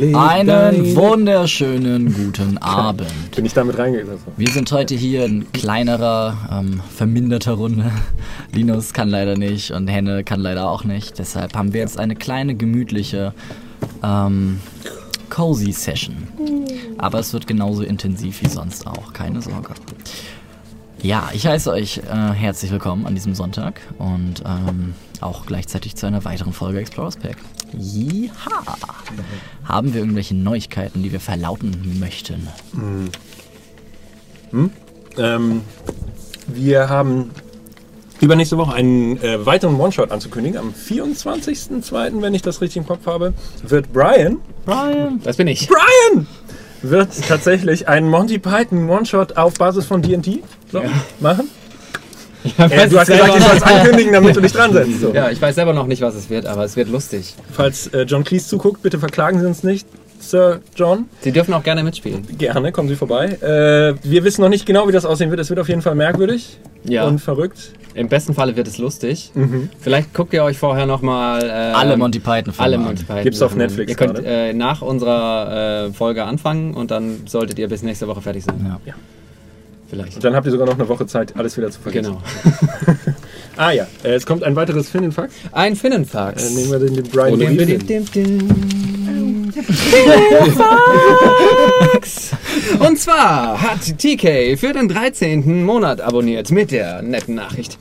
Einen wunderschönen guten Abend. Bin ich damit reingegangen? Wir sind heute hier in kleinerer, ähm, verminderter Runde. Linus kann leider nicht und Henne kann leider auch nicht. Deshalb haben wir jetzt eine kleine, gemütliche, ähm, cozy Session. Aber es wird genauso intensiv wie sonst auch, keine Sorge. Ja, ich heiße euch äh, herzlich willkommen an diesem Sonntag und ähm, auch gleichzeitig zu einer weiteren Folge Explorers Pack. Ja. Haben wir irgendwelche Neuigkeiten, die wir verlauten möchten? Hm? Ähm, wir haben übernächste Woche einen äh, weiteren One-Shot anzukündigen. Am 24.02., wenn ich das richtig im Kopf habe, wird Brian, Brian! Das bin ich. Brian, wird tatsächlich einen Monty Python One-Shot auf Basis von D&T glaub ich, machen. Äh, du hast gesagt, ich soll es ankündigen, damit du dich dran setzt. So. Ja, ich weiß selber noch nicht, was es wird, aber es wird lustig. Falls äh, John Cleese zuguckt, bitte verklagen Sie uns nicht, Sir John. Sie dürfen auch gerne mitspielen. Gerne, kommen Sie vorbei. Äh, wir wissen noch nicht genau, wie das aussehen wird. Es wird auf jeden Fall merkwürdig Ja. und verrückt. Im besten Falle wird es lustig. Vielleicht guckt ihr euch vorher nochmal äh, Alle Monty Python Filme alle. Monty Python. Gibt's auf. Netflix Ihr könnt gerade. äh, nach unserer äh, Folge anfangen und dann solltet ihr bis nächste Woche fertig sein. Ja. Ja. Vielleicht. Und dann habt ihr sogar noch eine Woche Zeit, alles wieder zu vergessen. Genau. Ah ja, äh, es kommt ein weiteres Finnenfax. Ein Finnenfax. Äh, nehmen wir den, den Brian dim, dim. Und zwar hat TK für den 13. Monat abonniert mit der netten Nachricht.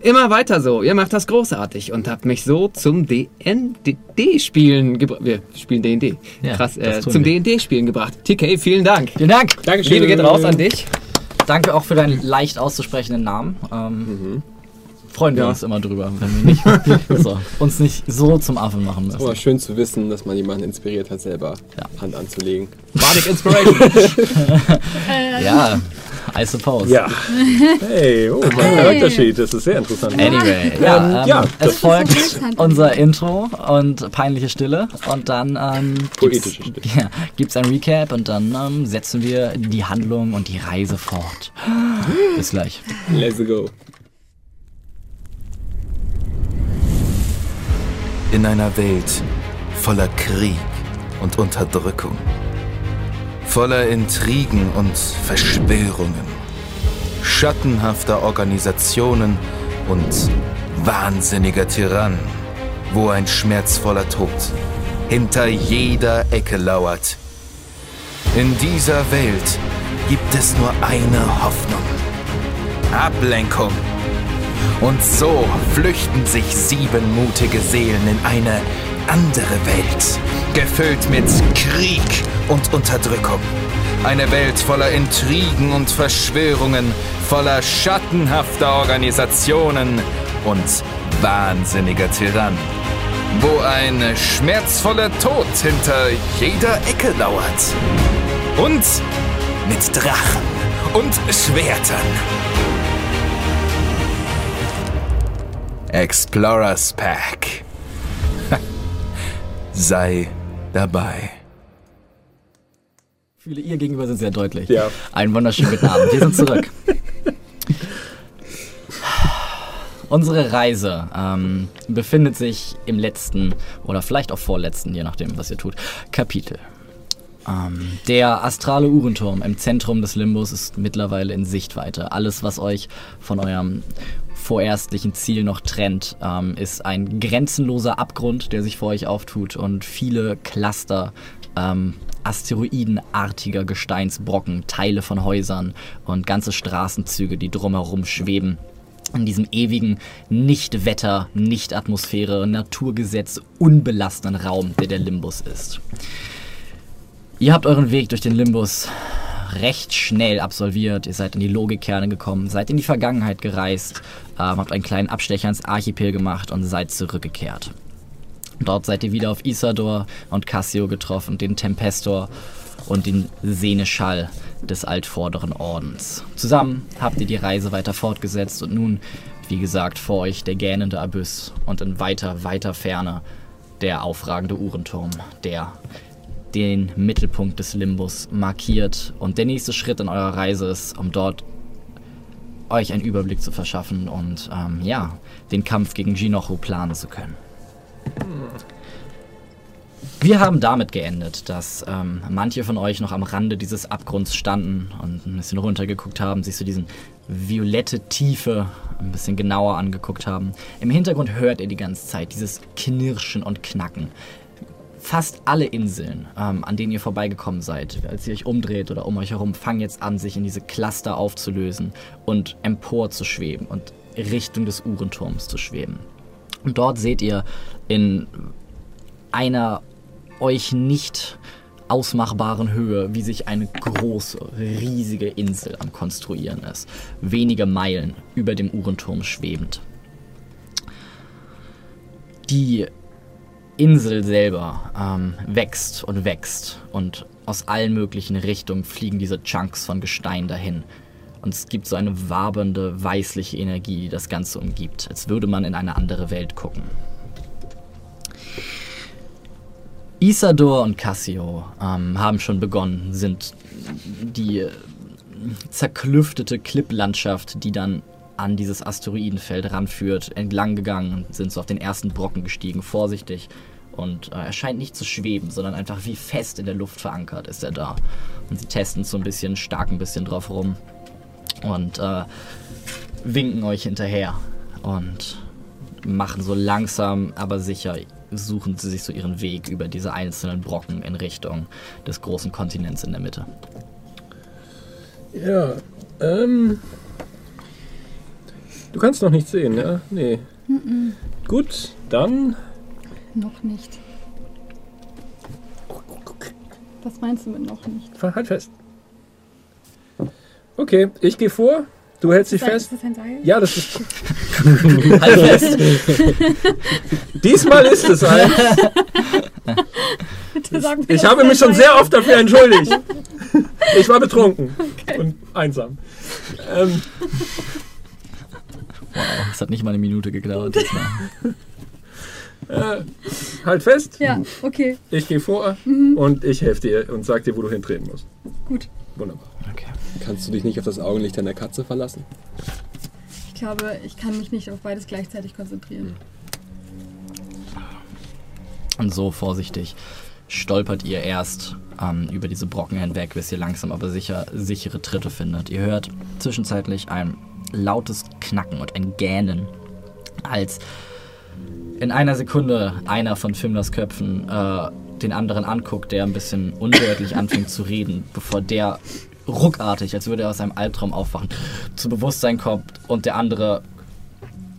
Immer weiter so, ihr macht das großartig und habt mich so zum DND-Spielen gebracht. Wir spielen DND. Ja, Krass, das äh, zum. DND-Spielen gebracht. TK, vielen Dank. Vielen Dank! Dankeschön. Liebe geht raus an dich. Danke auch für deinen leicht auszusprechenden Namen. Ähm, Freuen wir Ja. uns immer drüber, wenn wir nicht, so, uns nicht so zum Affen machen müssen. Aber schön zu wissen, dass man jemanden inspiriert hat, selber Ja. Hand anzulegen. Bardic Inspiration. Ja, I suppose. Ja. Hey, oh, mein Charaktersheet, das ist sehr interessant. Anyway, ja, ähm, ja, es das- folgt unser Intro und peinliche Stille und dann ähm, Poetische gibt's, Stille. ja, gibt's ein Recap und dann ähm, setzen wir die Handlung und die Reise fort. Bis gleich. Let's go. In einer Welt voller Krieg und Unterdrückung, voller Intrigen und Verschwörungen, schattenhafter Organisationen und wahnsinniger Tyrannen, wo ein schmerzvoller Tod hinter jeder Ecke lauert. In dieser Welt gibt es nur eine Hoffnung. Ablenkung. Und so flüchten sich sieben mutige Seelen in eine andere Welt, gefüllt mit Krieg und Unterdrückung. Eine Welt voller Intrigen und Verschwörungen, voller schattenhafter Organisationen und wahnsinniger Tyrannen. Wo ein schmerzvoller Tod hinter jeder Ecke lauert. Und mit Drachen und Schwertern. Explorers Pack. Sei dabei. Viele ihr gegenüber sind sehr deutlich. Ja. Einen wunderschönen guten Abend. Wir sind zurück. Unsere Reise ähm, befindet sich im letzten oder vielleicht auch vorletzten, je nachdem, was ihr tut, Kapitel. Ähm, der astrale Uhrenturm im Zentrum des Limbus ist mittlerweile in Sichtweite. Alles, was euch von eurem vorerstlichen Ziel noch trennt, ähm, ist ein grenzenloser Abgrund, der sich vor euch auftut und viele Cluster ähm, asteroidenartiger Gesteinsbrocken, Teile von Häusern und ganze Straßenzüge, die drumherum schweben. In diesem ewigen Nicht-Wetter, Nicht-Atmosphäre, Naturgesetz unbelastenden Raum, der der Limbus ist. Ihr habt euren Weg durch den Limbus recht schnell absolviert. Ihr seid in die Logikkerne gekommen, seid in die Vergangenheit gereist, ähm, habt einen kleinen Abstecher ins Archipel gemacht und seid zurückgekehrt. Dort seid ihr wieder auf Isador und Cassio getroffen, den Tempestor und den Seneschall des altvorderen Ordens. Zusammen habt ihr die Reise weiter fortgesetzt und nun, wie gesagt, vor euch der gähnende Abyss und in weiter, weiter Ferne der aufragende Uhrenturm, der den Mittelpunkt des Limbus markiert. Und der nächste Schritt in eurer Reise ist, um dort euch einen Überblick zu verschaffen und ähm, ja, den Kampf gegen Jinocho planen zu können. Wir haben damit geendet, dass ähm, manche von euch noch am Rande dieses Abgrunds standen und ein bisschen runtergeguckt haben, sich so diesen violette Tiefe ein bisschen genauer angeguckt haben. Im Hintergrund hört ihr die ganze Zeit dieses Knirschen und Knacken. Fast alle Inseln, ähm, an denen ihr vorbeigekommen seid, als ihr euch umdreht oder um euch herum, fangen jetzt an, sich in diese Cluster aufzulösen und empor zu schweben und Richtung des Uhrenturms zu schweben. Und dort seht ihr in einer euch nicht ausmachbaren Höhe, wie sich eine große, riesige Insel am Konstruieren ist. Wenige Meilen über dem Uhrenturm schwebend. Die Insel selber ähm, wächst und wächst und aus allen möglichen Richtungen fliegen diese Chunks von Gestein dahin. Und es gibt so eine wabernde, weißliche Energie, die das Ganze umgibt, als würde man in eine andere Welt gucken. Isador und Cassio ähm, haben schon begonnen, sind die äh, zerklüftete Klipplandschaft, die dann an dieses Asteroidenfeld ranführt, entlang gegangen sind so auf den ersten Brocken gestiegen, vorsichtig. Und äh, er scheint nicht zu schweben, sondern einfach wie fest in der Luft verankert ist er da. Und sie testen so ein bisschen, stark ein bisschen drauf rum und äh, winken euch hinterher und machen so langsam, aber sicher suchen sie sich so ihren Weg über diese einzelnen Brocken in Richtung des großen Kontinents in der Mitte. Ja, ähm. Du kannst noch nicht sehen, ja? Nee. Gut, dann. Noch nicht. Was meinst du mit noch nicht? Halt fest. Okay, ich gehe vor. Du hältst dich fest. Ist das ein Seil? Ja, das ist. Halt fest! Diesmal ist es ein. Bitte sag mir, Ich dass habe mich schon Seil sehr oft dafür entschuldigt. Ich war betrunken und einsam. Ähm, Wow, es hat nicht mal eine Minute gedauert. diesmal. äh, halt fest. Ja, okay, Ich gehe vor und ich helfe dir und sag dir, wo du hintreten musst. gut. Wunderbar. Okay. Kannst du dich nicht auf das Augenlicht deiner Katze verlassen? Ich glaube, ich kann mich nicht auf beides gleichzeitig konzentrieren. Und so vorsichtig stolpert ihr erst ähm, über diese Brocken hinweg, bis ihr langsam aber sicher sichere Tritte findet. Ihr hört zwischenzeitlich ein lautes Knacken und ein Gähnen, als in einer Sekunde einer von Fimlers Köpfen äh, den anderen anguckt, der ein bisschen undeutlich anfängt zu reden, bevor der ruckartig, als würde er aus einem Albtraum aufwachen, zu Bewusstsein kommt und der andere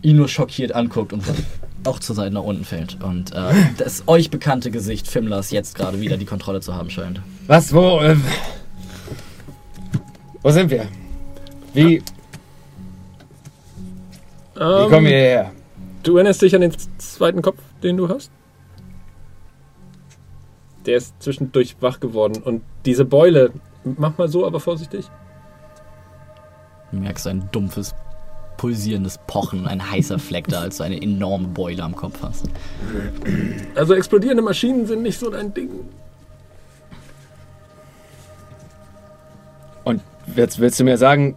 ihn nur schockiert anguckt und auch zur Seite nach unten fällt. Und äh, das euch bekannte Gesicht Fimlers jetzt gerade wieder die Kontrolle zu haben scheint. Was, wo, äh, wo sind wir? Wie Ähm, kommen wir hierher? Du erinnerst dich an den zweiten Kopf, den du hast? Der ist zwischendurch wach geworden und diese Beule, mach mal so, aber vorsichtig. Du merkst ein dumpfes, pulsierendes Pochen, ein heißer Fleck da, als du eine enorme Beule am Kopf hast. Also explodierende Maschinen sind nicht so dein Ding. Und jetzt willst du mir sagen,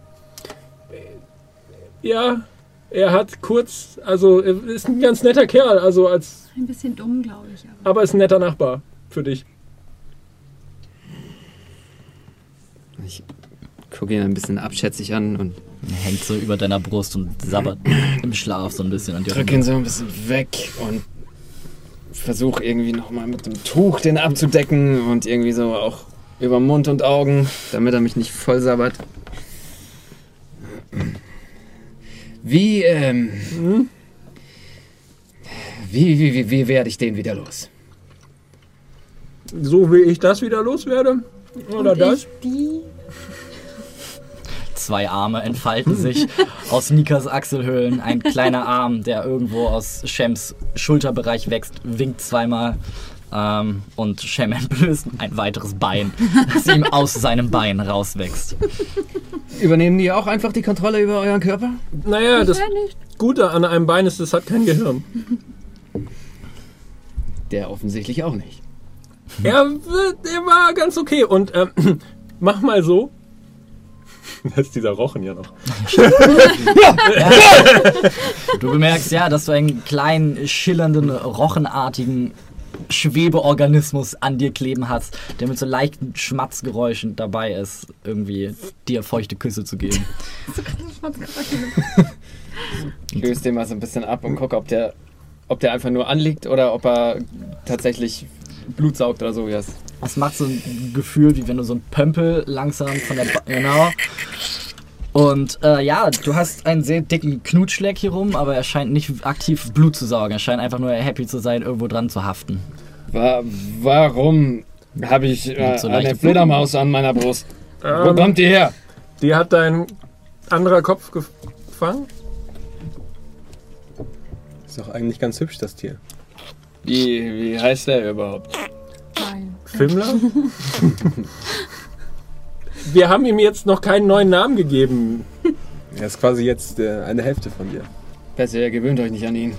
Ja, er hat kurz, also er ist ein ganz netter Kerl, also als, Ein bisschen dumm, glaube ich. Aber. aber ist ein netter Nachbar für dich. ich gucke ihn ein bisschen abschätzig an und hängt so über deiner Brust und sabbert im Schlaf so ein bisschen an dir drücke ihn so ein bisschen weg und versuche irgendwie nochmal mit dem Tuch den abzudecken und irgendwie so auch über Mund und Augen, damit er mich nicht voll sabbert. Wie, ähm, wie, wie, wie, wie werde ich den wieder los? So wie ich das wieder loswerde. Oder Und das. ich die. Zwei Arme entfalten sich aus Nikas Achselhöhlen. Ein kleiner Arm, der irgendwo aus Shems Schulterbereich wächst, winkt zweimal. Ähm, und Shem entblößt ein weiteres Bein, das ihm aus seinem Bein rauswächst. Übernehmen die auch einfach die Kontrolle über euren Körper? Naja, das Ja, nicht. Gute an einem Bein ist, es hat kein Gehirn. Der offensichtlich auch nicht. Er, der war ganz okay. Und ähm, mach mal so. Da ist dieser Rochen ja noch. Du bemerkst ja, dass du einen kleinen, schillernden, rochenartigen Schwebeorganismus an dir kleben hast, der mit so leichten Schmatzgeräuschen dabei ist, irgendwie dir feuchte Küsse zu geben. Ich löse den mal so ein bisschen ab und gucke, ob der, ob der einfach nur anliegt oder ob er tatsächlich Blut saugt oder so. Yes. Es macht so ein Gefühl, wie wenn du so ein Pömpel langsam von der ba genau. Und äh, ja, du hast einen sehr dicken Knutschleck hier rum, aber er scheint nicht aktiv Blut zu saugen. Er scheint einfach nur happy zu sein, irgendwo dran zu haften. Wa warum habe ich äh, so eine Fledermaus an meiner Brust? Wo Ähm, kommt die her? die hat dein anderer Kopf gefangen? Ist doch eigentlich ganz hübsch, das Tier. Wie, wie heißt der überhaupt? Nein. Fimmler? Wir haben ihm jetzt noch keinen neuen Namen gegeben. Er ist quasi jetzt äh, eine Hälfte von dir. Besser, ihr gewöhnt euch nicht an ihn.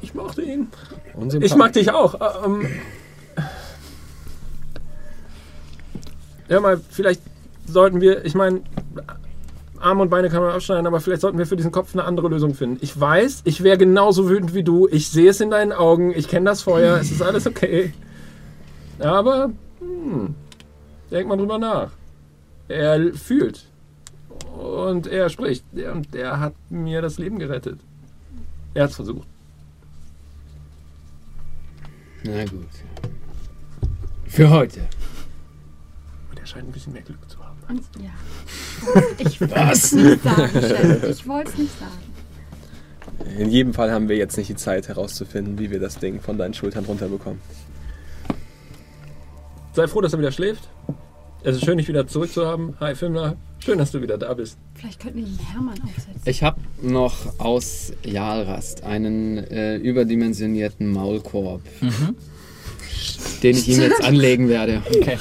Ich mochte ihn. Ich mag dich auch. Ähm, hör mal, vielleicht sollten wir, ich meine, Arme und Beine kann man abschneiden, aber vielleicht sollten wir für diesen Kopf eine andere Lösung finden. Ich weiß, ich wäre genauso wütend wie du. Ich sehe es in deinen Augen. Ich kenne das Feuer. Es ist alles okay. Aber, hm, denk mal drüber nach. Er fühlt. Und er spricht. Und er hat mir das Leben gerettet. Er hat es versucht. Na gut. Für heute. Und er scheint ein bisschen mehr Glück zu haben. Und, ja. Ich wollte es nicht sagen, Chef. Ich wollte es nicht sagen. In jedem Fall haben wir jetzt nicht die Zeit herauszufinden, wie wir das Ding von deinen Schultern runterbekommen. Sei froh, dass er wieder schläft. Es ist schön, dich wieder zurück zu haben. Hi, Filmler. Schön, dass du wieder da bist. Vielleicht könnten wir den Hermann aufsetzen. Ich habe noch aus Jalrast einen äh, überdimensionierten Maulkorb, den ich ihm jetzt anlegen werde. Okay.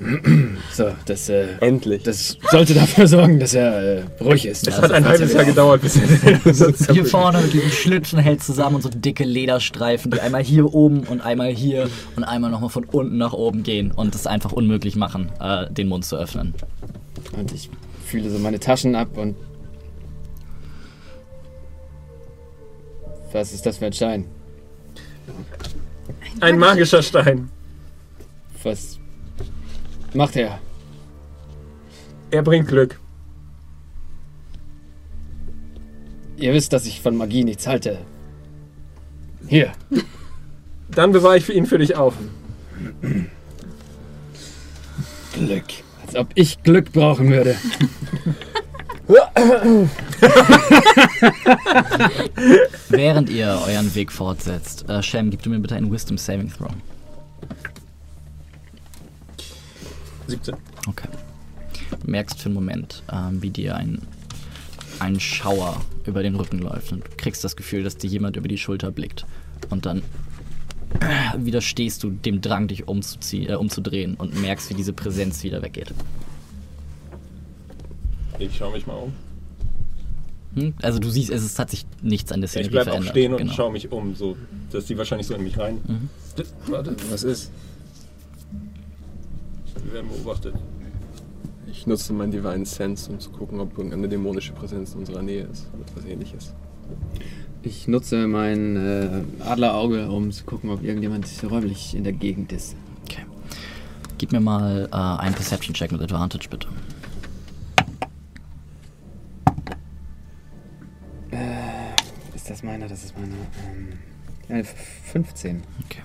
So, das, äh, Endlich. das sollte dafür sorgen, dass er äh, ruhig ist. Es hat ein halbes Jahr gedauert, bis er Hier vorne mit diesem Schlitten hält zusammen und so dicke Lederstreifen, die einmal hier oben und einmal hier und einmal nochmal von unten nach oben gehen und es einfach unmöglich machen, äh, den Mund zu öffnen. Und ich fühle so meine Taschen ab und. Was ist das für ein Stein? Ein magischer Stein. Was macht er? Er bringt Glück. Ihr wisst, dass ich von Magie nichts halte. Hier. Dann bewahre ich ihn für dich auf. Glück. Als ob ich Glück brauchen würde. Während ihr euren Weg fortsetzt, äh, Shem, gib du mir bitte einen Wisdom Saving Throw. 17. Okay. Du merkst für einen Moment, ähm, wie dir ein, ein Schauer über den Rücken läuft und du kriegst das Gefühl, dass dir jemand über die Schulter blickt. Und dann widerstehst du dem Drang, dich umzuziehen, äh, umzudrehen und merkst, wie diese Präsenz wieder weggeht. Ich schaue mich mal um. Hm? Also du siehst, es ist, hat sich nichts an der Ich Szenerie bleibe auch verändert. stehen und genau. schaue mich um, so dass die wahrscheinlich so in mich rein. Mhm. Warte, Was ist? Wir werden beobachtet. Ich nutze meinen Divine Sense, um zu gucken, ob irgendeine dämonische Präsenz in unserer Nähe ist oder etwas ähnliches. Ich nutze mein äh, Adlerauge, um zu gucken, ob irgendjemand räumlich in der Gegend ist. Okay. Gib mir mal äh, einen Perception-Check mit Advantage, bitte. Ist das meiner? Das ist meiner. Ähm, ja, 15. Okay.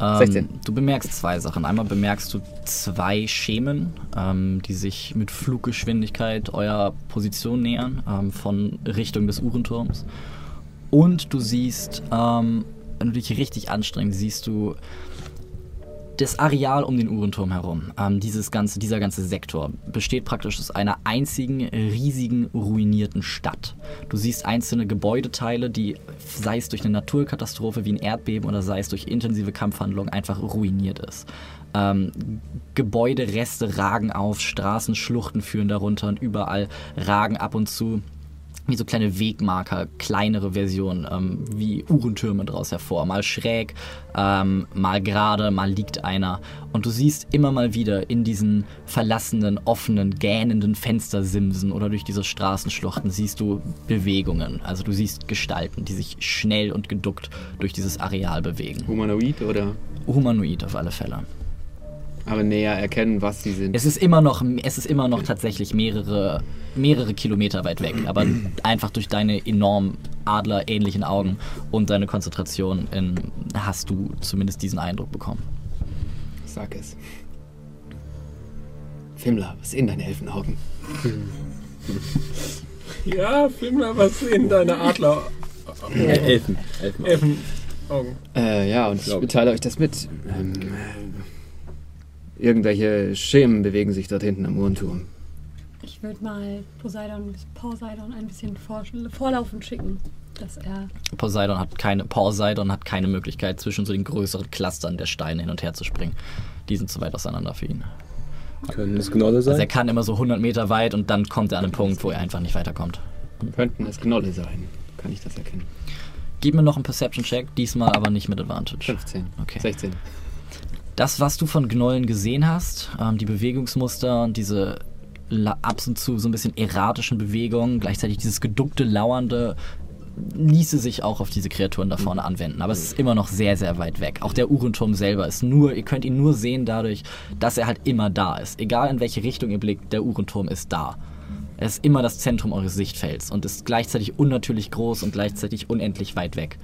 Ähm, 16. Du bemerkst zwei Sachen. Einmal bemerkst du zwei Schemen, ähm, die sich mit Fluggeschwindigkeit eurer Position nähern, ähm, von Richtung des Uhrenturms. Und du siehst, ähm, wenn du dich richtig anstrengst, siehst du das Areal um den Uhrenturm herum, ähm, dieses ganze, dieser ganze Sektor, besteht praktisch aus einer einzigen riesigen ruinierten Stadt. Du siehst einzelne Gebäudeteile, die, sei es durch eine Naturkatastrophe wie ein Erdbeben oder sei es durch intensive Kampfhandlungen, einfach ruiniert ist. Ähm, Gebäudereste ragen auf, Straßenschluchten führen darunter und überall ragen ab und zu wie so kleine Wegmarker, kleinere Versionen, ähm, wie Uhrentürme draus hervor. Mal schräg, ähm, mal gerade, mal liegt einer. Und du siehst immer mal wieder in diesen verlassenen, offenen, gähnenden Fenstersimsen oder durch diese Straßenschluchten siehst du Bewegungen. Also du siehst Gestalten, die sich schnell und geduckt durch dieses Areal bewegen. Humanoid oder Humanoid auf alle Fälle. Aber näher erkennen, was sie sind. Es ist immer noch, es ist immer noch tatsächlich mehrere, mehrere Kilometer weit weg, aber einfach durch deine enorm adlerähnlichen Augen und deine Konzentration in, hast du zumindest diesen Eindruck bekommen. Sag es. Fimmler, was in deinen Elfenaugen? Ja, film mal was in deine Adler. Elfen. Elfen. Elfenaugen. Äh, ja, und ich Glaub- teile euch das mit. Ähm, irgendwelche Schemen bewegen sich dort hinten am Uhrenturm. Ich würde mal Poseidon, Poseidon ein bisschen vor, vorlaufend schicken, dass er. Poseidon hat keine, Poseidon hat keine Möglichkeit, zwischen so den größeren Clustern der Steine hin und her zu springen. Die sind zu weit auseinander für ihn. Können es Gnolle Also er sein? kann immer so 100 Meter weit und dann kommt er an einen Punkt, wo er einfach nicht weiterkommt. Könnten es Gnolle sein. Kann ich das erkennen? Gib mir noch einen Perception-Check, diesmal aber nicht mit Advantage. 15. Okay. 16. Das, was du von Gnollen gesehen hast, ähm, die Bewegungsmuster und diese ab und zu so ein bisschen erratischen Bewegungen, gleichzeitig dieses geduckte, lauernde, ließe sich auch auf diese Kreaturen da vorne anwenden. Aber es ist immer noch sehr, sehr weit weg. Auch der Uhrenturm selber ist nur, ihr könnt ihn nur sehen dadurch, dass er halt immer da ist. Egal in welche Richtung ihr blickt, der Uhrenturm ist da. Er ist immer das Zentrum eures Sichtfelds und ist gleichzeitig unnatürlich groß und gleichzeitig unendlich weit weg.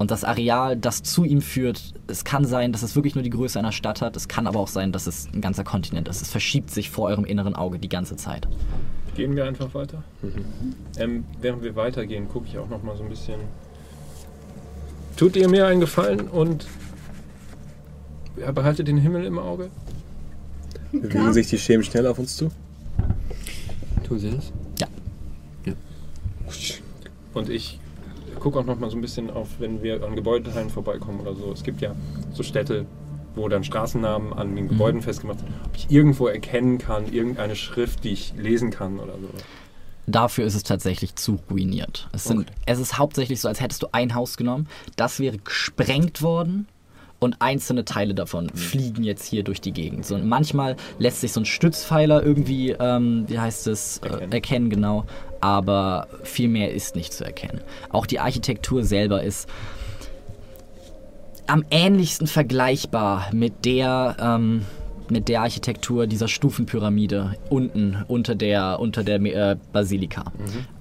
Und das Areal, das zu ihm führt, es kann sein, dass es wirklich nur die Größe einer Stadt hat. Es kann aber auch sein, dass es ein ganzer Kontinent ist. Es verschiebt sich vor eurem inneren Auge die ganze Zeit. Gehen wir einfach weiter. Ähm, während wir weitergehen, gucke ich auch noch mal so ein bisschen. Tut ihr mir einen Gefallen und ja, behaltet den Himmel im Auge? Bewegen sich die Schemen schnell auf uns zu? Tun sie das? Und ich gucke auch noch mal so ein bisschen auf, wenn wir an Gebäudeteilen vorbeikommen oder so. Es gibt ja so Städte, wo dann Straßennamen an den Gebäuden festgemacht sind. Ob ich irgendwo erkennen kann, irgendeine Schrift, die ich lesen kann oder so. Dafür ist es tatsächlich zu ruiniert. Es, sind, Okay. es ist hauptsächlich so, als hättest du ein Haus genommen. Das wäre gesprengt worden und einzelne Teile davon fliegen jetzt hier durch die Gegend. So, und manchmal lässt sich so ein Stützpfeiler irgendwie, ähm, wie heißt es, äh, Erkennen. erkennen, genau. Aber viel mehr ist nicht zu erkennen. Auch die Architektur selber ist am ähnlichsten vergleichbar mit der, ähm, mit der Architektur dieser Stufenpyramide unten unter der, unter der äh, Basilika.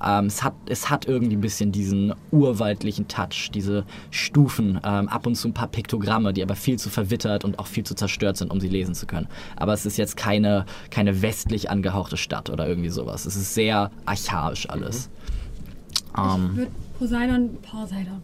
Ähm, es, hat, es hat irgendwie ein bisschen diesen urwaldlichen Touch, diese Stufen, ähm, ab und zu ein paar Piktogramme, die aber viel zu verwittert und auch viel zu zerstört sind, um sie lesen zu können. Aber es ist jetzt keine, keine westlich angehauchte Stadt oder irgendwie sowas. Es ist sehr archaisch alles. Ähm, Ich würde Poseidon, Poseidon,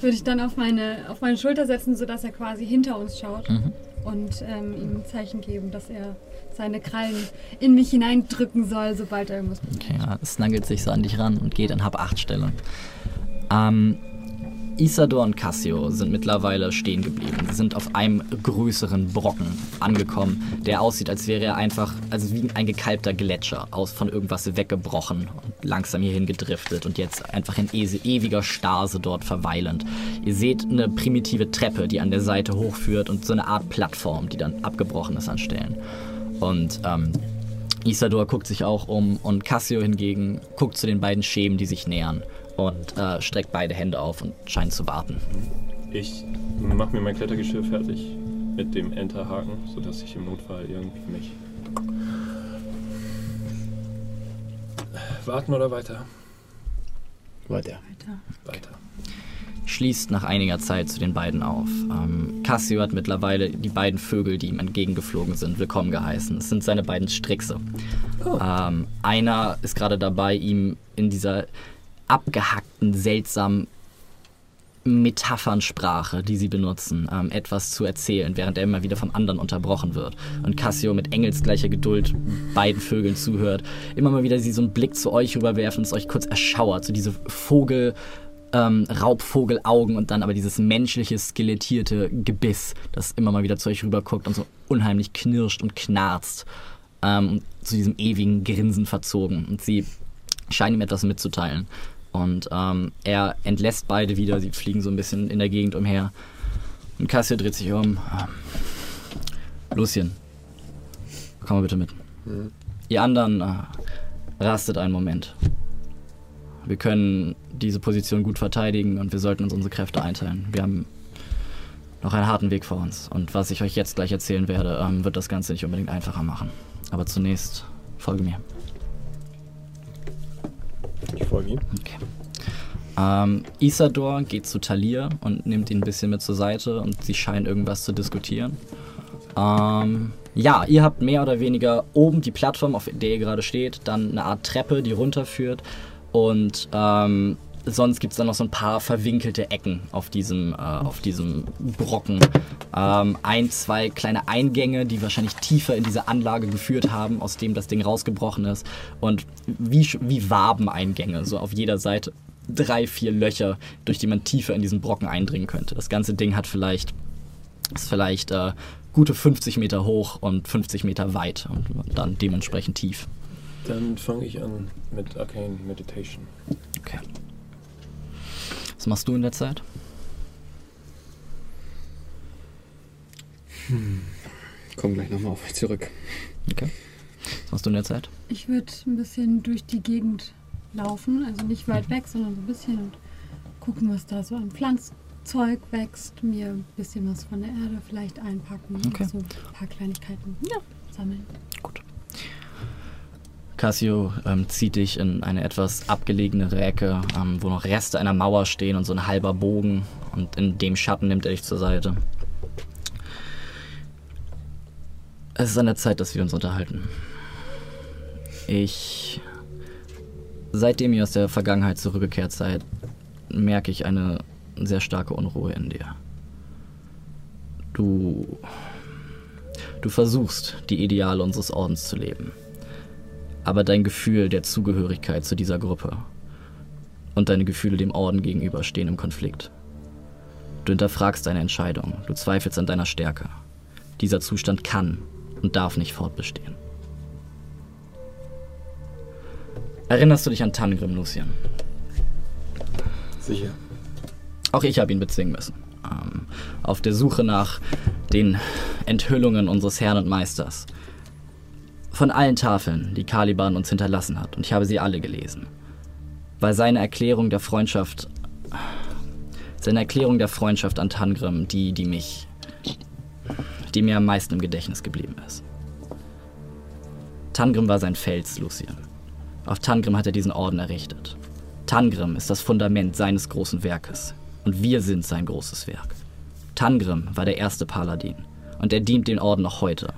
würde ich dann auf meine, auf meine Schulter setzen, sodass er quasi hinter uns schaut Mhm. und ähm, ihm ein Zeichen geben, dass er seine Krallen in mich hineindrücken soll, sobald er irgendwas Okay, ja, es snaggelt sich so an dich ran und geht in Hab-8-Stellung. Ähm, Isador und Cassio sind mittlerweile stehen geblieben. Sie sind auf einem größeren Brocken angekommen, der aussieht, als wäre er einfach, also wie ein gekalbter Gletscher, aus von irgendwas weggebrochen und langsam hierhin gedriftet und jetzt einfach in ewiger Stase dort verweilend. Ihr seht eine primitive Treppe, die an der Seite hochführt und so eine Art Plattform, die dann abgebrochen ist an Stellen. Und ähm, Isador guckt sich auch um und Cassio hingegen guckt zu den beiden Schemen, die sich nähern und äh, streckt beide Hände auf und scheint zu warten. Ich mache mir mein Klettergeschirr fertig mit dem Enterhaken, sodass ich im Notfall irgendwie mich. Warten oder weiter? Weiter. weiter. Schließt nach einiger Zeit zu den beiden auf. Ähm, Cassio hat mittlerweile die beiden Vögel, die ihm entgegengeflogen sind, willkommen geheißen. Es sind seine beiden Strickse. Ähm, einer ist gerade dabei, ihm in dieser abgehackten, seltsamen Metaphernsprache, die sie benutzen, ähm, etwas zu erzählen, während er immer wieder vom anderen unterbrochen wird. Und Cassio mit engelsgleicher Geduld beiden Vögeln zuhört. Immer mal wieder sie so einen Blick zu euch rüberwerfen es euch kurz erschauert. So diese Vogel, ähm, Raubvogelaugen und dann aber dieses menschliche, skelettierte Gebiss, das immer mal wieder zu euch rüberguckt und so unheimlich knirscht und knarzt. Ähm, zu diesem ewigen Grinsen verzogen. Und sie scheinen ihm etwas mitzuteilen. Und ähm, er entlässt beide wieder, sie fliegen so ein bisschen in der Gegend umher. Und Cassio dreht sich um. Ähm, Lucien, komm mal bitte mit. Ihr anderen äh, rastet einen Moment. Wir können diese Position gut verteidigen und wir sollten uns unsere Kräfte einteilen. Wir haben noch einen harten Weg vor uns. Und was ich euch jetzt gleich erzählen werde, ähm, wird das Ganze nicht unbedingt einfacher machen. Aber zunächst folge mir. Ich folge ihm. Okay. Ähm, Isador geht zu Talir und nimmt ihn ein bisschen mit zur Seite und sie scheinen irgendwas zu diskutieren. Ähm, ja, ihr habt mehr oder weniger oben die Plattform, auf der ihr gerade steht, dann eine Art Treppe, die runterführt und ähm, sonst gibt es dann noch so ein paar verwinkelte Ecken auf diesem, äh, auf diesem Brocken. Ähm, ein, zwei kleine Eingänge, die wahrscheinlich tiefer in diese Anlage geführt haben, aus dem das Ding rausgebrochen ist. Und wie, wie Wabeneingänge, so auf jeder Seite drei, vier Löcher, durch die man tiefer in diesen Brocken eindringen könnte. Das ganze Ding hat vielleicht, ist vielleicht äh, gute 50 Meter hoch und 50 Meter weit und dann dementsprechend tief. Dann fange ich an mit Arcane Meditation. Okay. Was machst du in der Zeit? Komm gleich nochmal auf euch zurück. Okay. Was machst du in der Zeit? Ich würde ein bisschen durch die Gegend laufen, also nicht weit Mhm. weg, sondern so ein bisschen und gucken, was da so an Pflanzzeug wächst, mir ein bisschen was von der Erde vielleicht einpacken, Okay. so ein paar Kleinigkeiten ja, sammeln. Cassio ähm, zieht dich in eine etwas abgelegene Ecke, ähm, wo noch Reste einer Mauer stehen und so ein halber Bogen. Und in dem Schatten nimmt er dich zur Seite. Es ist an der Zeit, dass wir uns unterhalten. Ich. Seitdem ihr aus der Vergangenheit zurückgekehrt seid, merke ich eine sehr starke Unruhe in dir. Du. Du versuchst, die Ideale unseres Ordens zu leben. Aber dein Gefühl der Zugehörigkeit zu dieser Gruppe und deine Gefühle dem Orden gegenüber stehen im Konflikt. Du hinterfragst deine Entscheidung, du zweifelst an deiner Stärke. Dieser Zustand kann und darf nicht fortbestehen. Erinnerst du dich an Tangrim, Lucian? Sicher. Auch ich habe ihn bezwingen müssen. Ähm, auf der Suche nach den Enthüllungen unseres Herrn und Meisters. Von allen Tafeln, die Caliban uns hinterlassen hat, und ich habe sie alle gelesen, war seine Erklärung der Freundschaft, seine Erklärung der Freundschaft an Tangrim die, die mich, die mir am meisten im Gedächtnis geblieben ist. Tangrim war sein Fels, Lucian. Auf Tangrim hat er diesen Orden errichtet. Tangrim ist das Fundament seines großen Werkes. Und wir sind sein großes Werk. Tangrim war der erste Paladin. Und er dient den Orden noch heute.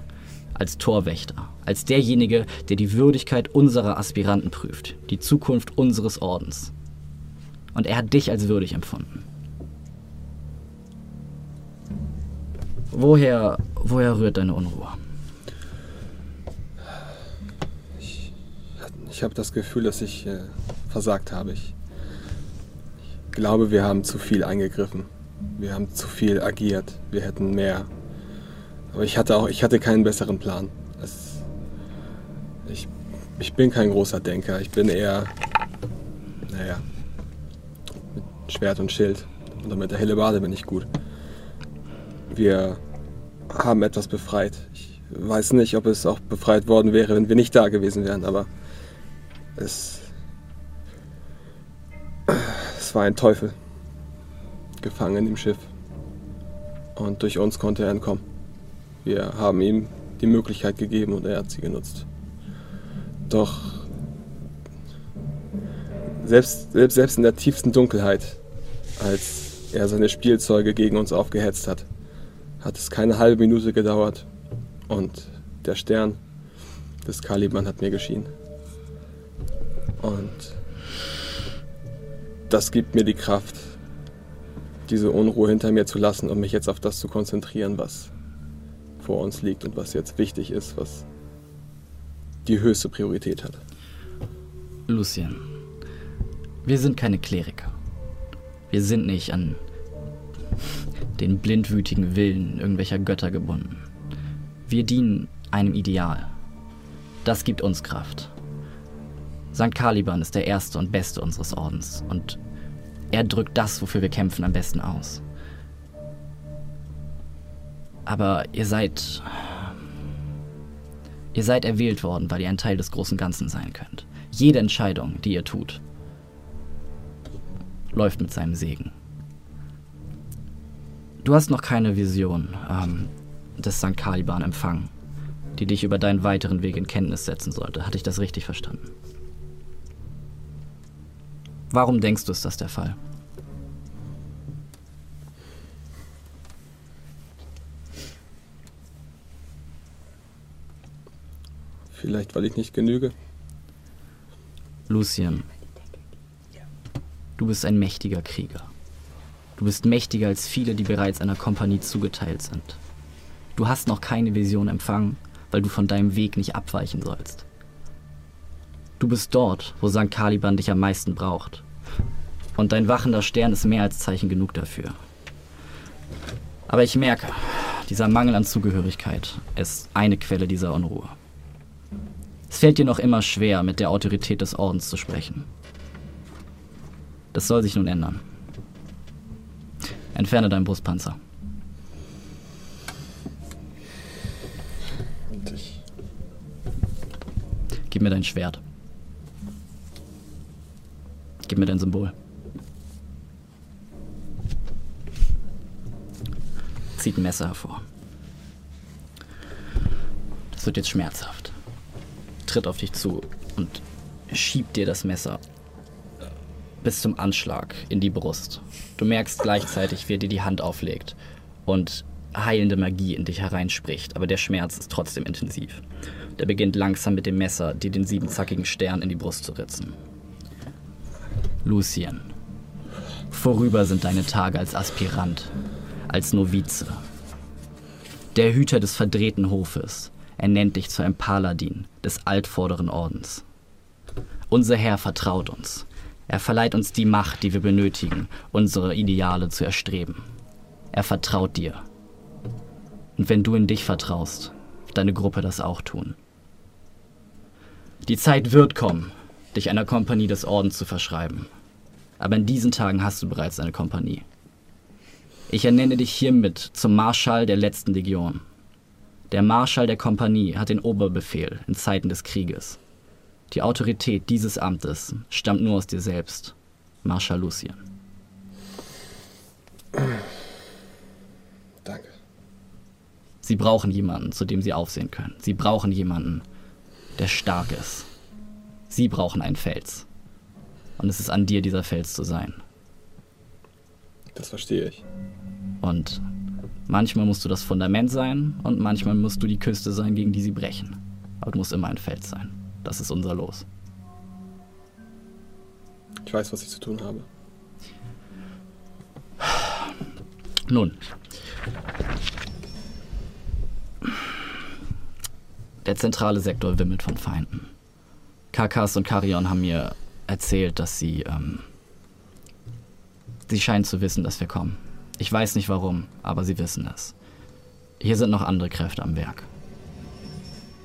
Als Torwächter. Als derjenige, der die Würdigkeit unserer Aspiranten prüft. Die Zukunft unseres Ordens. Und er hat dich als würdig empfunden. Woher, woher rührt deine Unruhe? Ich habe das Gefühl, dass ich äh, versagt habe. Ich, ich glaube, wir haben zu viel eingegriffen. Wir haben zu viel agiert. Wir hätten mehr. Aber ich hatte auch, ich hatte keinen besseren Plan. Es, ich, ich bin kein großer Denker. Ich bin eher, naja, mit Schwert und Schild oder mit der Hellebarde bin ich gut. Wir haben etwas befreit. Ich weiß nicht, ob es auch befreit worden wäre, wenn wir nicht da gewesen wären, aber es, es war ein Teufel, gefangen im Schiff. Und durch uns konnte er entkommen. Wir haben ihm die Möglichkeit gegeben und er hat sie genutzt. Doch selbst, selbst, selbst in der tiefsten Dunkelheit, als er seine Spielzeuge gegen uns aufgehetzt hat, hat es keine halbe Minute gedauert und der Stern des Caliban hat mir geschienen. Und das gibt mir die Kraft, diese Unruhe hinter mir zu lassen und mich jetzt auf das zu konzentrieren, was vor uns liegt und was jetzt wichtig ist, was die höchste Priorität hat. Lucien, wir sind keine Kleriker. Wir sind nicht an den blindwütigen Willen irgendwelcher Götter gebunden. Wir dienen einem Ideal. Das gibt uns Kraft. St. Caliban ist der erste und beste unseres Ordens und er drückt das, wofür wir kämpfen, am besten aus. Aber ihr seid. Ihr seid erwählt worden, weil ihr ein Teil des großen Ganzen sein könnt. Jede Entscheidung, die ihr tut, läuft mit seinem Segen. Du hast noch keine Vision ähm, des St. Caliban empfangen, die dich über deinen weiteren Weg in Kenntnis setzen sollte. Hatte ich das richtig verstanden? Warum denkst du, ist das der Fall? Vielleicht, weil ich nicht genüge. Lucien, du bist ein mächtiger Krieger. Du bist mächtiger als viele, die bereits einer Kompanie zugeteilt sind. Du hast noch keine Vision empfangen, weil du von deinem Weg nicht abweichen sollst. Du bist dort, wo St. Caliban dich am meisten braucht. Und dein wachender Stern ist mehr als Zeichen genug dafür. Aber ich merke, dieser Mangel an Zugehörigkeit ist eine Quelle dieser Unruhe. Es fällt dir noch immer schwer, mit der Autorität des Ordens zu sprechen. Das soll sich nun ändern. Entferne deinen Brustpanzer. Und ich. Gib mir dein Schwert. Gib mir dein Symbol. Zieht ein Messer hervor. Das wird jetzt schmerzhaft. Tritt auf dich zu und schiebt dir das Messer bis zum Anschlag in die Brust. Du merkst gleichzeitig, wie er dir die Hand auflegt und heilende Magie in dich hereinspricht, aber der Schmerz ist trotzdem intensiv. Der beginnt langsam mit dem Messer, dir den siebenzackigen Stern in die Brust zu ritzen. Lucien, vorüber sind deine Tage als Aspirant, als Novize. Der Hüter des verdrehten Hofes, er nennt dich zu einem Paladin des altvorderen Ordens. Unser Herr vertraut uns. Er verleiht uns die Macht, die wir benötigen, unsere Ideale zu erstreben. Er vertraut dir. Und wenn du in dich vertraust, wird deine Gruppe das auch tun. Die Zeit wird kommen, dich einer Kompanie des Ordens zu verschreiben. Aber in diesen Tagen hast du bereits eine Kompanie. Ich ernenne dich hiermit zum Marschall der letzten Legion. Der Marschall der Kompanie hat den Oberbefehl in Zeiten des Krieges. Die Autorität dieses Amtes stammt nur aus dir selbst, Marschall Lucien. Danke. Sie brauchen jemanden, zu dem sie aufsehen können. Sie brauchen jemanden, der stark ist. Sie brauchen einen Fels. Und es ist an dir, dieser Fels zu sein. Das verstehe ich. Und manchmal musst du das Fundament sein und manchmal musst du die Küste sein, gegen die sie brechen. Aber du musst immer ein Fels sein. Das ist unser Los. Ich weiß, was ich zu tun habe. Nun. Der zentrale Sektor wimmelt von Feinden. Karkas und Karion haben mir erzählt, dass sie. Ähm, sie scheinen zu wissen, dass wir kommen. Ich weiß nicht warum, aber sie wissen es. Hier sind noch andere Kräfte am Werk.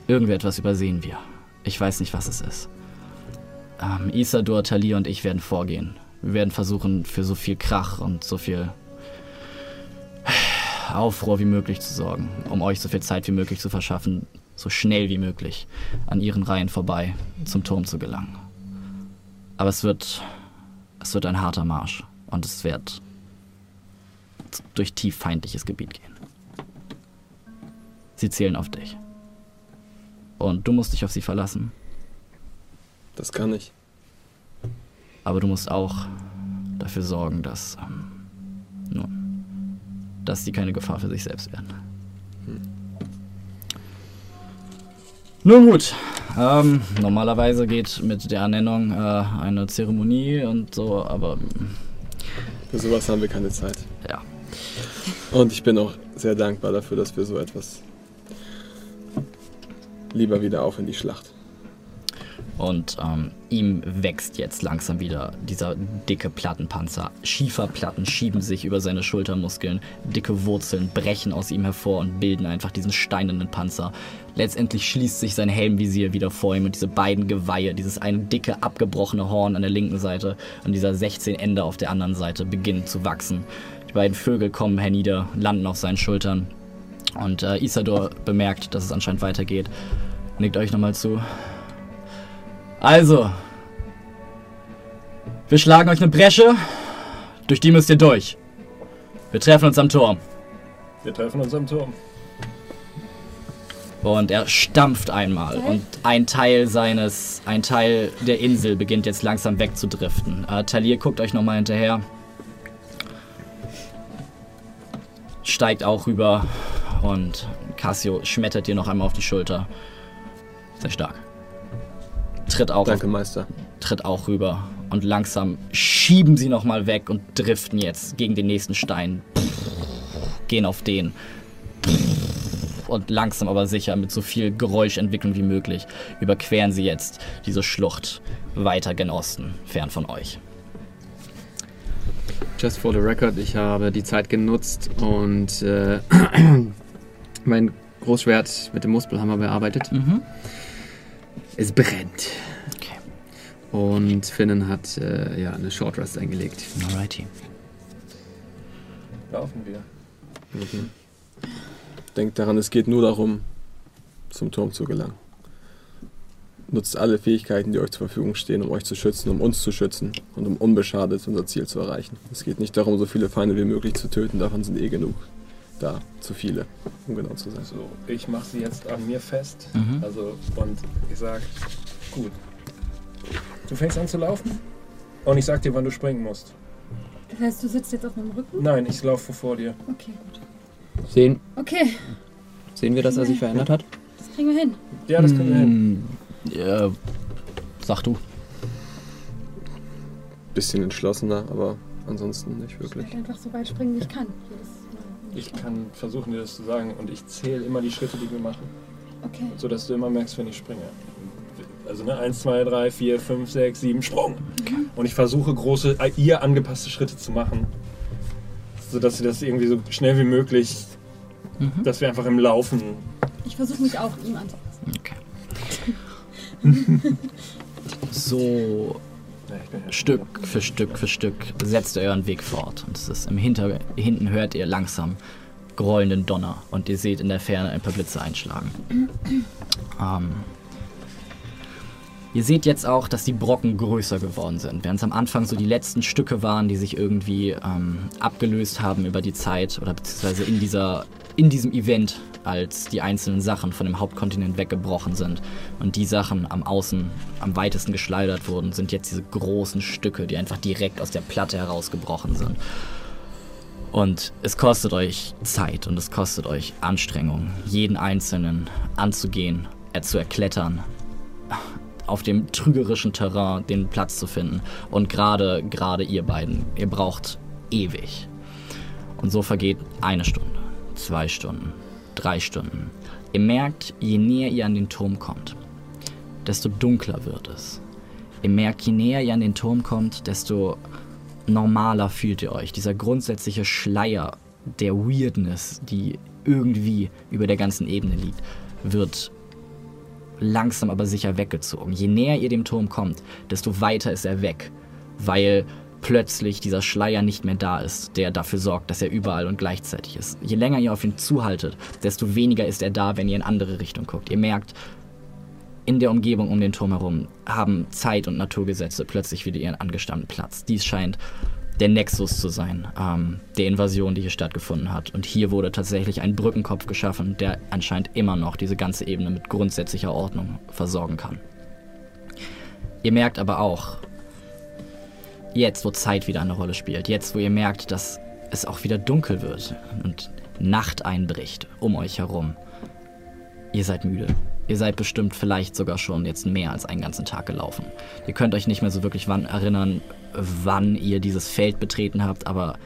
Irgendwie etwas übersehen wir. Ich weiß nicht, was es ist. Ähm, Isador, Talia und ich werden vorgehen. Wir werden versuchen, für so viel Krach und so viel Aufruhr wie möglich zu sorgen, um euch so viel Zeit wie möglich zu verschaffen, so schnell wie möglich an ihren Reihen vorbei zum Turm zu gelangen. Aber es wird, es wird ein harter Marsch und es wird durch tief feindliches Gebiet gehen. Sie zählen auf dich. Und du musst dich auf sie verlassen. Das kann ich. Aber du musst auch dafür sorgen, dass, ähm, nun, dass sie keine Gefahr für sich selbst werden. Nun gut. Ähm, normalerweise geht mit der Ernennung äh, eine Zeremonie und so, aber Für sowas haben wir keine Zeit. ja. Und ich bin auch sehr dankbar dafür, dass wir so etwas lieber wieder auf in die Schlacht. Und ähm, ihm wächst jetzt langsam wieder dieser dicke Plattenpanzer. Schieferplatten schieben sich über seine Schultermuskeln. Dicke Wurzeln brechen aus ihm hervor und bilden einfach diesen steinernen Panzer. Letztendlich schließt sich sein Helmvisier wieder vor ihm und diese beiden Geweihe, dieses eine dicke abgebrochene Horn an der linken Seite und dieser 16 Ende auf der anderen Seite beginnen zu wachsen. Die beiden Vögel kommen hernieder, landen auf seinen Schultern. Und äh, Isador bemerkt, dass es anscheinend weitergeht. Nickt euch nochmal zu. Also. Wir schlagen euch eine Bresche. Durch die müsst ihr durch. Wir treffen uns am Turm. Wir treffen uns am Turm. Und er stampft einmal und ein Teil seines, ein Teil der Insel beginnt jetzt langsam wegzudriften. Äh, Talir guckt euch nochmal hinterher. Steigt auch rüber und Cassio schmettert dir noch einmal auf die Schulter. Sehr stark. Tritt auch, Danke, auf, Meister. tritt auch rüber und langsam schieben sie nochmal weg und driften jetzt gegen den nächsten Stein. Gehen auf den und langsam aber sicher mit so viel Geräuschentwicklung wie möglich überqueren sie jetzt diese Schlucht weiter gen Osten, fern von euch. Just for the record, ich habe die Zeit genutzt und äh, mein Großschwert mit dem Muspelhammer bearbeitet. Mhm. Es brennt. Okay. Und Finnen hat äh, ja eine Short Rest eingelegt. Alrighty. Laufen wir. Denkt daran, es geht nur darum, zum Turm zu gelangen. Nutzt alle Fähigkeiten, die euch zur Verfügung stehen, um euch zu schützen, um uns zu schützen und um unbeschadet unser Ziel zu erreichen. Es geht nicht darum, so viele Feinde wie möglich zu töten, davon sind eh genug da. Zu viele, um genau zu sein. So, ich mache sie jetzt an mir fest. Mhm. Also, und ich sag, gut. Du fängst an zu laufen und ich sag dir, wann du springen musst. Das heißt, du sitzt jetzt auf meinem Rücken? Nein, ich laufe vor dir. Okay, gut. Sehen, Okay, sehen wir, dass er sich verändert hat? das kriegen wir hin. Ja, das können wir hin. Ja, sag du. Bisschen entschlossener, aber ansonsten nicht Ich wirklich. werde einfach so weit springen, wie ich kann. Ich kann versuchen, dir das zu sagen und ich zähle immer die Schritte, die wir machen, Okay. sodass du immer merkst, wenn ich springe. Also ne, 1, 2, 3, 4, 5, 6, 7, Sprung. Und ich versuche große, äh, ihr angepasste Schritte zu machen, sodass sie das irgendwie so schnell wie möglich, Mhm. dass wir einfach im Laufen Ich versuche mich auch ihm anzupassen. Okay. so Stück für Stück für Stück setzt ihr euren Weg fort. Und es ist im Hinter hinten hört ihr langsam grollenden Donner und ihr seht in der Ferne ein paar Blitze einschlagen. ähm, ihr seht jetzt auch, dass die Brocken größer geworden sind. Während es am Anfang so die letzten Stücke waren, die sich irgendwie ähm, abgelöst haben über die Zeit oder beziehungsweise in, dieser, in diesem Event, als die einzelnen Sachen von dem Hauptkontinent weggebrochen sind und die Sachen am Außen am weitesten geschleudert wurden, sind jetzt diese großen Stücke, die einfach direkt aus der Platte herausgebrochen sind. Und es kostet euch Zeit und es kostet euch Anstrengung, jeden einzelnen anzugehen, er zu erklettern, auf dem trügerischen Terrain den Platz zu finden. Und gerade, gerade ihr beiden, ihr braucht ewig. Und so vergeht eine Stunde, zwei Stunden, drei Stunden. Ihr merkt, je näher ihr an den Turm kommt, desto dunkler wird es. Ihr merkt, je näher ihr an den Turm kommt, desto normaler fühlt ihr euch. Dieser grundsätzliche Schleier der Weirdness, die irgendwie über der ganzen Ebene liegt, wird langsam aber sicher weggezogen. Je näher ihr dem Turm kommt, desto weiter ist er weg, weil plötzlich dieser Schleier nicht mehr da ist, der dafür sorgt, dass er überall und gleichzeitig ist. Je länger ihr auf ihn zuhaltet, desto weniger ist er da, wenn ihr in andere Richtung guckt. Ihr merkt, in der Umgebung um den Turm herum haben Zeit und Naturgesetze plötzlich wieder ihren angestammten Platz. Dies scheint der Nexus zu sein, ähm, der Invasion, die hier stattgefunden hat. Und hier wurde tatsächlich ein Brückenkopf geschaffen, der anscheinend immer noch diese ganze Ebene mit grundsätzlicher Ordnung versorgen kann. Ihr merkt aber auch, jetzt wo Zeit wieder eine Rolle spielt, jetzt wo ihr merkt, dass es auch wieder dunkel wird und Nacht einbricht um euch herum, ihr seid müde. Ihr seid bestimmt vielleicht sogar schon jetzt mehr als einen ganzen Tag gelaufen. Ihr könnt euch nicht mehr so wirklich wann erinnern, wann ihr dieses Feld betreten habt, aber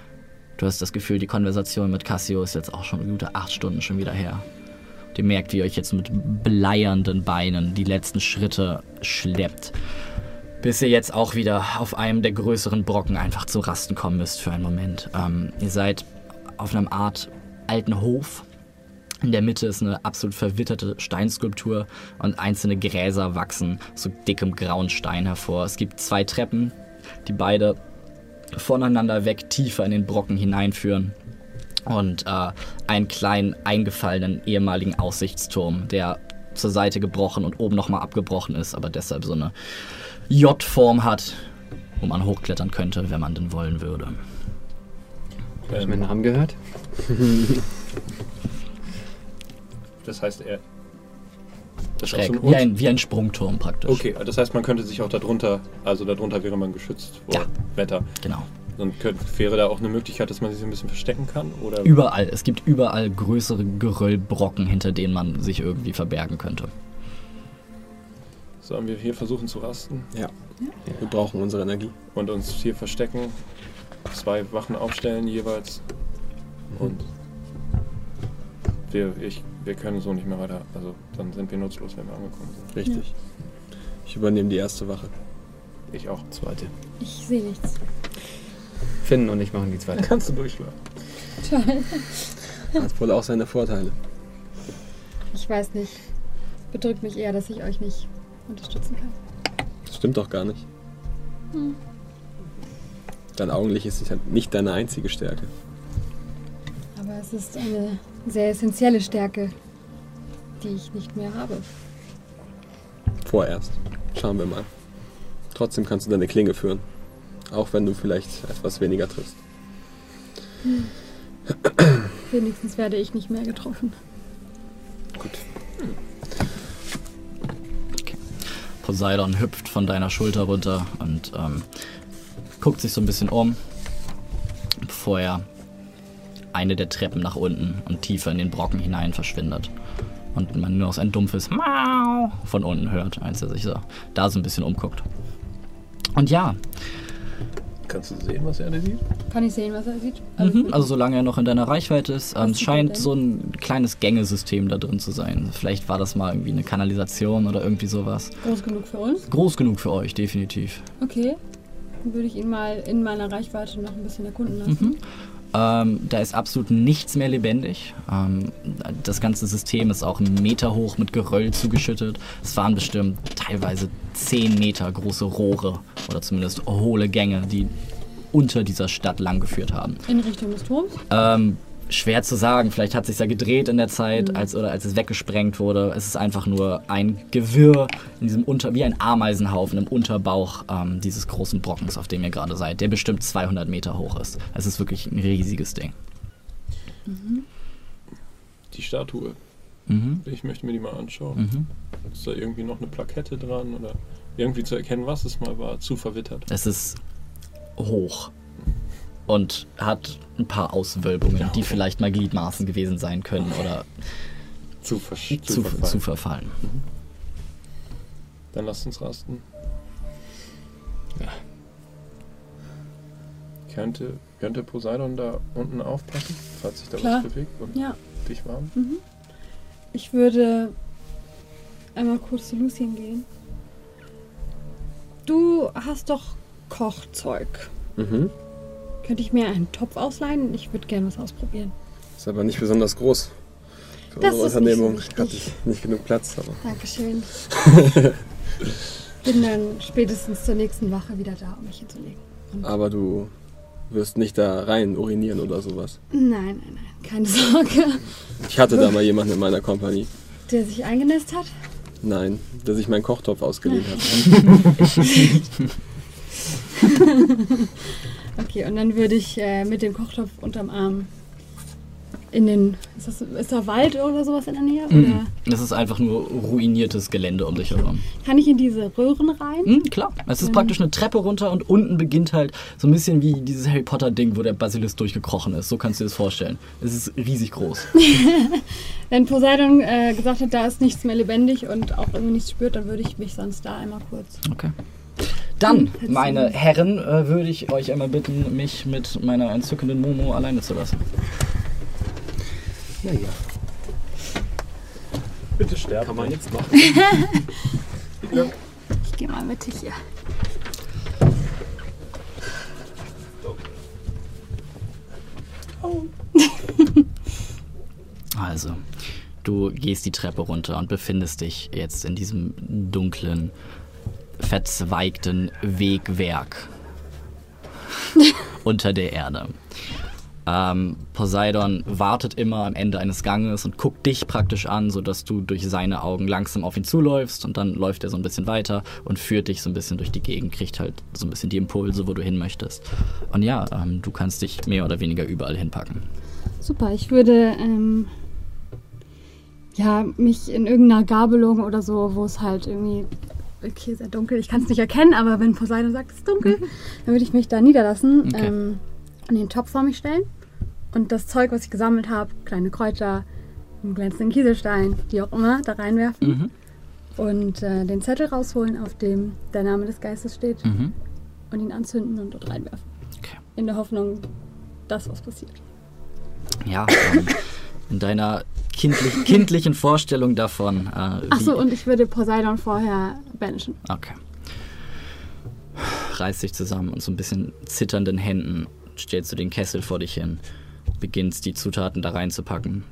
du hast das Gefühl, die Konversation mit Cassio ist jetzt auch schon gute acht Stunden schon wieder her. ihr merkt, wie ihr euch jetzt mit bleiernden Beinen die letzten Schritte schleppt. Bis ihr jetzt auch wieder auf einem der größeren Brocken einfach zu Rasten kommen müsst für einen Moment. Ähm, ihr seid auf einem Art alten Hof. In der Mitte ist eine absolut verwitterte Steinskulptur und einzelne Gräser wachsen so dickem grauen Stein hervor. Es gibt zwei Treppen, die beide voneinander weg tiefer in den Brocken hineinführen. Und äh, einen kleinen eingefallenen ehemaligen Aussichtsturm, der zur Seite gebrochen und oben nochmal abgebrochen ist, aber deshalb so eine J-Form hat, wo man hochklettern könnte, wenn man denn wollen würde. Hast du meinen Namen gehört? Das heißt, er. Das Schräg, so ein wie ein, wie ein Sprungturm praktisch. Okay, das heißt, man könnte sich auch darunter, also darunter wäre man geschützt vor Ja. Wetter. Genau. Und könnt, wäre da auch eine Möglichkeit, dass man sich ein bisschen verstecken kann? Oder Überall. Es gibt überall größere Geröllbrocken, hinter denen man sich irgendwie verbergen könnte. Sollen wir hier versuchen zu rasten Ja. Wir brauchen unsere Energie. und uns hier verstecken? Zwei Wachen aufstellen jeweils. Und wir, ich, wir können so nicht mehr weiter. Also dann sind wir nutzlos, wenn wir angekommen sind. Richtig. Ich übernehme die erste Wache. Ich auch. Zweite. Ich sehe nichts. Finn und ich machen die zweite. Kannst du durchschlafen. Toll. Hat wohl auch seine Vorteile. Ich weiß nicht. Bedrückt mich eher, dass ich euch nicht unterstützen kann. Das stimmt doch gar nicht. Hm. Dein Augenlicht ist nicht deine einzige Stärke. Aber es ist eine sehr essentielle Stärke, die ich nicht mehr habe. Vorerst. Schauen wir mal. Trotzdem kannst du deine Klinge führen. Auch wenn du vielleicht etwas weniger triffst. Wenigstens werde ich nicht mehr getroffen. Gut. Poseidon hüpft von deiner Schulter runter und ähm, guckt sich so ein bisschen um, bevor er eine der Treppen nach unten und tiefer in den Brocken hinein verschwindet. Und man nur noch ein dumpfes Mau von unten hört, als er sich so da so ein bisschen umguckt. Und ja, Kannst du sehen, was er sieht? Kann ich sehen, was er sieht? Mhm, also solange er noch in deiner Reichweite ist, ähm, es scheint so ein kleines Gängesystem da drin zu sein. Vielleicht war das mal irgendwie eine Kanalisation oder irgendwie sowas. groß genug für uns. Groß genug für euch, definitiv. Okay. Dann würde ich ihn mal in meiner Reichweite noch ein bisschen erkunden lassen. Mhm. Ähm, da ist absolut nichts mehr lebendig. Ähm, das ganze System ist auch einen Meter hoch mit Geröll zugeschüttet. Es waren bestimmt teilweise 10 Meter große Rohre oder zumindest hohle Gänge, die unter dieser Stadt langgeführt haben. In Richtung des Turms. Ähm, schwer zu sagen. Vielleicht hat sich ja gedreht in der Zeit, als, oder als es weggesprengt wurde. Es ist einfach nur ein Gewirr in diesem Unter, wie ein Ameisenhaufen im Unterbauch ähm, dieses großen Brockens, auf dem ihr gerade seid, der bestimmt 200 Meter hoch ist. Es ist wirklich ein riesiges Ding. Die Statue. Mhm. Ich möchte mir die mal anschauen. Mhm. Ist da irgendwie noch eine Plakette dran oder irgendwie zu erkennen, was es mal war? Zu verwittert. Es ist hoch und hat ein paar Auswölbungen, die vielleicht mal Gliedmaßen gewesen sein können oder Zu, versch zu, verfallen. zu verfallen. Dann lasst uns rasten. Ja. Könnte, könnte Poseidon da unten aufpassen, falls sich da Klar. was bewegt und Ja. dich warm? Ich würde einmal kurz zu Lucien gehen. Du hast doch Kochzeug. Mhm. Könnte ich mir einen Topf ausleihen? Ich würde gerne was ausprobieren. Ist aber nicht besonders groß. Für Das unsere so Unternehmung wichtig. hatte ich nicht genug Platz. Aber Dankeschön. Bin dann spätestens zur nächsten Wache wieder da, um mich hinzulegen. Und aber du wirst nicht da rein urinieren oder sowas. nein, nein, nein, keine Sorge. Ich hatte da mal jemanden in meiner Kompanie. Der sich eingenässt hat? Nein, der sich meinen Kochtopf ausgeliehen hat. Okay, und dann würde ich äh, mit dem Kochtopf unterm Arm in den. Ist, das, ist da Wald oder sowas in der Nähe? Oder Mhm. Das ist einfach nur ruiniertes Gelände um dich herum. kann ich in diese Röhren rein? Mhm, klar. Es ist praktisch eine Treppe runter und unten beginnt halt so ein bisschen wie dieses Harry Potter-Ding, wo der Basilisk durchgekrochen ist. So kannst du dir das vorstellen. Es ist riesig groß. Wenn Poseidon äh, gesagt hat, da ist nichts mehr lebendig und auch irgendwie nichts spürt, dann würde ich mich sonst da einmal kurz. Okay. Dann, meine Herren, äh, würde ich euch einmal bitten, mich mit meiner entzückenden Momo alleine zu lassen. Ja, ja. Bitte sterben. Kann man nicht. nichts machen. Ich gehe mal mit hier. Also, du gehst die Treppe runter und befindest dich jetzt in diesem dunklen, verzweigten Wegwerk unter der Erde. Ähm, Poseidon wartet immer am Ende eines Ganges und guckt dich praktisch an, sodass du durch seine Augen langsam auf ihn zuläufst und dann läuft er so ein bisschen weiter und führt dich so ein bisschen durch die Gegend, kriegt halt so ein bisschen die Impulse, wo du hin möchtest. Und ja, ähm, du kannst dich mehr oder weniger überall hinpacken. Super, ich würde ähm, ja, mich in irgendeiner Gabelung oder so, wo es halt irgendwie, okay, sehr dunkel, ich kann es nicht erkennen, aber wenn Poseidon sagt, es ist dunkel, dann würde ich mich da niederlassen, Okay. ähm, und den Topf vor mich stellen und das Zeug, was ich gesammelt habe, kleine Kräuter, einen glänzenden Kieselstein, die auch immer, da reinwerfen Mhm. und äh, den Zettel rausholen, auf dem der Name des Geistes steht Mhm. und ihn anzünden und dort reinwerfen. Okay. In der Hoffnung, dass was passiert. Ja, ähm, in deiner kindlich, kindlichen Vorstellung davon. Äh, Achso, und ich würde Poseidon vorher banishen. Okay. Reißt dich zusammen und so ein bisschen zitternden Händen stellst du den Kessel vor dich hin, beginnst die Zutaten da reinzupacken.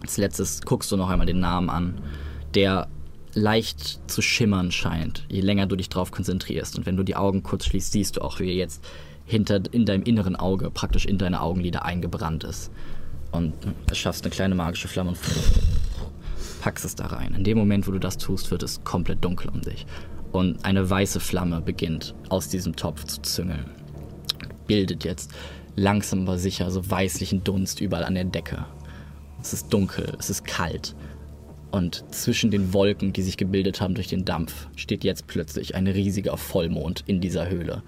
Als letztes guckst du noch einmal den Namen an, der leicht zu schimmern scheint, je länger du dich drauf konzentrierst. Und wenn du die Augen kurz schließt, siehst du auch, wie er jetzt hinter in deinem inneren Auge, praktisch in deine Augenlider eingebrannt ist. Und schaffst eine kleine magische Flamme und packst es da rein. In dem Moment, wo du das tust, wird es komplett dunkel um dich. Und eine weiße Flamme beginnt aus diesem Topf zu züngeln. Bildet jetzt langsam aber sicher so weißlichen Dunst überall an der Decke. Es ist dunkel, es ist kalt. Und zwischen den Wolken, die sich gebildet haben durch den Dampf, steht jetzt plötzlich ein riesiger Vollmond in dieser Höhle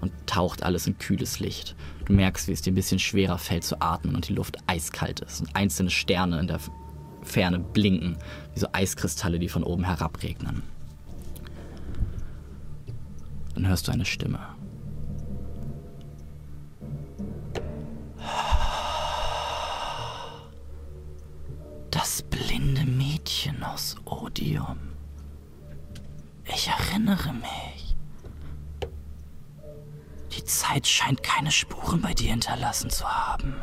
und taucht alles in kühles Licht. Du merkst, wie es dir ein bisschen schwerer fällt zu atmen und die Luft eiskalt ist und einzelne Sterne in der Ferne blinken, wie so Eiskristalle, die von oben herabregnen. Dann hörst du eine Stimme. Das blinde Mädchen aus Odium. Ich erinnere mich. Die Zeit scheint keine Spuren bei dir hinterlassen zu haben.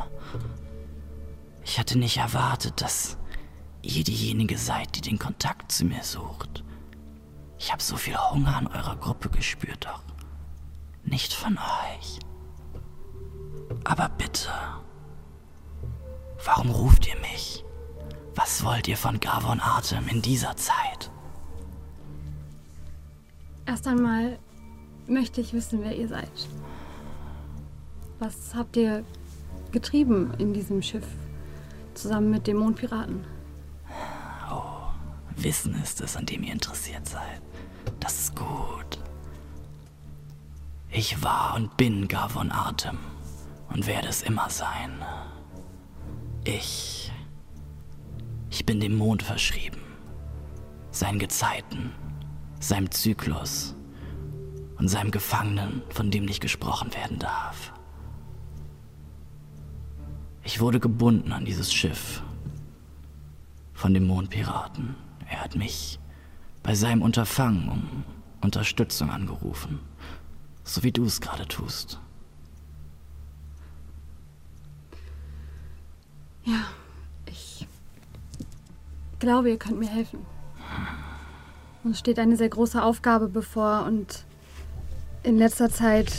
Ich hatte nicht erwartet, dass ihr diejenige seid, die den Kontakt zu mir sucht. Ich habe so viel Hunger an eurer Gruppe gespürt, doch nicht von euch. Aber bitte, warum ruft ihr mich? Was wollt ihr von Gavon Artem in dieser Zeit? Erst einmal möchte ich wissen, wer ihr seid. Was habt ihr getrieben in diesem Schiff zusammen mit dem Mondpiraten? Wissen ist es, an dem ihr interessiert seid. Das ist gut. Ich war und bin Gavon Artem und werde es immer sein. Ich. Ich bin dem Mond verschrieben. Seinen Gezeiten, seinem Zyklus und seinem Gefangenen, von dem nicht gesprochen werden darf. Ich wurde gebunden an dieses Schiff von dem Mondpiraten. Er hat mich bei seinem Unterfangen um Unterstützung angerufen. So wie du es gerade tust. Ja, ich glaube, ihr könnt mir helfen. Uns steht eine sehr große Aufgabe bevor und in letzter Zeit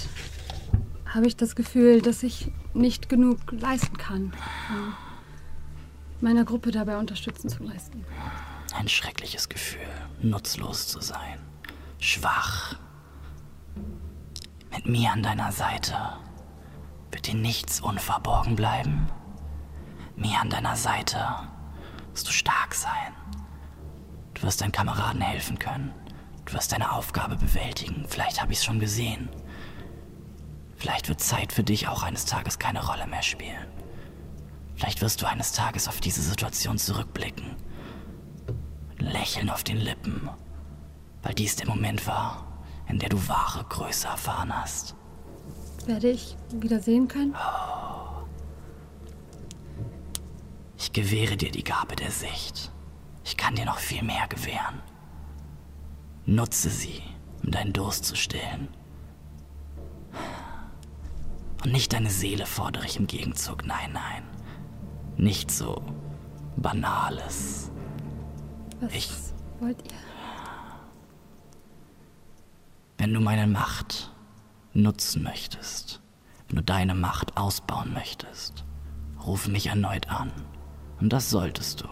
habe ich das Gefühl, dass ich nicht genug leisten kann, um meiner Gruppe dabei unterstützen zu leisten. Ein schreckliches Gefühl, nutzlos zu sein. Schwach. Mit mir an deiner Seite wird dir nichts unverborgen bleiben. Mir an deiner Seite wirst du stark sein. Du wirst deinen Kameraden helfen können. Du wirst deine Aufgabe bewältigen. Vielleicht habe ich es schon gesehen. Vielleicht wird Zeit für dich auch eines Tages keine Rolle mehr spielen. Vielleicht wirst du eines Tages auf diese Situation zurückblicken. Lächeln auf den Lippen. Weil dies der Moment war, in der du wahre Größe erfahren hast. Werde ich wieder sehen können? Ich gewähre dir die Gabe der Sicht. Ich kann dir noch viel mehr gewähren. Nutze sie, um deinen Durst zu stillen. Und nicht deine Seele fordere ich im Gegenzug, nein, nein. Nicht so Banales. Was Ich- wollt ihr? Wenn du meine Macht nutzen möchtest, wenn du deine Macht ausbauen möchtest, ruf mich erneut an. Und das solltest du.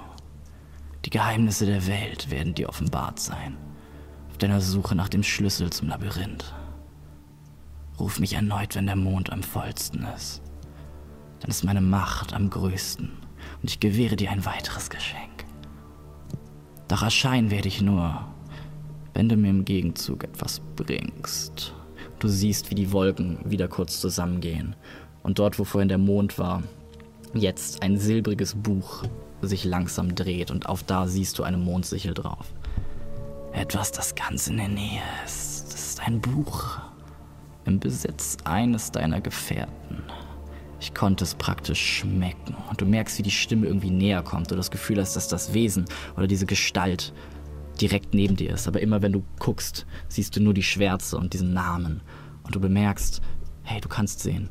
Die Geheimnisse der Welt werden dir offenbart sein. Deiner Suche nach dem Schlüssel zum Labyrinth. Ruf mich erneut, wenn der Mond am vollsten ist. Dann ist meine Macht am größten und ich gewähre dir ein weiteres Geschenk. Doch erscheinen werde ich nur, wenn du mir im Gegenzug etwas bringst. Du siehst, wie die Wolken wieder kurz zusammengehen und dort, wo vorhin der Mond war, jetzt ein silbriges Buch sich langsam dreht und auf da siehst du eine Mondsichel drauf. Etwas, das ganz in der Nähe ist. Das ist ein Buch im Besitz eines deiner Gefährten. Ich konnte es praktisch schmecken und du merkst, wie die Stimme irgendwie näher kommt und das Gefühl hast, dass das Wesen oder diese Gestalt direkt neben dir ist. Aber immer wenn du guckst, siehst du nur die Schwärze und diesen Namen. Und du bemerkst, hey, du kannst sehen.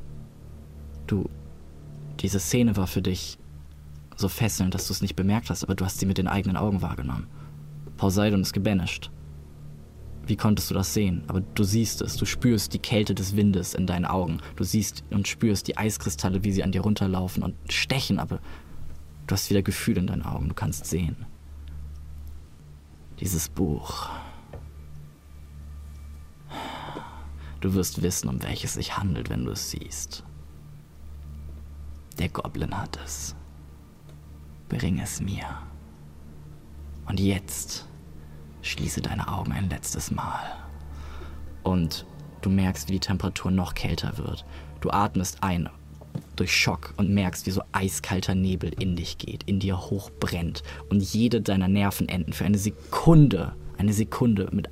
Du, diese Szene war für dich so fesselnd, dass du es nicht bemerkt hast, aber du hast sie mit den eigenen Augen wahrgenommen. Poseidon ist gebanished. Wie konntest du das sehen? Aber du siehst es, du spürst die Kälte des Windes in deinen Augen. Du siehst und spürst die Eiskristalle, wie sie an dir runterlaufen und stechen, aber du hast wieder Gefühl in deinen Augen, du kannst sehen. Dieses Buch. Du wirst wissen, um welches sich handelt, wenn du es siehst. Der Goblin hat es. Bring es mir. Und jetzt schließe deine Augen ein letztes Mal. Und du merkst, wie die Temperatur noch kälter wird. Du atmest ein durch Schock und merkst, wie so eiskalter Nebel in dich geht, in dir hochbrennt und jede deiner Nervenenden für eine Sekunde, eine Sekunde mit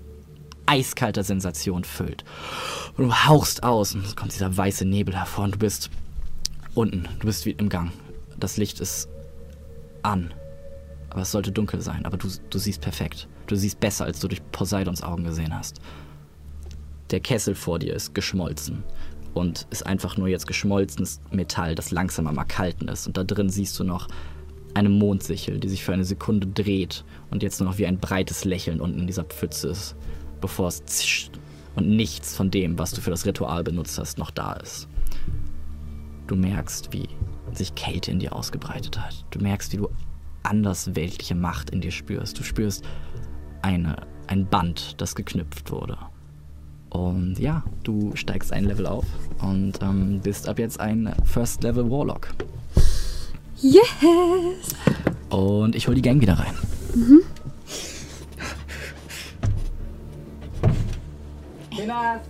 eiskalter Sensation füllt. Und du hauchst aus und es kommt dieser weiße Nebel hervor und du bist unten, du bist wie im Gang. Das Licht ist an, aber es sollte dunkel sein, aber du, du siehst perfekt. Du siehst besser, als du durch Poseidons Augen gesehen hast. Der Kessel vor dir ist geschmolzen und ist einfach nur jetzt geschmolzenes Metall, das langsam am Erkalten ist. Und da drin siehst du noch eine Mondsichel, die sich für eine Sekunde dreht und jetzt nur noch wie ein breites Lächeln unten in dieser Pfütze ist, bevor es zischt und nichts von dem, was du für das Ritual benutzt hast, noch da ist. Du merkst, wie sich Kälte in dir ausgebreitet hat. Du merkst, wie du andersweltliche Macht in dir spürst. Du spürst eine, ein Band, das geknüpft wurde. Und ja, du steigst ein Level auf und ähm, bist ab jetzt ein First Level Warlock. Yes! Und ich hol die Gang wieder rein. Yes!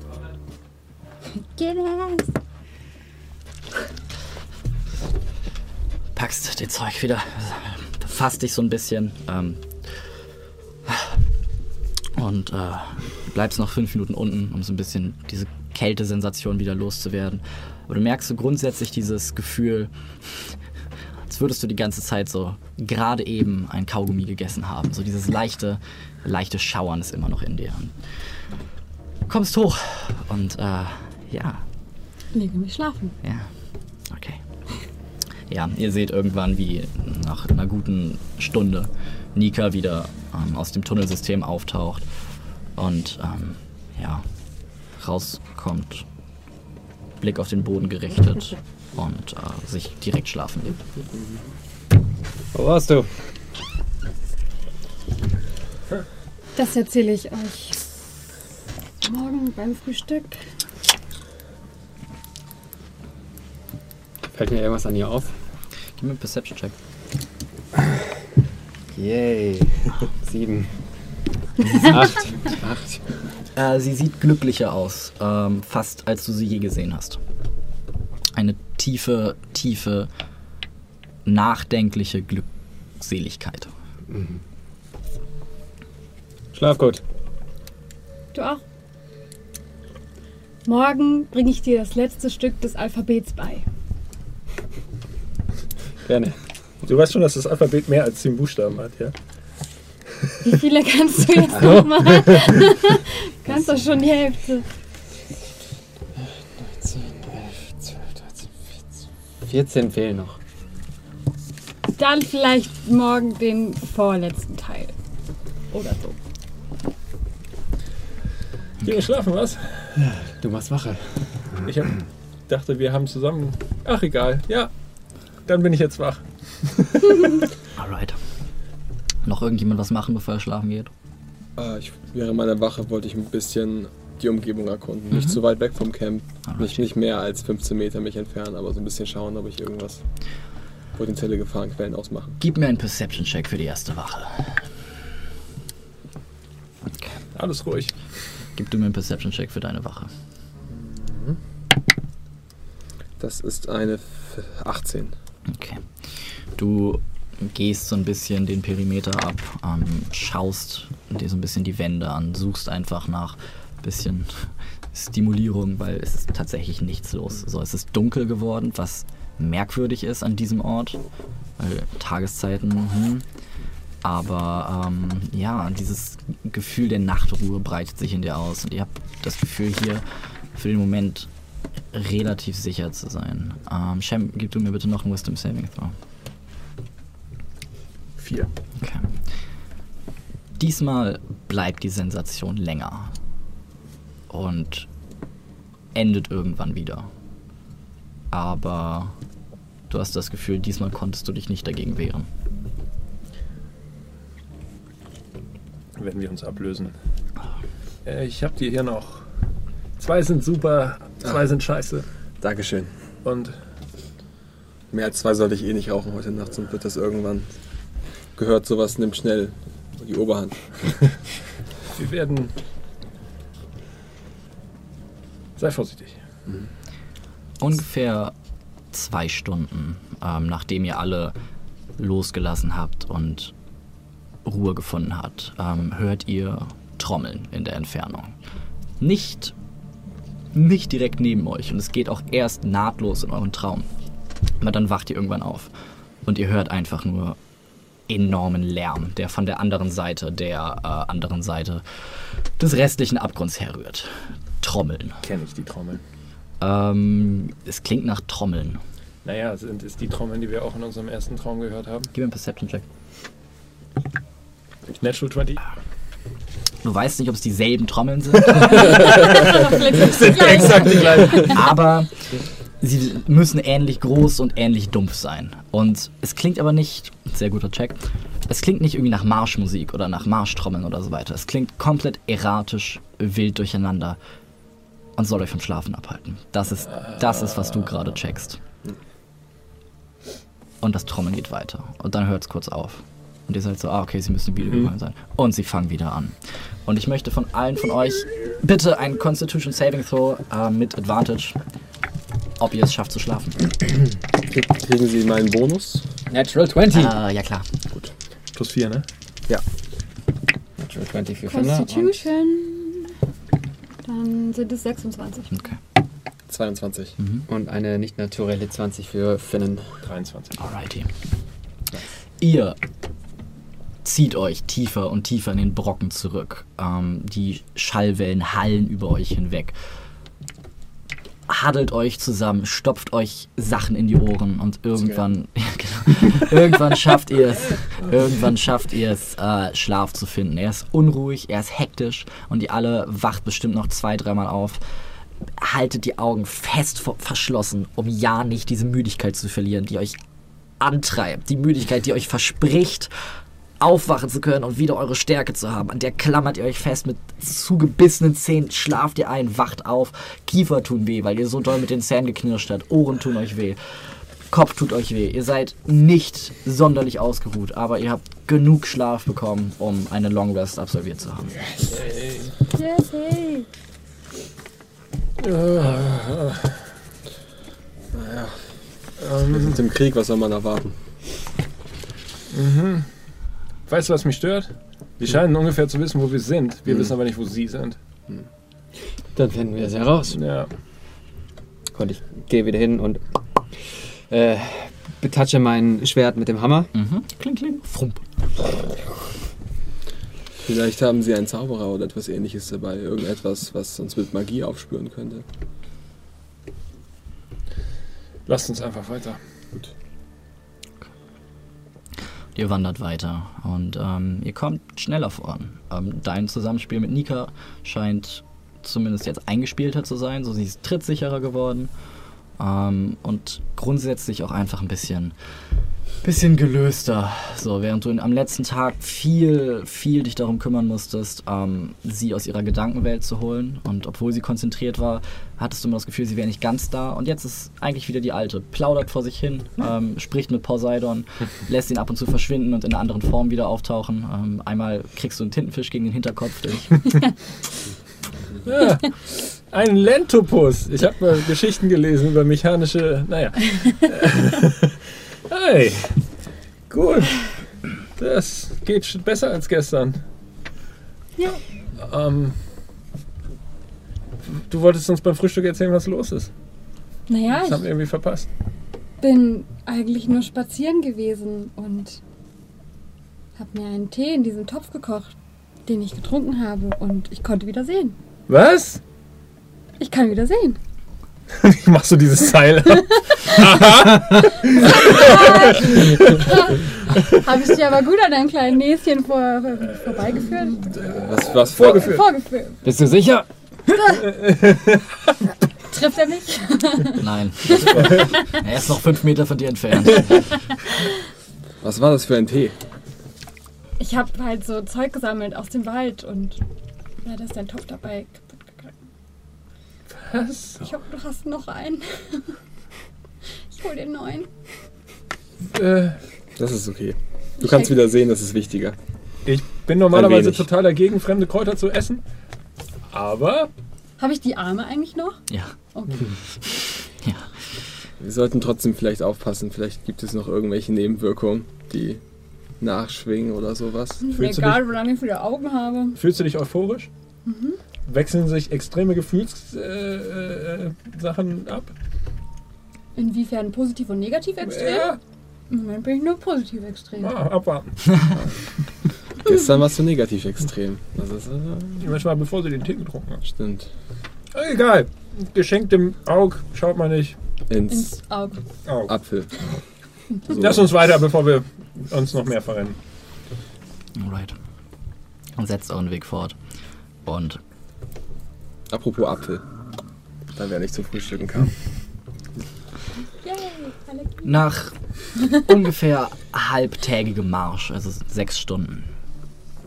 Packst den Zeug wieder, fasst dich so ein bisschen ähm, und äh, bleibst noch fünf Minuten unten, um so ein bisschen diese Kältesensation wieder loszuwerden. Aber du merkst so grundsätzlich dieses Gefühl, als würdest du die ganze Zeit so gerade eben ein Kaugummi gegessen haben. So dieses leichte, leichte Schauern ist immer noch in dir. Und kommst hoch und äh, ja, Lege mich schlafen. ja. Ja, ihr seht irgendwann, wie nach einer guten Stunde Nika wieder ähm, aus dem Tunnelsystem auftaucht und ähm, ja, rauskommt, Blick auf den Boden gerichtet und äh, sich direkt schlafen legt. Wo warst du? Das erzähle ich euch morgen beim Frühstück. Fällt mir irgendwas an ihr auf? Gib mir einen Perception-Check. Yay. Sieben. Acht. Acht. Äh, sie sieht glücklicher aus, ähm, fast als du sie je gesehen hast. Eine tiefe, tiefe, nachdenkliche Glückseligkeit. Schlaf gut. Du auch. Morgen bringe ich dir das letzte Stück des Alphabets bei. Gerne. Du weißt schon, dass das Alphabet mehr als zehn Buchstaben hat, ja? Wie viele kannst du jetzt noch mal? kannst doch schon die Hälfte. 10, 11, 12, 13, 14. 14 fehlen noch. Dann vielleicht morgen den vorletzten Teil. Oder so. Gehen wir schlafen, was? Du machst Wache. Ich hab, dachte, wir haben zusammen. Ach, egal. Ja. Dann bin ich jetzt wach. Alright. Noch irgendjemand was machen, bevor er schlafen geht? Äh, ich, während meiner Wache wollte ich ein bisschen die Umgebung erkunden. Nicht zu weit weg vom Camp. Alright. Nicht, nicht mehr als 15 Meter mich entfernen, aber so ein bisschen schauen, ob ich irgendwas potenzielle Gefahrenquellen ausmachen. Gib mir einen Perception-Check für die erste Wache. Okay. Alles ruhig. Gib du mir einen Perception-Check für deine Wache. Das ist eine F- 18. Okay. Du gehst so ein bisschen den Perimeter ab, ähm, schaust dir so ein bisschen die Wände an, suchst einfach nach ein bisschen Stimulierung, weil es ist tatsächlich nichts los. So, es ist dunkel geworden, was merkwürdig ist an diesem Ort, weil Tageszeiten, hm, aber ähm, ja, dieses Gefühl der Nachtruhe breitet sich in dir aus und ihr habt das Gefühl hier für den Moment relativ sicher zu sein. Ähm, Shem, gib du mir bitte noch einen Wisdom Saving Throw. Vier. Okay. Diesmal bleibt die Sensation länger und endet irgendwann wieder. Aber du hast das Gefühl, diesmal konntest du dich nicht dagegen wehren. Wenn wir uns ablösen. Äh, ich hab die hier noch. Zwei sind super, zwei sind scheiße. Dankeschön. Und Mehr als zwei sollte ich eh nicht rauchen heute Nacht, sonst wird das irgendwann gehört, sowas nimmt schnell die Oberhand. wir werden. Sei vorsichtig. Ungefähr zwei Stunden, ähm, nachdem ihr alle losgelassen habt und Ruhe gefunden habt, ähm, hört ihr Trommeln in der Entfernung. Nicht, nicht direkt neben euch und es geht auch erst nahtlos in euren Traum. Aber dann wacht ihr irgendwann auf und ihr hört einfach nur enormen Lärm, der von der anderen Seite, der äh, anderen Seite des restlichen Abgrunds herrührt. Trommeln. Kenne ich die Trommeln. Ähm, es klingt nach Trommeln. Naja, sind es die Trommeln, die wir auch in unserem ersten Traum gehört haben? Gib mir einen Perception-Check. Natural 20. Du weißt nicht, ob es dieselben Trommeln sind, Exakt die gleichen. aber sie müssen ähnlich groß und ähnlich dumpf sein. Und es klingt aber nicht, sehr guter Check, es klingt nicht irgendwie nach Marschmusik oder nach Marschtrommeln oder so weiter. Es klingt komplett erratisch, wild durcheinander und soll euch vom Schlafen abhalten. Das ist, das ist, was du gerade checkst. Und das Trommeln geht weiter. Und dann hört es kurz auf. Und ihr seid so, ah, okay, sie müssen wieder gefallen sein. Und sie fangen wieder an. Und ich möchte von allen von euch bitte einen Constitution Saving Throw äh, mit Advantage, ob ihr es schafft zu schlafen. Krieg- Kriegen Sie meinen Bonus? Natural 20. Äh, ja, klar. Plus 4, ne? Natural 20 für Finder. und Constitution. Dann sind es 26. Okay. 22. Und eine nicht naturelle 20 für Finnen. 23. Alrighty. Ihr zieht euch tiefer und tiefer in den Brocken zurück. Ähm, die Schallwellen hallen über euch hinweg. Haddelt euch zusammen, stopft euch Sachen in die Ohren und irgendwann, genau, irgendwann schafft ihr es, irgendwann schafft ihr es, äh, Schlaf zu finden. Er ist unruhig, er ist hektisch und ihr alle wacht bestimmt noch zwei, dreimal auf. Haltet die Augen fest verschlossen, um ja nicht diese Müdigkeit zu verlieren, die euch antreibt. Die Müdigkeit, die euch verspricht, aufwachen zu können und wieder eure Stärke zu haben. An der klammert ihr euch fest mit zugebissenen Zähnen, schlaft ihr ein, wacht auf, Kiefer tun weh, weil ihr so doll mit den Zähnen geknirscht habt, Ohren tun euch weh, Kopf tut euch weh. Ihr seid nicht sonderlich ausgeruht, aber ihr habt genug Schlaf bekommen, um eine Long Rest absolviert zu haben. Yes, hey. Wir sind im Krieg, was soll man erwarten? Weißt du, was mich stört? Die scheinen ungefähr zu wissen, wo wir sind. Wir wissen aber nicht, wo sie sind. Dann finden wir es heraus. Ja. Und ich gehe wieder hin und äh, betatsche mein Schwert mit dem Hammer. Mhm. Kling, kling. Frump. Vielleicht haben sie einen Zauberer oder etwas ähnliches dabei. Irgendetwas, was uns mit Magie aufspüren könnte. Lasst uns einfach weiter. Gut. Ihr wandert weiter und ähm, ihr kommt schneller voran. Ähm, dein Zusammenspiel mit Nika scheint zumindest jetzt eingespielter zu sein, so sie ist trittsicherer geworden ähm, und grundsätzlich auch einfach ein bisschen, bisschen gelöster. So, während du am letzten Tag viel, viel dich darum kümmern musstest, ähm, sie aus ihrer Gedankenwelt zu holen und obwohl sie konzentriert war, hattest du immer das Gefühl, sie wäre nicht ganz da und jetzt ist eigentlich wieder die alte. Plaudert vor sich hin, ähm, spricht mit Poseidon, lässt ihn ab und zu verschwinden und in einer anderen Form wieder auftauchen. Ähm, einmal kriegst du einen Tintenfisch gegen den Hinterkopf durch. Ja, ein Lentopus. Ich habe mal Geschichten gelesen über mechanische. Naja. hey, gut. Das geht schon besser als gestern. Ja. Ähm, du wolltest uns beim Frühstück erzählen, was los ist. Naja, Das haben wir irgendwie verpasst. bin eigentlich nur spazieren gewesen und habe mir einen Tee in diesem Topf gekocht, den ich getrunken habe und ich konnte wieder sehen. Was? Ich kann wieder sehen. Wie machst du dieses Teil? Habe ich dir aber gut an deinem kleinen Näschen vor, vorbeigeführt? Was, was Vorgeführt. Vorgeführt. Bist du sicher? Trifft er mich? Nein. er ist noch fünf Meter von dir entfernt. Was war das für ein Tee? Ich habe halt so Zeug gesammelt aus dem Wald und da ist dein Topf dabei. Was? Ich hoffe, du hast noch einen. Ich hol den neuen. Äh, Das ist okay. Du kannst wieder sehen, das ist wichtiger. ich bin normalerweise total dagegen, fremde Kräuter zu essen. Aber Habe ich die Arme eigentlich noch? Ja. Okay. Wir sollten trotzdem vielleicht aufpassen. Vielleicht gibt es noch irgendwelche Nebenwirkungen, die nachschwingen oder sowas. Fühlst du Egal, wie lange ich wieder Augen habe. fühlst du dich euphorisch? Wechseln sich extreme Gefühlssachen äh, äh, Sachen ab? Inwiefern positiv und negativ extrem? Ja, Im Moment bin ich nur positiv extrem. ah, abwarten. Gestern warst du negativ extrem. Das ist, äh, Manchmal bevor sie den Tee getrunken hat. stimmt. Egal. Geschenkt im Aug, schaut mal nicht. Ins Ins Auge. Aug. Apfel. So. Lass uns weiter, bevor wir uns noch mehr verrennen. Alright. Und setzt euren Weg fort. Und Apropos Apfel. Da wer nicht zum Frühstücken kam. Nach ungefähr halbtägigem Marsch, also sechs Stunden,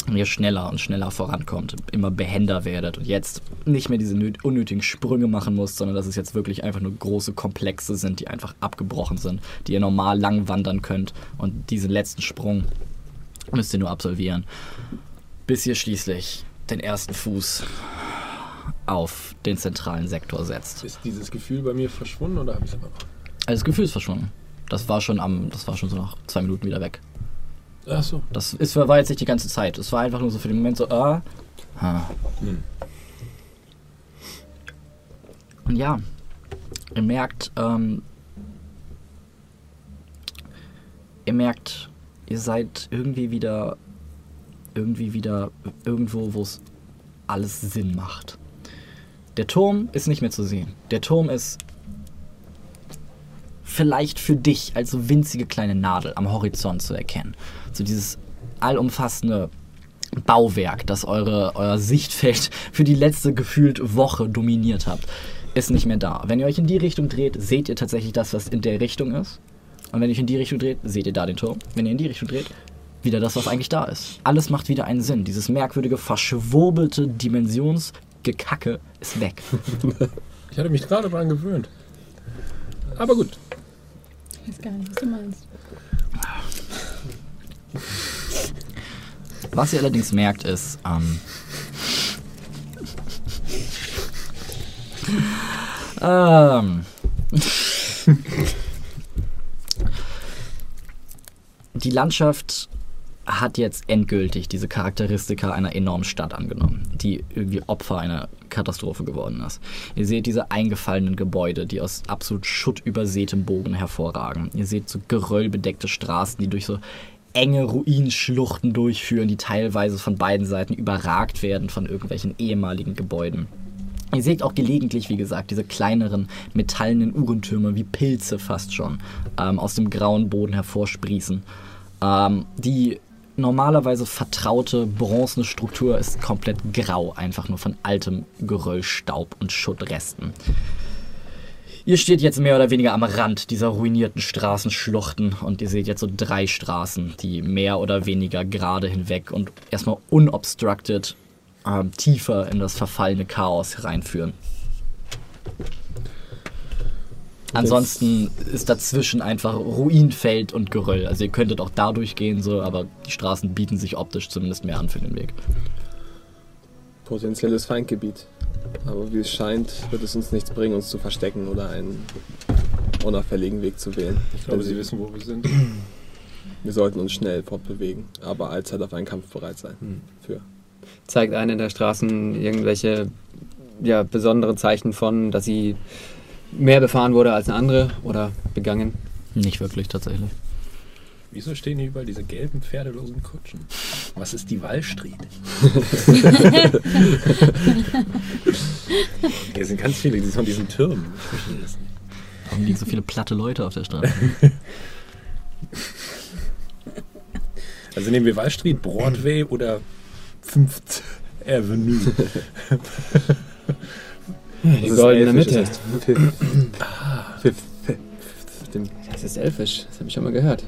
und ihr schneller und schneller vorankommt, immer behender werdet und jetzt nicht mehr diese nöt- unnötigen Sprünge machen müsst, sondern dass es jetzt wirklich einfach nur große Komplexe sind, die einfach abgebrochen sind, die ihr normal lang wandern könnt und diesen letzten Sprung müsst ihr nur absolvieren, bis ihr schließlich den ersten Fuß auf den zentralen Sektor setzt. Ist dieses Gefühl bei mir verschwunden oder habe ich es immer noch? Also das Gefühl ist verschwunden. Das war schon am, das war schon so nach zwei Minuten wieder weg. Ach so. Das ist, war jetzt nicht die ganze Zeit. Es war einfach nur so für den Moment so, ah. Ha. Hm. Und ja, ihr merkt, ähm, ihr merkt, ihr seid irgendwie wieder, irgendwie wieder irgendwo, wo es alles Sinn macht. Der Turm ist nicht mehr zu sehen. Der Turm ist vielleicht für dich als so winzige kleine Nadel am Horizont zu erkennen. So dieses allumfassende Bauwerk, das eure, euer Sichtfeld für die letzte gefühlt Woche dominiert habt, ist nicht mehr da. Wenn ihr euch in die Richtung dreht, seht ihr tatsächlich das, was in der Richtung ist. Und wenn ihr euch in die Richtung dreht, seht ihr da den Turm. Wenn ihr in die Richtung dreht, wieder das, was eigentlich da ist. Alles macht wieder einen Sinn. Dieses merkwürdige, verschwurbelte Dimensionsgekacke ist weg. Ich hatte mich gerade daran gewöhnt. Aber gut. Ich weiß gar nicht, was du meinst. Was ihr allerdings merkt, ist, ähm, ähm, die Landschaft hat jetzt endgültig diese Charakteristika einer enormen Stadt angenommen, die irgendwie Opfer einer Katastrophe geworden ist. Ihr seht diese eingefallenen Gebäude, die aus absolut schuttübersätem Bogen hervorragen. Ihr seht so geröllbedeckte Straßen, die durch so enge Ruinenschluchten durchführen, die teilweise von beiden Seiten überragt werden von irgendwelchen ehemaligen Gebäuden. Ihr seht auch gelegentlich, wie gesagt, diese kleineren metallenen Uhrentürme wie Pilze fast schon ähm, aus dem grauen Boden hervorsprießen. Ähm, die normalerweise vertraute bronzene Struktur ist komplett grau, einfach nur von altem Geröll, Staub und Schuttresten. Ihr steht jetzt mehr oder weniger am Rand dieser ruinierten Straßenschluchten und ihr seht jetzt so drei Straßen, die mehr oder weniger gerade hinweg und erstmal unobstructed ähm, tiefer in das verfallene Chaos hereinführen. Ansonsten ist dazwischen einfach Ruinfeld und Geröll. Also ihr könntet auch da durchgehen, so, aber die Straßen bieten sich optisch zumindest mehr an für den Weg. Potenzielles Feindgebiet. Aber wie es scheint, wird es uns nichts bringen, uns zu verstecken oder einen unauffälligen Weg zu wählen. Ich glaube, Sie wissen, wo wir sind. Wir sollten uns schnell fortbewegen, aber allzeit auf einen Kampf bereit sein. Hm. Für. Zeigt eine der Straßen irgendwelche ja, besonderen Zeichen von, dass sie mehr befahren wurde als eine andere oder begangen? Nicht wirklich tatsächlich. Wieso stehen hier überall diese gelben pferdelosen Kutschen? Was ist die Wallstreet? Hier sind ganz viele, die sind von diesen Türmen. Ich verstehe das nicht. Warum liegen so viele platte Leute auf der Straße? Also nehmen wir Wallstreet, Broadway oder Fifth Avenue. Die goldene Mitte. das heißt. Dem Das ist elfisch, das habe ich schon mal gehört.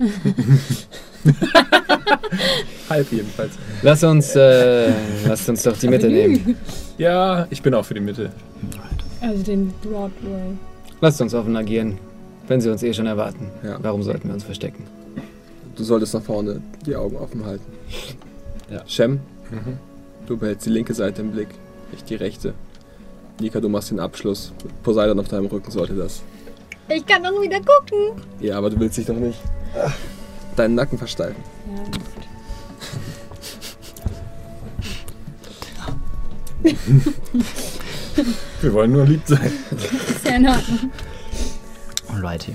Halb jedenfalls. Lass uns, äh, lass uns doch die Mitte nehmen. Ja, ich bin auch für die Mitte. Also den Broadway. Lasst uns offen agieren, wenn sie uns eh schon erwarten. Ja. Warum sollten wir uns verstecken? Du solltest nach vorne die Augen offen halten. Ja. Shem, du behältst die linke Seite im Blick, ich die rechte. Nika, du machst den Abschluss. Poseidon auf deinem Rücken sollte das. Ich kann doch wieder gucken. Ja, aber du willst dich doch nicht. Deinen Nacken versteifen. Ja. Wir wollen nur lieb sein. Ist ja in Ordnung. Alrighty.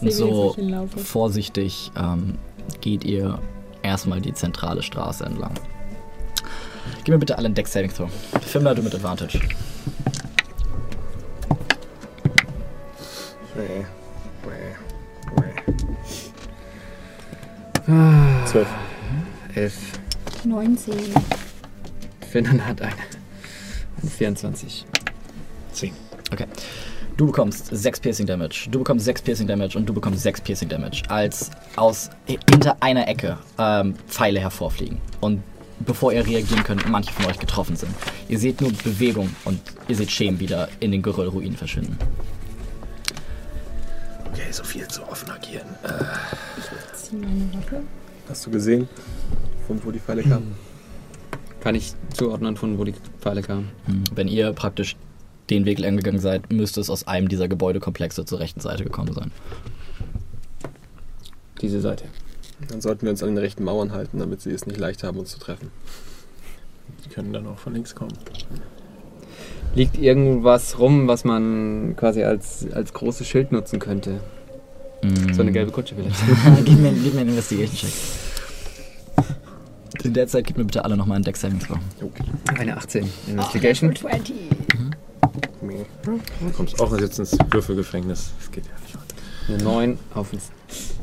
Und so vorsichtig ähm, geht ihr erstmal die zentrale Straße entlang. Gib mir bitte alle einen Deck Saving Throw. Fimmler, du mit Advantage. Zwölf. Elf. 19. Finnern hat eine. eine 24. Zehn. Okay. Du bekommst 6 Piercing Damage, du bekommst 6 Piercing Damage und du bekommst 6 Piercing Damage, als aus hinter einer Ecke ähm, Pfeile hervorfliegen. Und bevor ihr reagieren könnt, manche von euch getroffen sind. Ihr seht nur Bewegung und ihr seht Schemen wieder in den Geröllruinen verschwinden. So viel zu offen agieren. Zieh meine Waffe. Hast du gesehen, von wo die Pfeile kamen? Kann ich zuordnen, von wo die Pfeile kamen? Hm. Wenn ihr praktisch den Weg lang gegangen seid, müsste es aus einem dieser Gebäudekomplexe zur rechten Seite gekommen sein. Diese Seite. Dann sollten wir uns an den rechten Mauern halten, damit sie es nicht leicht haben, uns zu treffen. Die können dann auch von links kommen. Liegt irgendwas rum, was man quasi als, als großes Schild nutzen könnte? So eine gelbe Kutsche vielleicht. gib, mir, gib mir einen Investigation-Check. In der Zeit gib mir bitte alle nochmal einen Deck Saving Throw. Eine 18. Investigation. 20. Du kommst auch jetzt ins Würfelgefängnis. Das geht ja nicht. Eine 9 auf den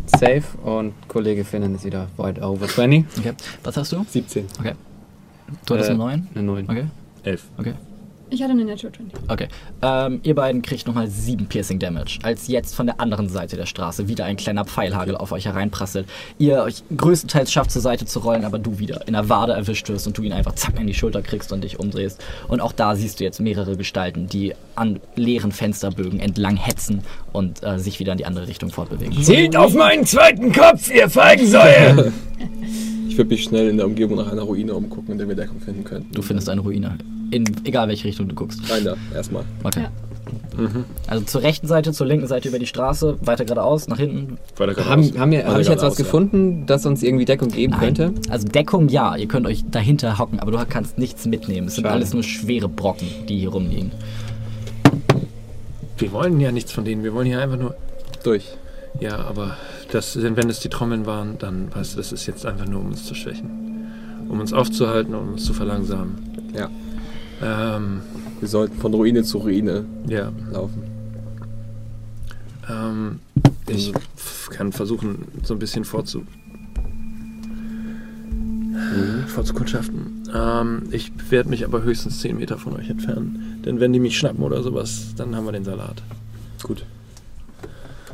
Safe und Kollege Finnen ist wieder weit over 20. Okay. Was hast du? 17. Okay. Du hattest Äh, eine 9? Eine 9. Okay. Elf. Okay. Ich hatte eine Natural 20. Okay. Ähm, ihr beiden kriegt nochmal 7 Piercing Damage, als jetzt von der anderen Seite der Straße wieder ein kleiner Pfeilhagel auf euch hereinprasselt. Ihr euch größtenteils schafft zur Seite zu rollen, aber du wieder in der Wade erwischt wirst und du ihn einfach zack in die Schulter kriegst und dich umdrehst. Und auch da siehst du jetzt mehrere Gestalten, die an leeren Fensterbögen entlang hetzen und äh, sich wieder in die andere Richtung fortbewegen. Zielt auf meinen zweiten Kopf, ihr Feigensäue! Ich würde mich schnell in der Umgebung nach einer Ruine umgucken, in der wir Deckung finden könnten. Du findest eine Ruine. In egal welche Richtung du guckst. Rein da, erstmal. Okay. Ja. Also zur rechten Seite, zur linken Seite über die Straße, weiter geradeaus, nach hinten. Weiter geradeaus. Haben, haben wir, Weiter habe ich jetzt was ja. gefunden, das uns irgendwie Deckung geben könnte? Also Deckung ja, ihr könnt euch dahinter hocken, aber du kannst nichts mitnehmen. Es sind Schade. alles nur schwere Brocken, die hier rumliegen. Wir wollen ja nichts von denen. Wir wollen hier einfach nur. Durch. Ja, aber das, wenn es die Trommeln waren, dann weißt du, das ist jetzt einfach nur, um uns zu schwächen. Um uns aufzuhalten, um uns zu verlangsamen. Ja. Ähm, Wir sollten von Ruine zu Ruine ja. laufen. Ähm, ich f- kann versuchen, so ein bisschen vorzu vorzukundschaften. Ähm, ich werde mich aber höchstens 10 Meter von euch entfernen. Denn wenn die mich schnappen oder sowas, dann haben wir den Salat. Gut.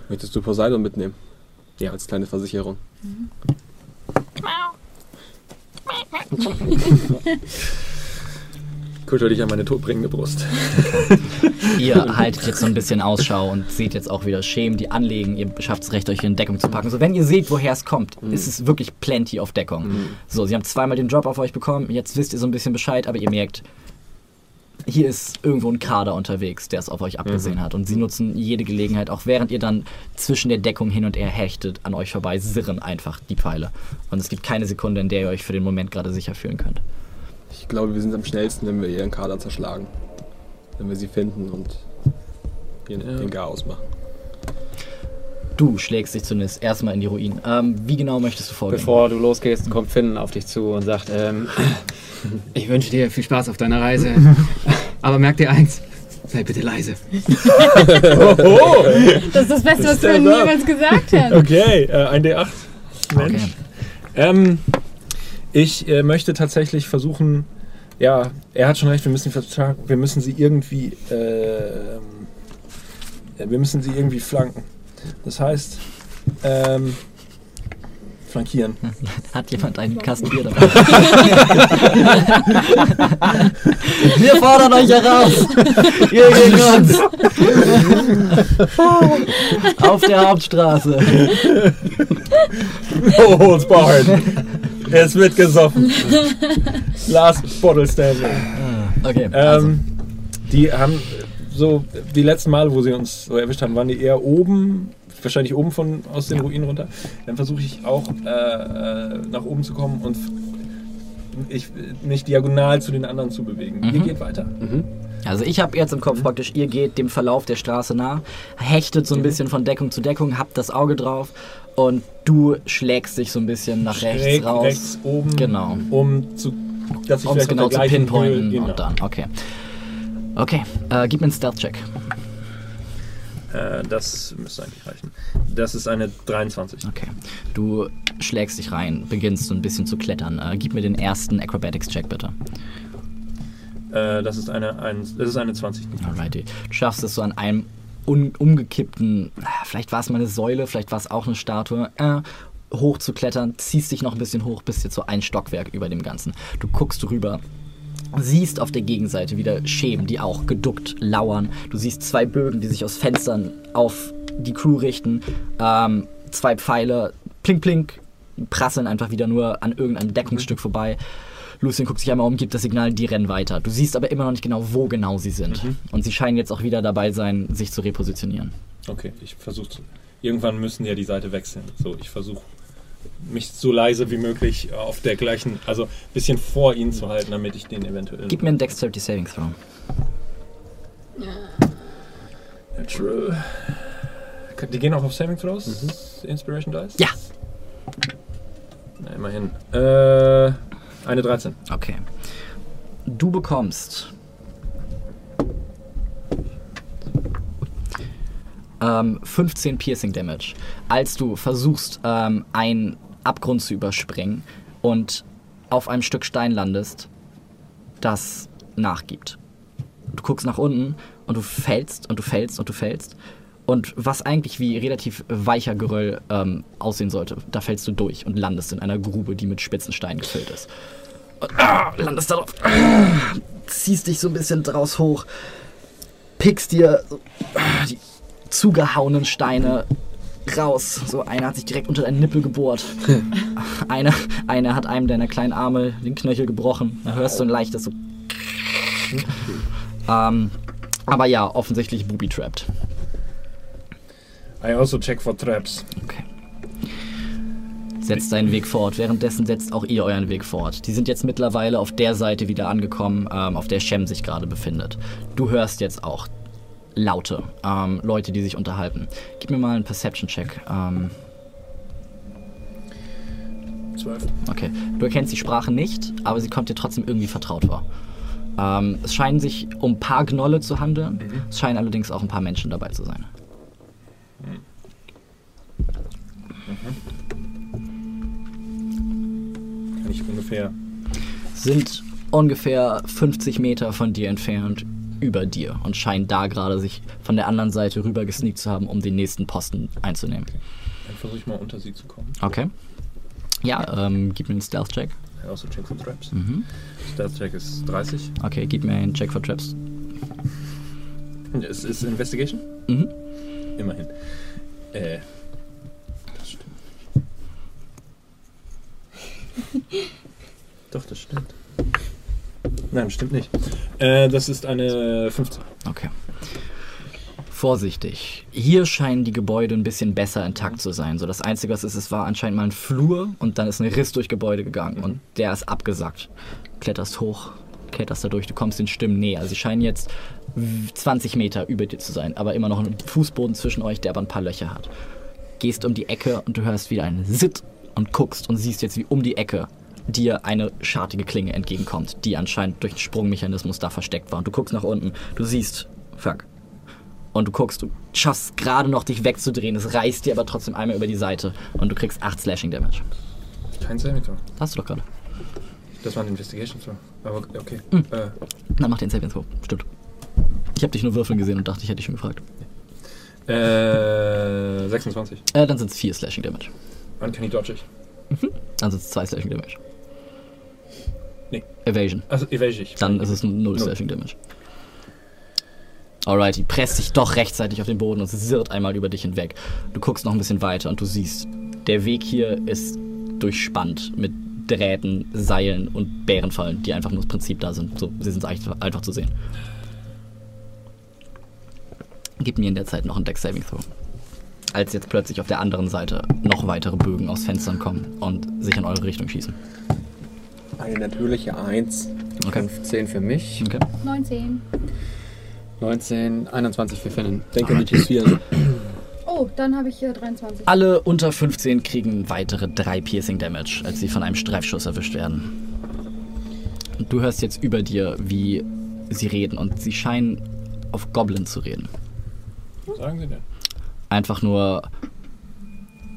Möchtest du Poseidon mitnehmen? Ja. Als kleine Versicherung. Kuschel dich an meine todbringende Brust. Ihr haltet jetzt so ein bisschen Ausschau und seht jetzt auch wieder Schemen, die anlegen. Ihr schafft es recht, euch in Deckung zu packen. So, wenn ihr seht, woher es kommt, ist es wirklich plenty auf Deckung. So, sie haben zweimal den Job auf euch bekommen. Jetzt wisst ihr so ein bisschen Bescheid, aber ihr merkt, hier ist irgendwo ein Kader unterwegs, der es auf euch abgesehen hat. Und sie nutzen jede Gelegenheit, auch während ihr dann zwischen der Deckung hin und her hechtet, an euch vorbei, sirren einfach die Pfeile. Und es gibt keine Sekunde, in der ihr euch für den Moment gerade sicher fühlen könnt. Ich glaube, wir sind am schnellsten, wenn wir ihren Kader zerschlagen. Wenn wir sie finden und ihren, Ja. den Chaos machen. Du schlägst dich zunächst erstmal in die Ruinen. Ähm, wie genau möchtest du vorgehen? Bevor du losgehst, kommt Finn auf dich zu und sagt, ähm, ich wünsche dir viel Spaß auf deiner Reise. Aber merk dir eins, sei bitte leise. Das ist das Beste, was du Stand mir up. jemals gesagt hast. Okay, äh, ein D8. Mensch. Okay. Ähm, ich äh, möchte tatsächlich versuchen, ja, er hat schon recht, wir müssen, sie vertragen, wir müssen sie irgendwie, äh, ähm, ja, wir müssen sie irgendwie flanken. Das heißt, ähm, flankieren. Hat jemand einen Kasten Bier dabei? Wir fordern euch heraus! Ihr gegen uns! Auf der Hauptstraße. Oh, holds barred. Es wird gesoffen. Last bottle standing. Okay, also, Ähm, die haben so, die letzten Male, wo sie uns so erwischt haben, waren die eher oben, wahrscheinlich oben von aus den Ja. Ruinen runter. Dann versuche ich auch äh, äh, nach oben zu kommen und ich, mich diagonal zu den anderen zu bewegen. Ihr Mhm. geht weiter. also ich habe jetzt im Kopf praktisch, ihr geht dem Verlauf der Straße nah, hechtet so ein bisschen von Deckung zu Deckung, habt das Auge drauf und du schlägst dich so ein bisschen nach rechts Schräg raus. rechts oben, Genau. um zu, dass ich Um vielleicht genau zu pinpointen Höhe, und dann, okay. Okay, äh, gib mir einen Stealth-Check. Äh, das müsste eigentlich reichen. Das ist eine 23. Okay. Du schlägst dich rein, beginnst so ein bisschen zu klettern. Äh, gib mir den ersten Acrobatics-Check bitte. Äh, das ist eine, ein, das ist eine 20. Alrighty. Du schaffst es so an einem un umgekippten, vielleicht war es mal eine Säule, vielleicht war es auch eine Statue, äh, hoch zu klettern, ziehst dich noch ein bisschen hoch, bist jetzt so ein Stockwerk über dem Ganzen. Du guckst rüber, siehst auf der Gegenseite wieder Schemen, die auch geduckt lauern. Du siehst zwei Bögen, die sich aus Fenstern auf die Crew richten. Ähm, zwei Pfeile, plink plink, prasseln einfach wieder nur an irgendeinem Deckungsstück vorbei. Lucien guckt sich einmal um, gibt das Signal, die rennen weiter. Du siehst aber immer noch nicht genau, wo genau sie sind. Und sie scheinen jetzt auch wieder dabei sein, sich zu repositionieren. Okay, ich versuche Irgendwann müssen ja die Seite wechseln. So, ich versuche mich so leise wie möglich auf der gleichen, also ein bisschen vor ihnen zu halten, damit ich den eventuell. Gib mir einen Dexterity Saving Throw. Natural. Die gehen auch auf Saving Throws? Inspiration Dice? Ja. Na, immerhin. Äh, eine 13. Okay. Du bekommst ähm, 15 Piercing Damage, als du versuchst, ähm, einen Abgrund zu überspringen und auf einem Stück Stein landest, das nachgibt. Du guckst nach unten und du fällst und du fällst und du fällst. Und was eigentlich wie relativ weicher Geröll ähm, aussehen sollte, da fällst du durch und landest in einer Grube, die mit spitzen Steinen gefüllt ist. Und, ah, landest da drauf, ah, ziehst dich so ein bisschen draus hoch, pickst dir so, ah, die zugehauenen Steine raus. So einer hat sich direkt unter deinen Nippel gebohrt. einer, einer hat einem deiner kleinen Arme den Knöchel gebrochen. Da hörst du ein leichtes so. ähm, aber ja, offensichtlich booby-trapped. I also check for traps. Okay. Setzt deinen Weg fort. Währenddessen setzt auch ihr euren Weg fort. Die sind jetzt mittlerweile auf der Seite wieder angekommen, ähm, auf der Shem sich gerade befindet. Du hörst jetzt auch Laute, ähm, Leute, die sich unterhalten. Gib mir mal einen Perception-Check. Ähm, 12. Okay. Du erkennst die Sprache nicht, aber sie kommt dir trotzdem irgendwie vertraut vor. Ähm, es scheinen sich um ein paar Gnolle zu handeln. Es scheinen allerdings auch ein paar Menschen dabei zu sein. Ich ungefähr. Sind ungefähr 50 Meter von dir entfernt über dir und scheinen da gerade sich von der anderen Seite rüber gesneakt zu haben, um den nächsten Posten einzunehmen. Dann versuche ich mal unter sie zu kommen. Okay. Ja, ähm, gib mir einen Stealth-Check. Also Check for Traps. Mhm. Stealth Check ist 30. Okay, gib mir einen Check for Traps. Es ist Investigation? Mhm. Immerhin. Äh. Das stimmt. Doch, das stimmt. Nein, stimmt nicht. Äh, das ist eine 15. Okay. Vorsichtig. Hier scheinen die Gebäude ein bisschen besser intakt zu sein. So das Einzige, was ist, es war anscheinend mal ein Flur und dann ist ein Riss durch Gebäude gegangen und der ist abgesackt. Kletterst hoch, kletterst da durch, du kommst den Stimmen näher. Sie scheinen jetzt w- 20 Meter über dir zu sein, aber immer noch ein Fußboden zwischen euch, der aber ein paar Löcher hat. Gehst um die Ecke und du hörst wieder ein Sitt und guckst und siehst jetzt, wie um die Ecke dir eine schartige Klinge entgegenkommt, die anscheinend durch den Sprungmechanismus da versteckt war. Und du guckst nach unten, du siehst, fuck. Und du guckst, du schaffst gerade noch, dich wegzudrehen. Es reißt dir aber trotzdem einmal über die Seite und du kriegst 8 Slashing Damage. Kein Saving Throw. Hast du doch gerade. Das war ein Investigation Throw. Aber okay. Hm. Äh, Na, mach den Saving Throw. Stimmt. Ich habe dich nur würfeln gesehen und dachte, ich hätte dich schon gefragt. äh, 26. Äh, dann sind es 4 Slashing Damage. Kann ich dodge ich? Dann sind es 2 Slashing Damage. Nee. Evasion. Also evade ich. Dann ist es 0 Slashing Damage. Alright, die presst sich doch rechtzeitig auf den Boden und sirrt einmal über dich hinweg. Du guckst noch ein bisschen weiter und du siehst, der Weg hier ist durchspannt mit Drähten, Seilen und Bärenfallen, die einfach nur das Prinzip da sind. So, sie sind einfach, einfach zu sehen. Gib mir in der Zeit noch einen Deck Saving Throw. Als jetzt plötzlich auf der anderen Seite noch weitere Bögen aus Fenstern kommen und sich in eure Richtung schießen. Eine natürliche Eins. Okay. 15 für mich, Okay. 19. 19, 21 für Finnen. Denke bis vier. Oh, dann habe ich hier 23. Alle unter 15 kriegen weitere 3 Piercing Damage, als sie von einem Streifschuss erwischt werden. Und du hörst jetzt über dir, wie sie reden und sie scheinen auf Goblin zu reden. Was sagen Sie denn? Einfach nur,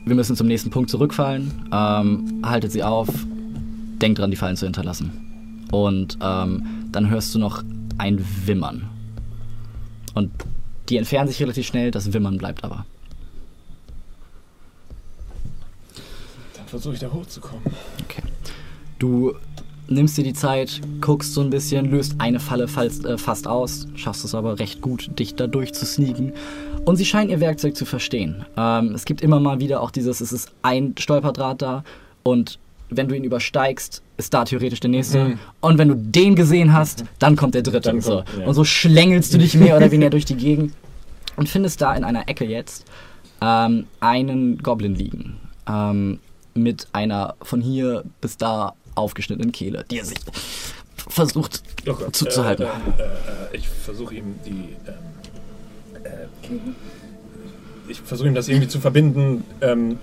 wir müssen zum nächsten Punkt zurückfallen, ähm, haltet sie auf, denkt dran, die Fallen zu hinterlassen. Und ähm, dann hörst du noch ein Wimmern. Und die entfernen sich relativ schnell, das Wimmern bleibt aber. Dann versuche ich da hochzukommen. Okay. Du nimmst dir die Zeit, guckst so ein bisschen, löst eine Falle äh, fast aus, schaffst es aber recht gut, dich da durchzusneaken. Und sie scheinen ihr Werkzeug zu verstehen. Ähm, es gibt immer mal wieder auch dieses, es ist ein Stolperdraht da und wenn du ihn übersteigst, ist da theoretisch der nächste. Mhm. Und wenn du den gesehen hast, dann kommt der dritte. Dann und, so. kommt- ja. und so schlängelst du dich mehr oder weniger durch die Gegend und findest da in einer Ecke jetzt ähm, einen Goblin liegen. Ähm, mit einer von hier bis da aufgeschnittenen Kehle, die er sich versucht Oh zuzuhalten. Äh, äh, äh, ich versuche ihm die. Ähm, äh, ich versuche ihm das irgendwie zu verbinden. Ähm,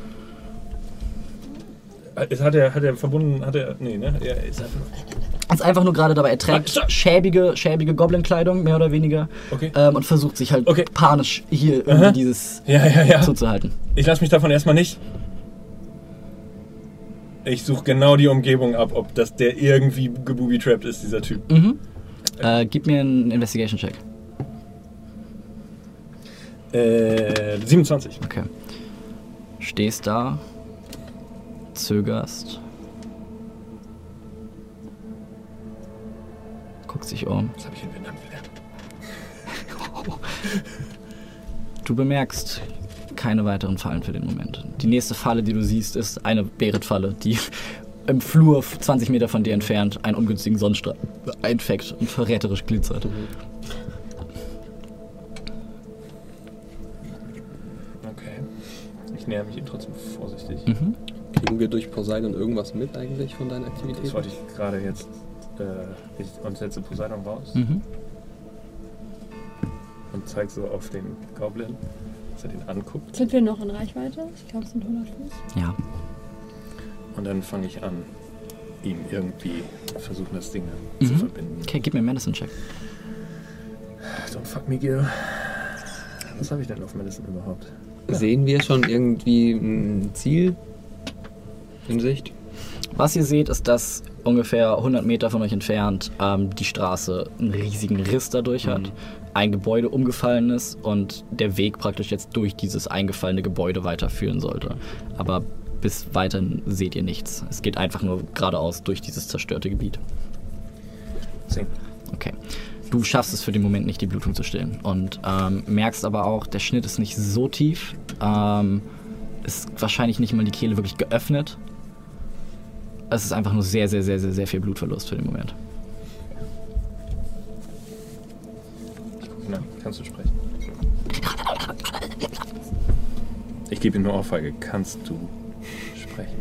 äh, hat er, hat er verbunden, hat er, nee, ne? Er ist einfach nur, ist einfach nur gerade dabei, er trägt stopp. schäbige, schäbige Goblin-Kleidung, mehr oder weniger, okay. ähm, und versucht sich halt Okay. panisch hier irgendwie Aha. dieses Ja, ja, ja. zuzuhalten. Ich lasse mich davon erstmal nicht. Ich suche genau die Umgebung ab, ob das der irgendwie gebooby-trapped ist, dieser Typ. Mhm. Äh, gib mir einen Investigation-Check. Äh, 27. Okay. Stehst da, zögerst, guckst dich um. Das habe ich in Vietnam gelernt. Du bemerkst keine weiteren Fallen für den Moment. Die nächste Falle, die du siehst, ist eine Berit-Falle, die im Flur 20 Meter von dir entfernt einen ungünstigen Sonnenstrahl einfängt und verräterisch glitzert. Okay. Ich näher mich ihm trotzdem vorsichtig. Mhm. Kriegen wir durch Poseidon irgendwas mit eigentlich von deinen Das Aktivitäten? wollte ich gerade jetzt. Äh, ich, und setze Poseidon raus Mhm. und zeige so auf den Goblin, dass er den anguckt. Sind wir noch in Reichweite? Ich glaube, es sind 100 Fuß. Ja. Und dann fange ich an, ihm irgendwie versuchen, das Ding zu Mhm. verbinden. Okay, gib mir einen Medicine-Check. Don't fuck me, Gil. Was habe ich denn auf Medicine überhaupt? Sehen wir schon irgendwie ein Ziel in Sicht? Was ihr seht, ist, dass ungefähr 100 Meter von euch entfernt ähm, die Straße einen riesigen Riss dadurch hat, ein Gebäude umgefallen ist und der Weg praktisch jetzt durch dieses eingefallene Gebäude weiterführen sollte. Aber bis weiterhin seht ihr nichts. Es geht einfach nur geradeaus durch dieses zerstörte Gebiet. Okay. Du schaffst es für den Moment nicht, die Blutung zu stillen. Und ähm, merkst aber auch, der Schnitt ist nicht so tief. Ähm, ist wahrscheinlich nicht mal die Kehle wirklich geöffnet. Es ist einfach nur sehr, sehr, sehr, sehr, sehr viel Blutverlust für den Moment. Na, kannst du sprechen? Ich gebe ihm eine Ohrfeige. Kannst du sprechen?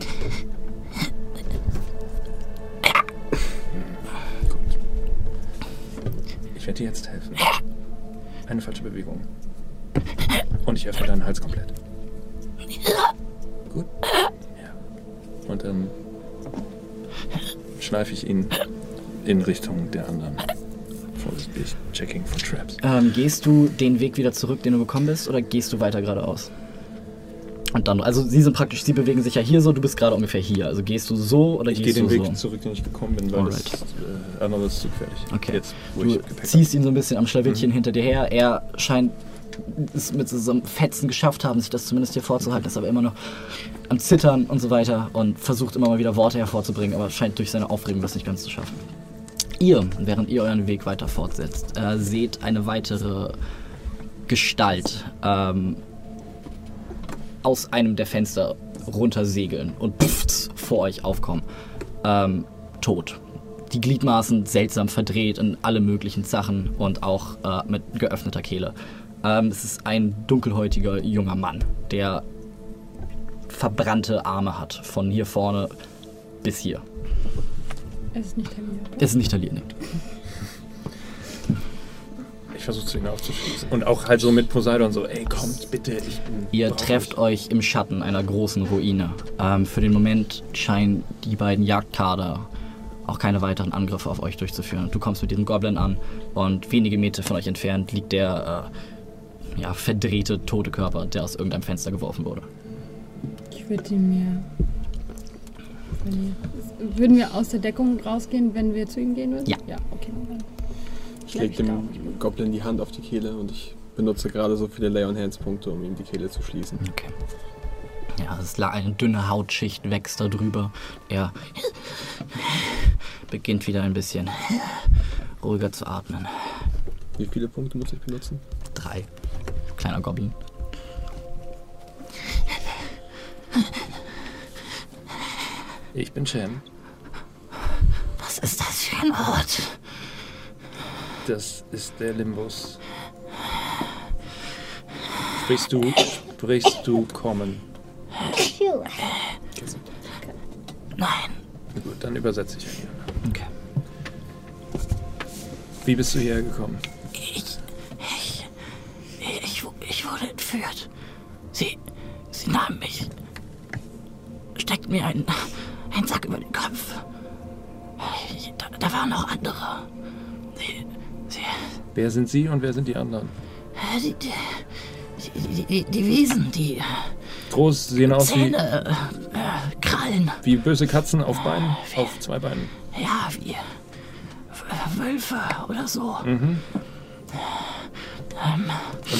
Ich werde dir jetzt helfen. Eine falsche Bewegung. Und ich öffne deinen Hals komplett. Gut. Ja. Und dann schleife ich ihn in Richtung der anderen. Vorsichtig. Checking for traps. Ähm, gehst du den Weg wieder zurück, den du gekommen bist, oder gehst du weiter geradeaus? Und dann, also sie sind praktisch, sie bewegen sich ja hier so, du bist gerade ungefähr hier. Also gehst du so oder Ich gehe gehst den du Weg so? zurück, den ich gekommen bin, weil das Alright. äh, andere ist zugfällig. Okay. Jetzt, Du ich ziehst ihn so ein bisschen am Schlawittchen hinter dir her. Er scheint es mit so einem Fetzen geschafft haben, sich das zumindest hier vorzuhalten, ist aber immer noch am Zittern und so weiter und versucht immer mal wieder Worte hervorzubringen, aber scheint durch seine Aufregung das nicht ganz zu schaffen. Ihr, während ihr euren Weg weiter fortsetzt, äh, seht eine weitere Gestalt ähm, aus einem der Fenster runtersegeln und pfft, vor euch aufkommen. Ähm, tot. Die Gliedmaßen seltsam verdreht in alle möglichen Sachen und auch äh, mit geöffneter Kehle. Ähm, es ist ein dunkelhäutiger junger Mann, der verbrannte Arme hat, von hier vorne bis hier. Es ist nicht Talia. Es ist nicht Talir, nee. Ich versuche zu ihm aufzuschließen. Und auch halt so mit Poseidon so, ey, kommt bitte, ich bin. Ihr trefft dich. euch im Schatten einer großen Ruine. Ähm, für den Moment scheinen die beiden Jagdkader auch keine weiteren Angriffe auf euch durchzuführen. Du kommst mit diesem Goblin an und wenige Meter von euch entfernt liegt der äh, ja, verdrehte, tote Körper, der aus irgendeinem Fenster geworfen wurde. Ich würde ihn mir. Würden wir aus der Deckung rausgehen, wenn wir zu ihm gehen würden? Ja. Ja, okay. Ich lege dem Goblin die Hand auf die Kehle und ich benutze gerade so viele Lay on Hands Punkte, um ihm die Kehle zu schließen. Okay. Ja, es ist eine dünne Hautschicht wächst da drüber. Er beginnt wieder ein bisschen ruhiger zu atmen. Wie viele Punkte muss ich benutzen? Drei. Kleiner Goblin. Ich bin Shem. Was ist das für ein Ort? Das ist der Limbus. Sprichst du, sprichst du Common? Nein. Gut, dann übersetze ich. Okay. Wie bist du hierher gekommen? Ich, ich, ich, ich wurde entführt. Sie, sie nahmen mich, steckten mir einen, einen Sack über den Kopf. Da, da waren noch andere. Sie, Wer sind Sie und wer sind die anderen? äh, die, die, die, die, Wesen, die Groß, sehen aus wie, Zähne, äh, Krallen, wie böse Katzen auf Beinen, auf zwei Beinen. ja, wie Wölfe oder so. Und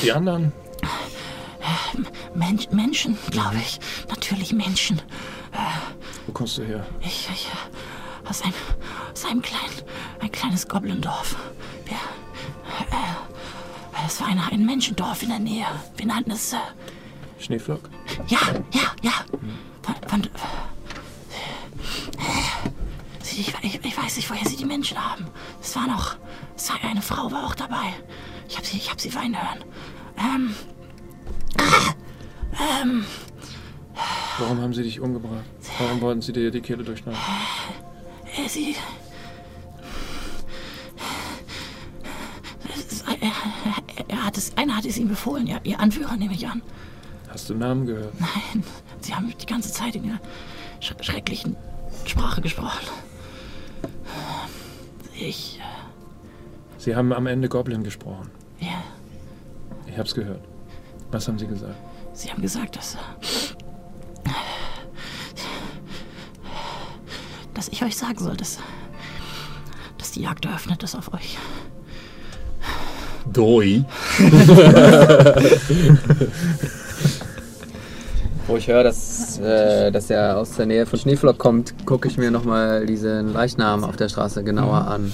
die anderen? Mensch, Menschen, glaube ich. Natürlich Menschen. Wo kommst du her? Ich, ich äh, aus einem, aus einem kleinen, ein kleines Goblindorf. Wir, äh, es war eine, ein Menschendorf in der Nähe. Wir nannten es, äh, Schneeflock? ja, ja, ja. Von, von, äh, Sie, ich, ich, ich weiß nicht, woher Sie die Menschen haben. Es war noch, es war eine Frau war auch dabei. Ich habe sie, ich habe sie weinen hören. Ähm, Warum haben sie dich umgebracht? Warum wollten sie dir die Kehle durchschneiden? Äh, sie, Es- er, er, hat es, einer hat es ihm befohlen, ihr, ihr Anführer nehme ich an. Hast du Namen gehört? Nein, sie haben die ganze Zeit in ihr sch schrecklichen Sprache gesprochen. Ich, Sie haben am Ende Goblin gesprochen. ja, Ich hab's gehört. Was haben Sie gesagt? Sie haben gesagt, dass. Dass ich euch sagen soll, dass. dass die Jagd eröffnet ist auf euch. Doi. Wo ich höre, dass, äh, dass er aus der Nähe von Schneeflock kommt, gucke ich mir nochmal diesen Leichnam auf der Straße genauer an.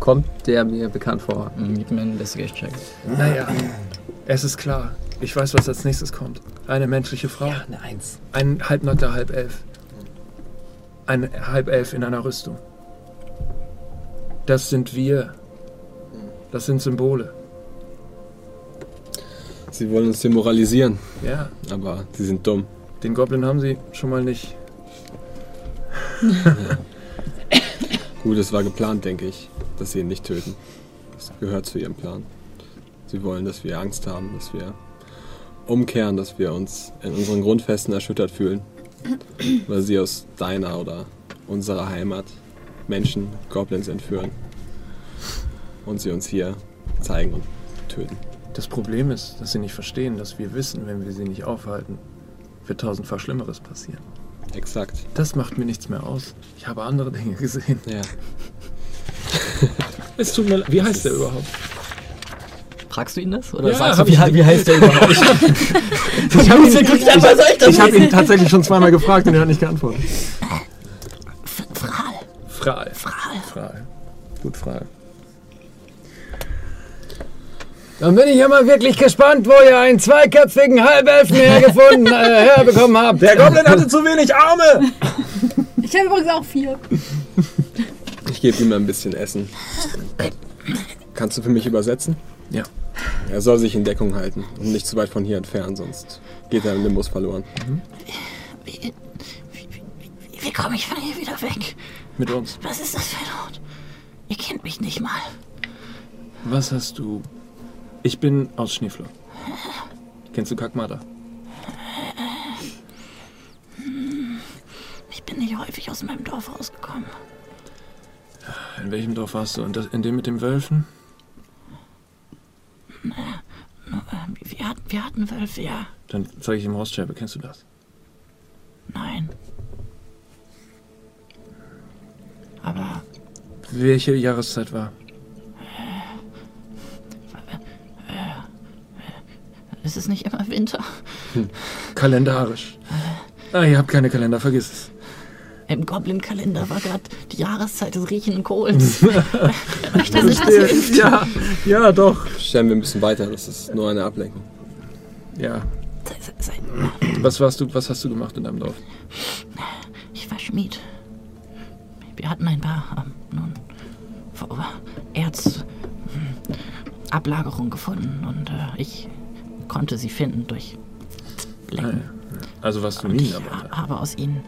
Kommt der mir bekannt vor? Hm, Gib mir einen Investigation-Check. Naja, es ist klar. Ich weiß, was als nächstes kommt. Eine menschliche Frau. eine Eins. Ein halbnackter Halbelf. Ein Halbelf in einer Rüstung. Das sind wir. Das sind Symbole. Sie wollen uns demoralisieren, Ja, aber sie sind dumm. den Goblin haben sie schon mal nicht. Gut, es war geplant, denke ich, dass sie ihn nicht töten. Das gehört zu ihrem Plan. Sie wollen, dass wir Angst haben, dass wir umkehren, dass wir uns in unseren Grundfesten erschüttert fühlen, weil sie aus deiner oder unserer Heimat Menschen, Goblins entführen und sie uns hier zeigen und töten. Das Problem ist, dass sie nicht verstehen, dass wir wissen, wenn wir sie nicht aufhalten, wird tausendfach Schlimmeres passieren. Exakt. Das macht mir nichts mehr aus. Ich habe andere Dinge gesehen. Ja. Es tut mir leid. Wie heißt der überhaupt? Fragst du ihn das? Oder Ja, sagst du, wie, ich- wie heißt der überhaupt? Ich habe ihn, hab ihn tatsächlich schon zweimal gefragt und er hat nicht geantwortet. Fral. Fral. Fral. Fral. Gut, Fral. Dann bin ich ja mal wirklich gespannt, wo ihr einen zweiköpfigen Halbelfen hergefunden, äh, herbekommen habt. Der Goblin hatte zu wenig Arme! Ich habe übrigens auch vier. Ich gebe ihm ein bisschen Essen. Kannst du für mich übersetzen? Ja. Er soll sich in Deckung halten und nicht zu weit von hier entfernen, sonst geht er im Limbus verloren. Wie, wie, wie, wie komme ich von hier wieder weg? Mit uns. Was ist das für ein Ort? Ihr kennt mich nicht mal. Was hast du? Ich bin aus Schneefloh. Kennst du Kakmada? Ich bin nicht häufig aus meinem Dorf rausgekommen. In welchem Dorf warst du? In dem mit den Wölfen? Wir, hatten- wir hatten Wölfe, ja. Dann zeige ich ihm Horstschäbe. Kennst du das? Nein. Aber Welche Jahreszeit war? ist es nicht immer Winter? Kalendarisch. Ah, ihr habt keine Kalender, vergiss es. Im Goblin-Kalender war gerade die Jahreszeit des riechenden Kohls. Wer möchte nicht das hilft? Ja, ja, doch. Stellen wir ein bisschen weiter, das ist nur eine Ablenkung. Ja. Was warst du, was hast du gemacht in deinem Dorf? Ich war Schmied. Wir hatten ein paar, ähm, nun, vor- Erz, hm, Ablagerung gefunden und äh, ich konnte sie finden durch Blecken. Also warst du Und ich habe aus ihnen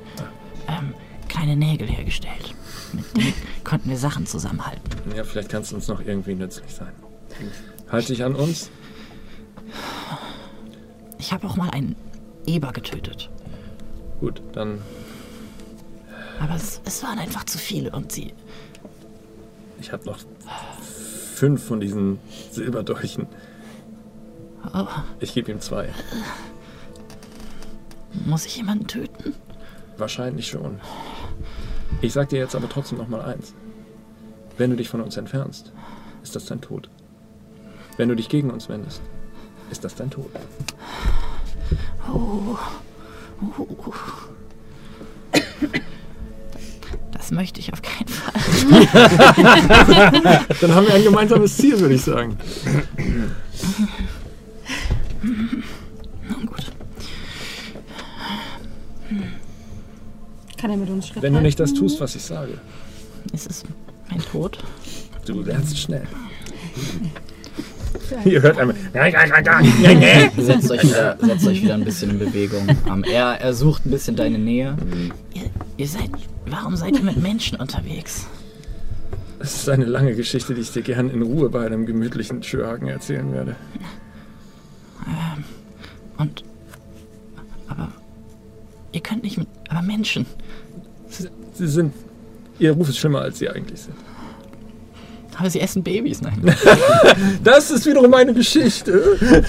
ähm, kleine Nägel hergestellt. Mit denen konnten wir Sachen zusammenhalten. Ja, vielleicht kannst du uns noch irgendwie nützlich sein. Halt dich an uns. Ich habe auch mal einen Eber getötet. Gut, dann. Aber es, es waren einfach zu viele und sie. Ich habe noch fünf von diesen Silberdolchen. Oh, Ich gebe ihm zwei. muss ich jemanden töten? Wahrscheinlich schon. Ich sag dir jetzt aber trotzdem noch mal eins. Wenn du dich von uns entfernst, ist das dein Tod. Wenn du dich gegen uns wendest, ist das dein Tod. Oh. Oh. Das möchte ich auf keinen Fall. Dann haben wir ein gemeinsames Ziel, würde ich sagen. Nun gut. Kann er mit uns Schritt Wenn du nicht das tust, was ich sage, Ist es mein Tod? du lernst schnell. Ihr hört einmal. Setzt euch wieder, setzt euch wieder ein bisschen in Bewegung. Ähm, er, er sucht ein bisschen deine Nähe. Ihr, ihr seid. Warum seid ihr mit Menschen unterwegs? Das ist eine lange Geschichte, die ich dir gern in Ruhe bei einem gemütlichen Schürhaken erzählen werde. Und. Aber. Ihr könnt nicht mit. Aber Menschen. Sie sind. Ihr Ruf ist schlimmer, als sie eigentlich sind. Aber sie essen Babys. Nein. Das ist wiederum eine Geschichte.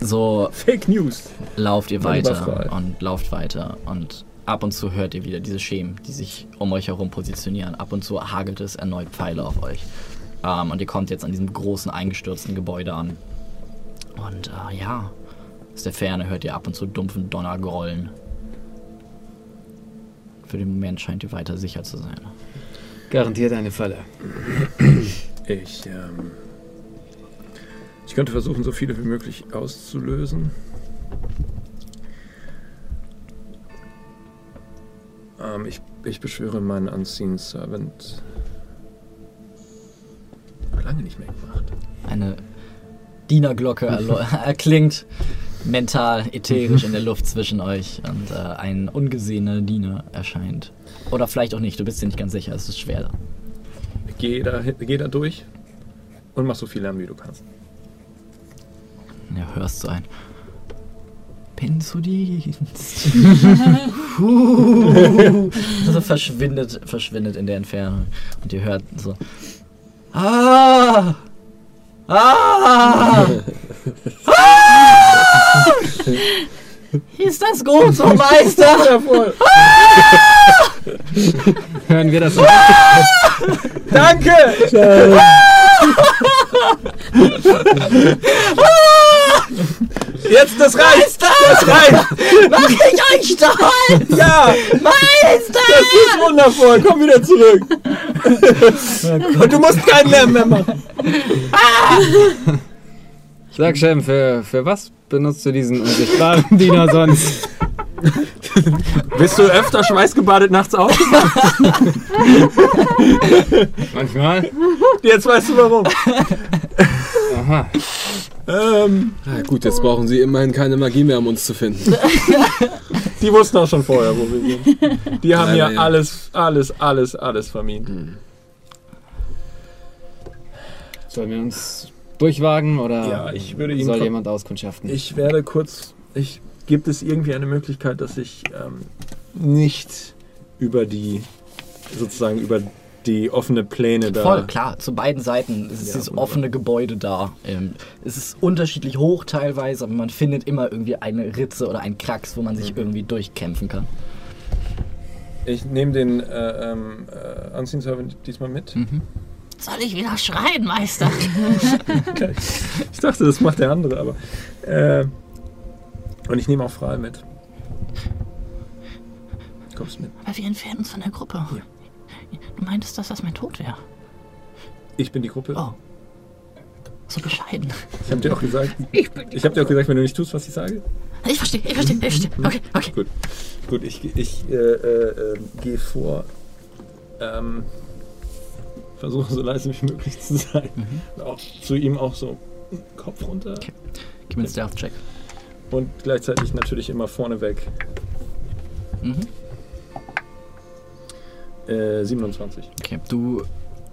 So Fake News. lauft ihr weiter und lauft weiter und ab und zu hört ihr wieder diese Schemen, die sich um euch herum positionieren. Ab und zu hagelt es erneut Pfeile auf euch. Ähm, und ihr kommt jetzt an diesem großen eingestürzten Gebäude an. Und äh, ja, aus der Ferne hört ihr ab und zu dumpfen Donner grollen. Für den Moment scheint ihr weiter sicher zu sein. Garantiert eine Falle. Ich, ähm, ich könnte versuchen, so viele wie möglich auszulösen. Ähm, ich, ich beschwöre meinen Unseen Servant. Lange nicht mehr gemacht. Eine Dienerglocke erklingt mental, ätherisch in der Luft zwischen euch und äh, ein ungesehener Diener erscheint. Oder vielleicht auch nicht, du bist dir nicht ganz sicher, es ist schwer. Geh da, geh da durch und mach so viel Lärm, wie du kannst. Ja, hörst du ein. Bin zu Dienst. Also verschwindet, verschwindet in der Entfernung. Und ihr hört so. Ah! Ah! ah! Ist das gut so, Meister? Hören wir das so? Danke! Jetzt, das reicht! Das reicht! Mach ich euch stolz! Ja! Meister! Das ist wundervoll! Komm wieder zurück! Und du musst keinen Lärm mehr machen! Sag Shem, für, für was benutzt du diesen unsichtbaren Diener sonst? Bist du öfter schweißgebadet nachts auf? Manchmal. Jetzt weißt du warum. Aha. Ähm, Na gut, jetzt brauchen sie immerhin keine Magie mehr, um uns zu finden. die wussten auch schon vorher, wo wir sind. Die haben Leider ja ja. alles, alles, alles, alles vermieden. Sollen wir uns durchwagen oder Ja, ich würde soll kon- jemand auskundschaften? Ich werde kurz. Ich, gibt es irgendwie eine Möglichkeit, dass ich ähm, nicht über die sozusagen über die offene Pläne da. Voll, klar, zu beiden Seiten ist es Ja, dieses wunderbar. offene Gebäude da. Ähm, es ist unterschiedlich hoch teilweise, aber man findet immer irgendwie eine Ritze oder einen Krax, wo man sich irgendwie durchkämpfen kann. Ich nehme den äh, ähm, äh, Servant diesmal mit. Soll ich wieder schreien, Meister? Ich dachte, das macht der andere, aber. Äh, und ich nehme auch Fral mit. Kommst mit. Aber wir entfernen uns von der Gruppe. Du meintest, dass das mein Tod wäre. Ich bin die Gruppe. Oh. So bescheiden. Ich habe dir auch gesagt. Ich, habe dir auch gesagt, wenn du nicht tust, was ich sage. Ich verstehe, ich verstehe, ich verstehe. Okay, okay. Gut. Gut, ich, ich äh, äh, äh, gehe vor. Ähm, versuche so leise wie möglich zu sein. Und Auch zu ihm auch so Kopf runter. Okay. Gib mir einen Stealth-Check. Und gleichzeitig natürlich immer vorne weg. Mhm. Äh, 27. Okay, du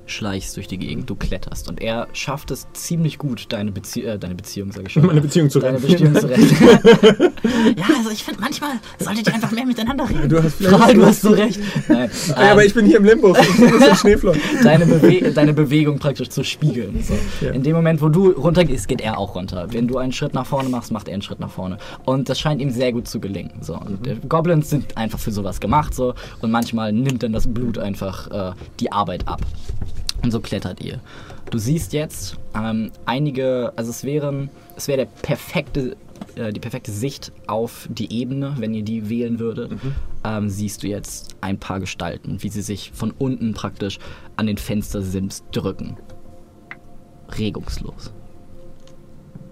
schleichst durch die Gegend, du kletterst und er schafft es ziemlich gut, deine, Bezie äh, deine Beziehung, sage ich schon. Meine Beziehung zu Deine retten. Beziehung zu retten. ja, also ich finde, manchmal solltet ihr einfach mehr miteinander reden. Du hast vielleicht- Kral, du hast so recht. Nein, Ja, aber ähm, ich bin hier im Limbo. Deine, Bewe deine Bewegung praktisch zu spiegeln. So. Ja. In dem Moment, wo du runtergehst, geht er auch runter. Wenn du einen Schritt nach vorne machst, macht er einen Schritt nach vorne. Und das scheint ihm sehr gut zu gelingen. So. Und äh, Goblins sind einfach für sowas gemacht. So. Und manchmal nimmt dann das Blut einfach äh, die Arbeit ab. Und so klettert ihr. Du siehst jetzt ähm, einige, also es wären, es wäre der perfekte, äh, die perfekte Sicht auf die Ebene, wenn ihr die wählen würdet. Ähm, siehst du jetzt ein paar Gestalten, wie sie sich von unten praktisch an den Fenstersims drücken. Regungslos.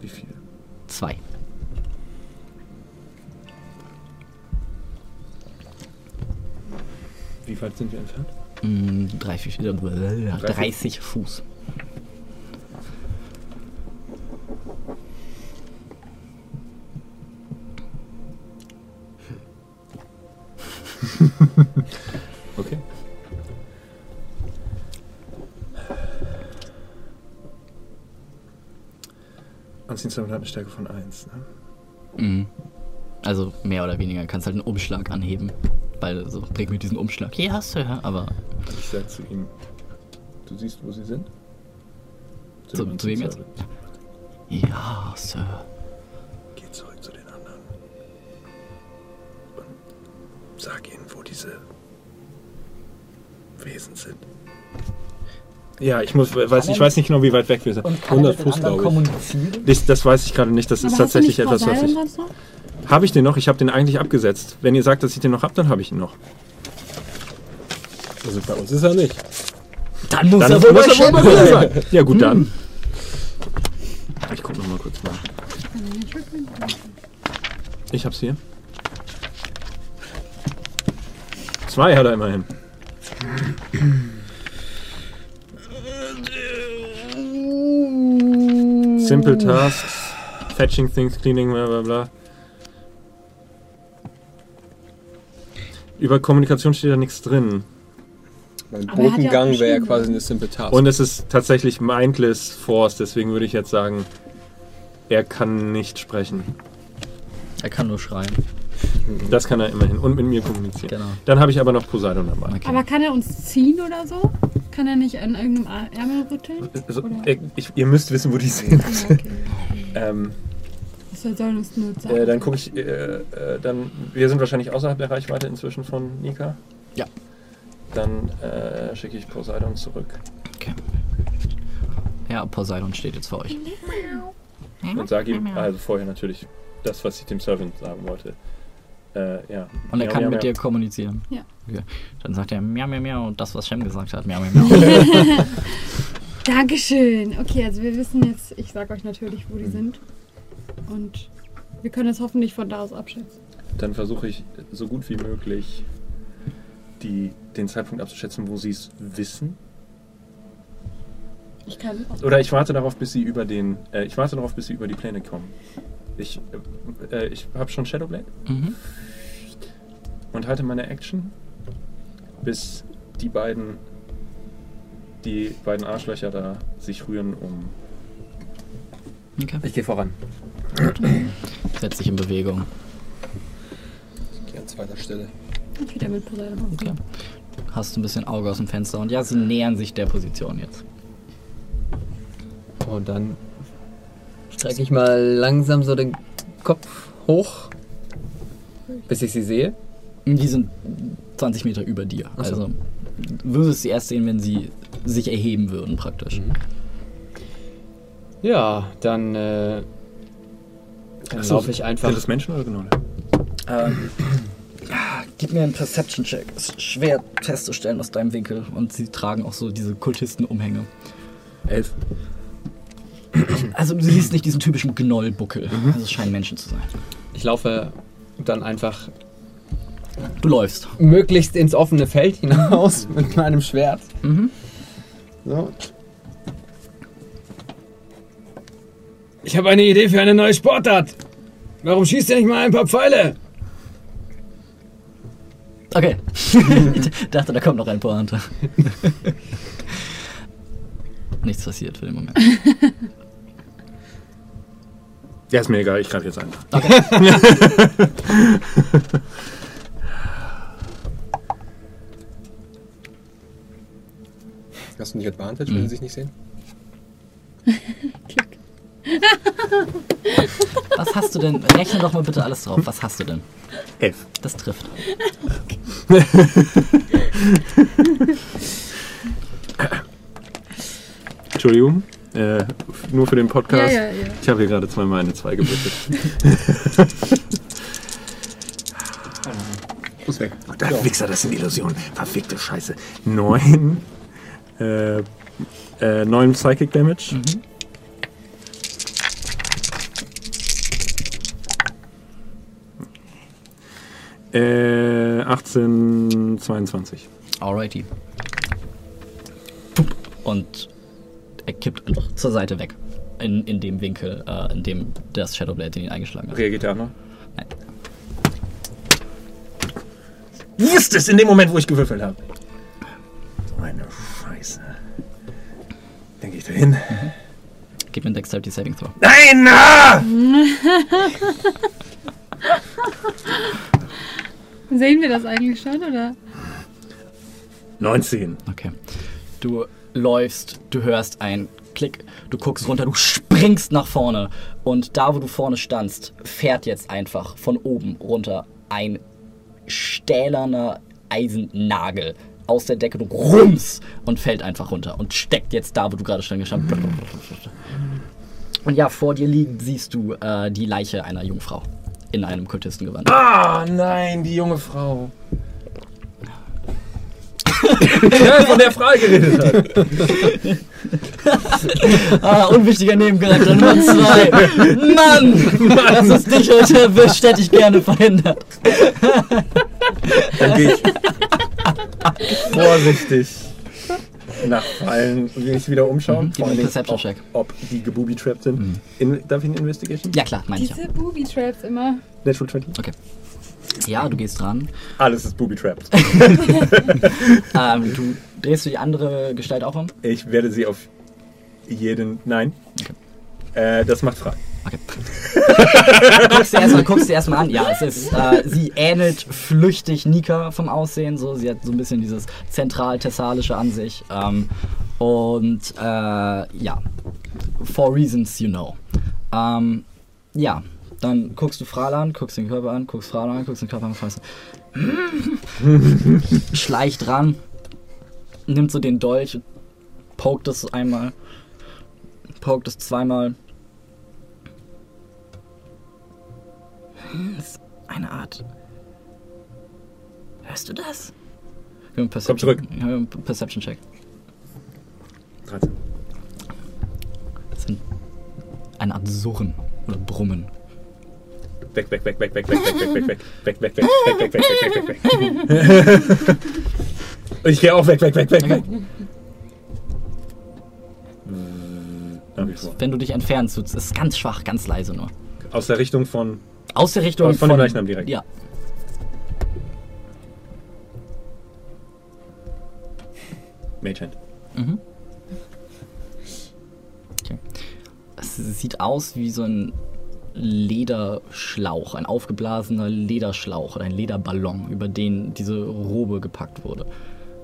Wie viel? Zwei. Wie weit sind wir entfernt? Mm, drei, vier, äh, 30 Fuß. Okay. Servant hat eine Stärke von 1. Ne? Mhm. Also mehr oder weniger. Kannst halt einen Umschlag anheben. Weil so, bring mir diesen Umschlag. Ja, Sir. Aber Ich sag zu ihm, du siehst, wo sie sind? zu, dem zu wem jetzt? Ja, Sir. Geh zurück zu den anderen. Und sag ihnen, wo diese Wesen sind. Ja, ich muss, weiß, ich weiß nicht genau, wie weit weg wir sind. 100 Fuß, glaube ich. Das, das weiß ich gerade nicht. Das ist Aber hast du tatsächlich etwas, was ich. Habe ich den noch? Ich habe den eigentlich abgesetzt. Wenn ihr sagt, dass ich den noch habe, dann habe ich ihn noch. Also bei uns ist er nicht. Dann muss Dann er muss wohl er bei wohl Shen mir sein. sein. Ja, gut, dann. Ich gucke noch mal kurz nach. Ich hab's hier. Zwei hat er immerhin. Simple tasks, fetching things, cleaning, bla bla bla. Über Kommunikation steht da nichts drin. Mein Aber er hat ja Botengang wäre ja quasi eine Simple Task. Und es ist tatsächlich mindless Force, deswegen würde ich jetzt sagen, er kann nicht sprechen. Er kann nur schreien. Das kann er immerhin und mit mir kommunizieren. Genau. Dann habe ich aber noch Poseidon dabei. Okay. Aber kann er uns ziehen oder so? Kann er nicht an irgendeinem Ärmel rütteln? Also, ich, ihr müsst wissen, wo die sind. Ja, okay. Ähm, Nur sagen? äh, dann gucke ich, äh, äh, dann, wir sind wahrscheinlich außerhalb der Reichweite inzwischen von Nika. Ja. Dann äh, schicke ich Poseidon zurück Ja, Poseidon steht jetzt vor euch. und sage ihm, also vorher natürlich das, was ich dem Servant sagen wollte. Äh, ja. Und er Miau, kann miau, mit miau. dir kommunizieren. Ja. Okay. Dann sagt er miau, miau, miau und das, was Shem gesagt hat, miau, miau, miau. Dankeschön. Okay, also wir wissen jetzt, ich sag euch natürlich, wo die sind. Und wir können es hoffentlich von da aus abschätzen. Dann versuche ich so gut wie möglich die, den Zeitpunkt abzuschätzen, wo sie es wissen. Ich kann. Oder ich warte darauf, bis sie über den. Äh, ich warte darauf, bis sie über die Pläne kommen. Ich, äh, äh, ich habe schon Shadowblade mhm. und halte meine Action, bis die beiden, die beiden Arschlöcher da sich rühren, um. Okay. Ich gehe voran. Setz dich in Bewegung. Ich gehe an zweiter Stelle. Ich wieder mit Poseidon. Okay. Hast du ein bisschen Auge aus dem Fenster und ja, sie nähern sich der Position jetzt. Und dann strecke ich mal langsam so den Kopf hoch, bis ich sie sehe. Die sind 20 Meter über dir. So. Also du würdest sie erst sehen, wenn sie sich erheben würden, praktisch. Ja, dann, äh, dann Achso, laufe ich einfach. Sind das Menschen oder Gnolle? Ähm, gib mir einen Perception-Check. Ist schwer festzustellen aus deinem Winkel. Und sie tragen auch so diese Kultisten-Umhänge. Elf. Also du siehst nicht diesen typischen Gnollbuckel. Also es scheinen Menschen zu sein. Ich laufe dann einfach Du läufst. möglichst ins offene Feld hinaus mit meinem Schwert. Mhm. So. Ich habe eine Idee für eine neue Sportart. Warum schießt ihr nicht mal ein paar Pfeile? Okay. ich dachte, da kommt noch ein Pointe. Nichts passiert für den Moment. Ja, ist mir egal, ich greife jetzt einfach. Hast du nicht Advantage, wenn sie sich nicht sehen? Was hast du denn? Rechne doch mal bitte alles drauf. Was hast du denn? Elf. Das trifft. Entschuldigung. Äh, nur für den Podcast. Ja, ja, ja. Ich habe hier gerade zweimal eine 2 gebüttet. Muss weg. Der Wichser, das sind Illusionen. Verfickte Scheiße. 9. Äh, äh, 9 Psychic Damage. Äh, 18, 22. Alrighty. Pup. Und er kippt einfach zur Seite weg. In, in dem Winkel, äh, in dem das Shadowblade ihn eingeschlagen hat. Reagiert er auch noch? Nein. Wusste es in dem Moment, wo ich gewürfelt habe. So eine Scheiße. Denke ich dahin. Gib mir einen Dexterity Saving Throw. Nein! Ah! Sehen wir das eigentlich schon, oder? 19. Okay. Du läufst, du hörst ein Klick, du guckst runter, du springst nach vorne und da, wo du vorne standst, fährt jetzt einfach von oben runter ein stählerner Eisennagel aus der Decke, du rums und fällt einfach runter und steckt jetzt da, wo du gerade stand gestanden. Und ja, vor dir liegend siehst du äh, die Leiche einer Jungfrau in einem Kultistengewand. Ah, nein, die junge Frau. ja, von der Frau geredet hat. Ah, unwichtiger Nebencharakter Nummer zwei. Mann! Dass es dich heute erwischt, hätte ich gerne verhindert. Dann gehe ich vorsichtig nach Fallen und mich wieder umschauen. Mhm, einen Perception-Check. Ob, ob die gebooby-trapped sind. In, darf ich eine Investigation? Ja klar, meine ich ja. Diese Booby-Traps immer. Natural 20? Okay. Ja, du gehst dran. Alles ist booby-trapped. Ähm, du drehst du die andere Gestalt auch um? Ich werde sie auf jeden... Nein. Äh, das macht frei. Okay. guckst du erstmal guckst du erstmal an. Ja, es ist, äh, sie ähnelt flüchtig Nika vom Aussehen. So, sie hat so ein bisschen dieses zentral-thessalische an sich. Ähm, und äh, ja, for reasons you know. Ähm, ja, dann guckst du Fral an, guckst den Körper an, guckst Fral an, guckst den Körper an, du, schleicht ran, nimmt so den Dolch, pokt es einmal, pokt es zweimal. Das ist eine Art. Hörst du das? Wir haben Perception, zurück. Perception Check. 13. Das sind eine Art Surren oder Brummen. Weg, weg, weg, weg, weg, weg, weg, weg, weg, weg, weg, weg, weg, weg, weg, weg, weg, weg, weg, weg. Und ich gehe auch weg, weg, weg, weg, weg. Wenn du dich entfernst, es ist ganz schwach, ganz leise nur. Aus der Richtung von. Aus der Richtung Von dem Leichnam direkt. Ja. Mage Hand. Mhm. Okay. Es sieht aus wie so ein Lederschlauch, ein aufgeblasener Lederschlauch oder ein Lederballon, über den diese Robe gepackt wurde.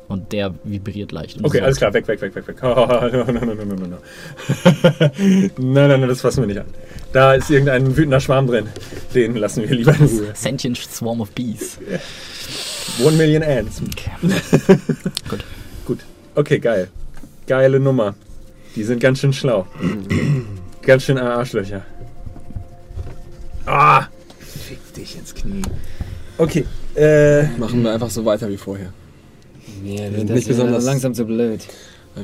Und der vibriert leicht. Okay, so- alles klar, weg, weg, weg, weg, weg. Oh, nein, nein, nein, nein. Nein, nein, nein, das fassen wir nicht an. Da ist irgendein wütender Schwarm drin. Den lassen wir lieber in Ruhe. Sentient Swarm of Bees. One Million Ants. Okay. Gut. Gut. Okay, geil. Geile Nummer. Die sind ganz schön schlau. ganz schön Arschlöcher. Ah! Fick dich ins Knie. Okay, äh. Machen wir einfach so weiter wie vorher. Ja, das nicht ist besonders- langsam zu blöd.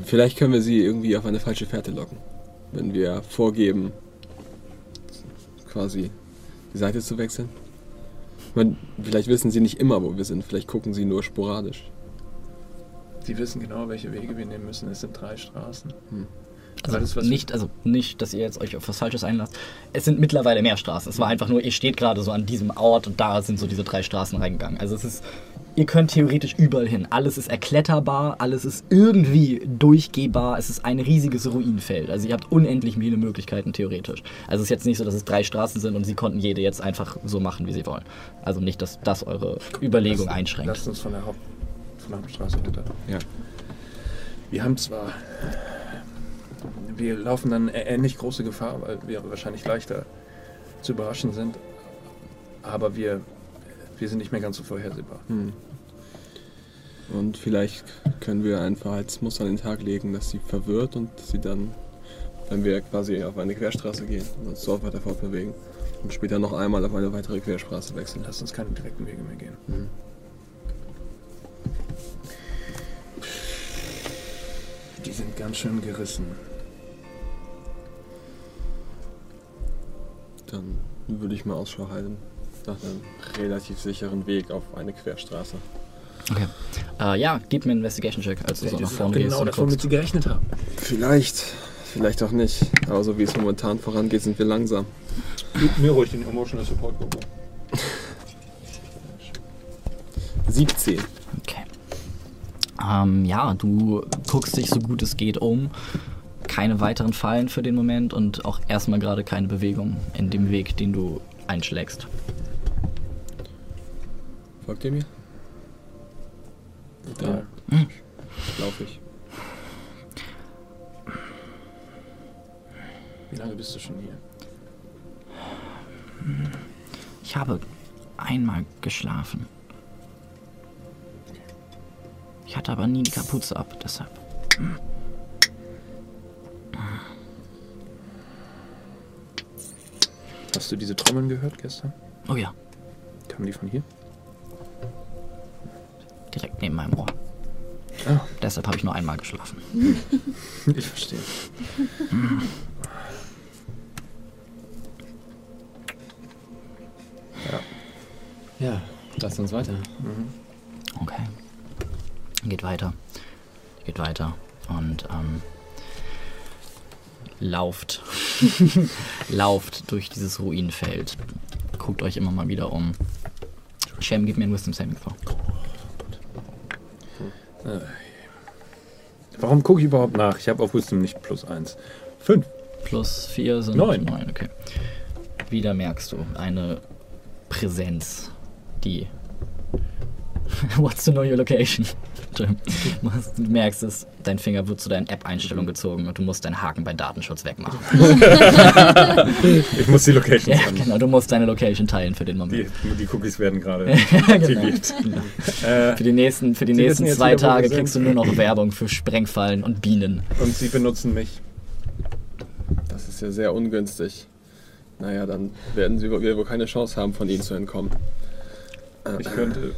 Vielleicht können wir sie irgendwie auf eine falsche Fährte locken. Wenn wir vorgeben, quasi die Seite zu wechseln. Ich meine, vielleicht wissen sie nicht immer, wo wir sind. Vielleicht gucken sie nur sporadisch. Sie wissen genau, welche Wege wir nehmen müssen. Es sind drei Straßen. Also Alles, was nicht, also nicht, dass ihr jetzt euch auf was Falsches einlasst. Es sind mittlerweile mehr Straßen. Es war einfach nur, ihr steht gerade so an diesem Ort und da sind so diese drei Straßen reingegangen. Also es ist, ihr könnt theoretisch überall hin. Alles ist erkletterbar, alles ist irgendwie durchgehbar. Es ist ein riesiges Ruinenfeld. Also ihr habt unendlich viele Möglichkeiten theoretisch. Also es ist jetzt nicht so, dass es drei Straßen sind und sie konnten jede jetzt einfach so machen, wie sie wollen. Also nicht, dass das eure Überlegung einschränkt. Lasst uns von der, Haupt, von der Hauptstraße runter. Ja. Wir haben zwar. Wir laufen dann ähnlich große Gefahr, weil wir wahrscheinlich leichter zu überraschen sind. Aber wir, wir sind nicht mehr ganz so vorhersehbar. Hm. Und vielleicht können wir ein Verhaltensmuster an den Tag legen, dass sie verwirrt und sie dann, wenn wir quasi auf eine Querstraße gehen, uns so weiter fortbewegen und später noch einmal auf eine weitere Querstraße wechseln. Lass uns keine direkten Wege mehr gehen. Mhm. Die sind ganz schön gerissen. Dann würde ich mal Ausschau halten nach einem relativ sicheren Weg auf eine Querstraße. Okay. Äh, ja, gib mir einen Investigation-Check, als du so nach vorne gehst genau das, womit sie gerechnet haben. Vielleicht, vielleicht auch nicht. Aber so wie es momentan vorangeht, sind wir langsam. Gib mir ruhig den Emotional Support Bobo. 17. Okay. Ähm, ja, du guckst dich so gut es geht um. Keine weiteren Fallen für den Moment und auch erstmal gerade keine Bewegung in dem Weg, den du einschlägst. Folgt ihr mir? Ja. Laufe ich. Wie lange bist du schon hier? Ich habe einmal geschlafen. Ich hatte aber nie die Kapuze ab, deshalb. Hast du diese Trommeln gehört gestern? Oh ja, Kamen die von hier? Direkt neben meinem Ohr. Ah. Deshalb habe ich nur einmal geschlafen. Ich verstehe. Ja, lass uns weiter. Okay. Geht weiter. Geht weiter. Und ähm, lauft. lauft durch dieses Ruinenfeld. Guckt euch immer mal wieder um. Shem, gib mir ein Wisdom Saving Throw. Warum gucke ich überhaupt nach? Ich habe auf Wisdom nicht plus eins. Fünf. Plus 4 sind Neun. 9, okay. Wieder merkst du eine Präsenz, die. What's to know your location? Entschuldigung. Du merkst es, dein Finger wird zu deinen App-Einstellungen gezogen und du musst deinen Haken bei Datenschutz wegmachen. Ich muss die Location ja, genau, du musst deine Location teilen für den Moment. Die, die Cookies werden gerade Genau. aktiviert. Äh, Für die nächsten, für die Sie nächsten zwei Tage kriegst du nur noch Werbung für Sprengfallen und Bienen. und sie benutzen mich. Das ist ja sehr ungünstig. Naja, dann werden sie, wir wohl keine Chance haben, von ihnen zu entkommen. Ich könnte.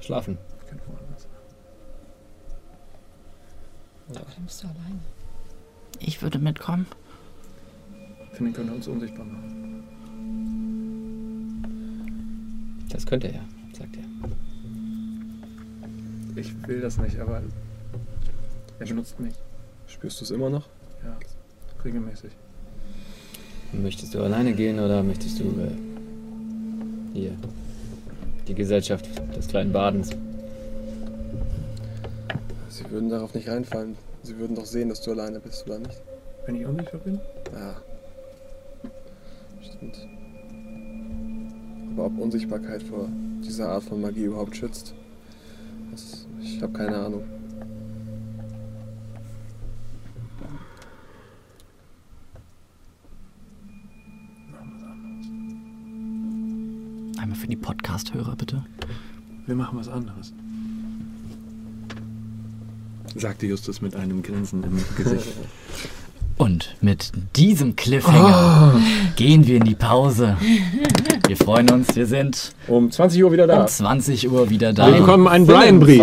Schlafen. ich könnte woanders. Aber dann bist du alleine. Ich würde mitkommen. Finden könnte uns unsichtbar machen. Das könnte er, sagt er. Ich will das nicht, aber er benutzt mich. Spürst du es immer noch? Ja, regelmäßig. Möchtest du alleine gehen oder möchtest du äh, hier die Gesellschaft des kleinen Badens? Sie würden darauf nicht reinfallen. Sie würden doch sehen, dass du alleine bist, oder nicht? Wenn ich unsichtbar bin? Ja. Stimmt. Aber ob Unsichtbarkeit vor dieser Art von Magie überhaupt schützt, das, ich habe keine Ahnung. Machen wir was anderes. Einmal für die Podcast-Hörer, bitte. Wir machen was anderes. Sagte Justus mit einem Grinsen im Gesicht. Und mit diesem Cliffhanger gehen wir in die Pause. Wir freuen uns, wir sind Um 20 Uhr wieder da. um 20 Uhr wieder da. Wir bekommen einen Brian-Brief.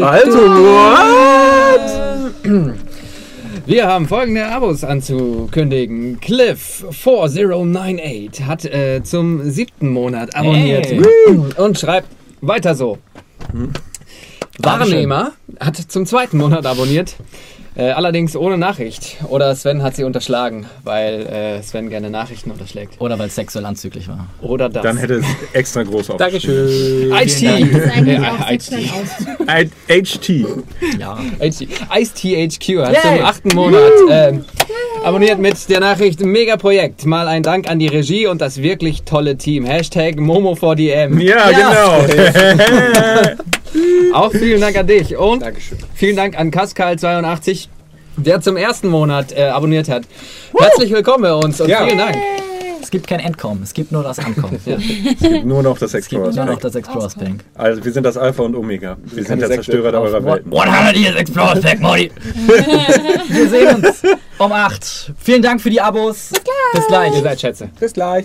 Also, what? Wir haben folgende Abos anzukündigen. Cliff4098 hat äh, zum siebten Monat abonniert Hey. und schreibt weiter so. Wahrnehmer hat zum zweiten Monat abonniert, äh, allerdings ohne Nachricht. Oder Sven hat sie unterschlagen, weil äh, Sven gerne Nachrichten unterschlägt. Oder weil es sexuell anzüglich war. Oder das. Dann hätte es extra groß auf. Dankeschön. Auch HT. Ja. HT. Ice-THQ hat Yay. zum achten Monat ähm, abonniert mit der Nachricht Mega-Projekt. Mal ein Dank an die Regie und das wirklich tolle Team. Hashtag Momo4DM. Ja, Ja. genau. Auch vielen Dank an dich und Dankeschön. vielen Dank an Kaskal82, der zum ersten Monat äh, abonniert hat. Herzlich willkommen bei uns und Ja. vielen Dank. Es gibt kein Entkommen, es gibt nur das Ankommen. Ja. Es gibt nur noch das Es gibt nur noch Explorers. das Explorers Bank. Also, wir sind das Alpha und Omega. Wir sind der. Zerstörer eurer Welten. 100 Years Explorers Bank, Modi. Wir sehen uns um 8. Vielen Dank für die Abos. Bis gleich. Ihr seid Schätze. Bis gleich.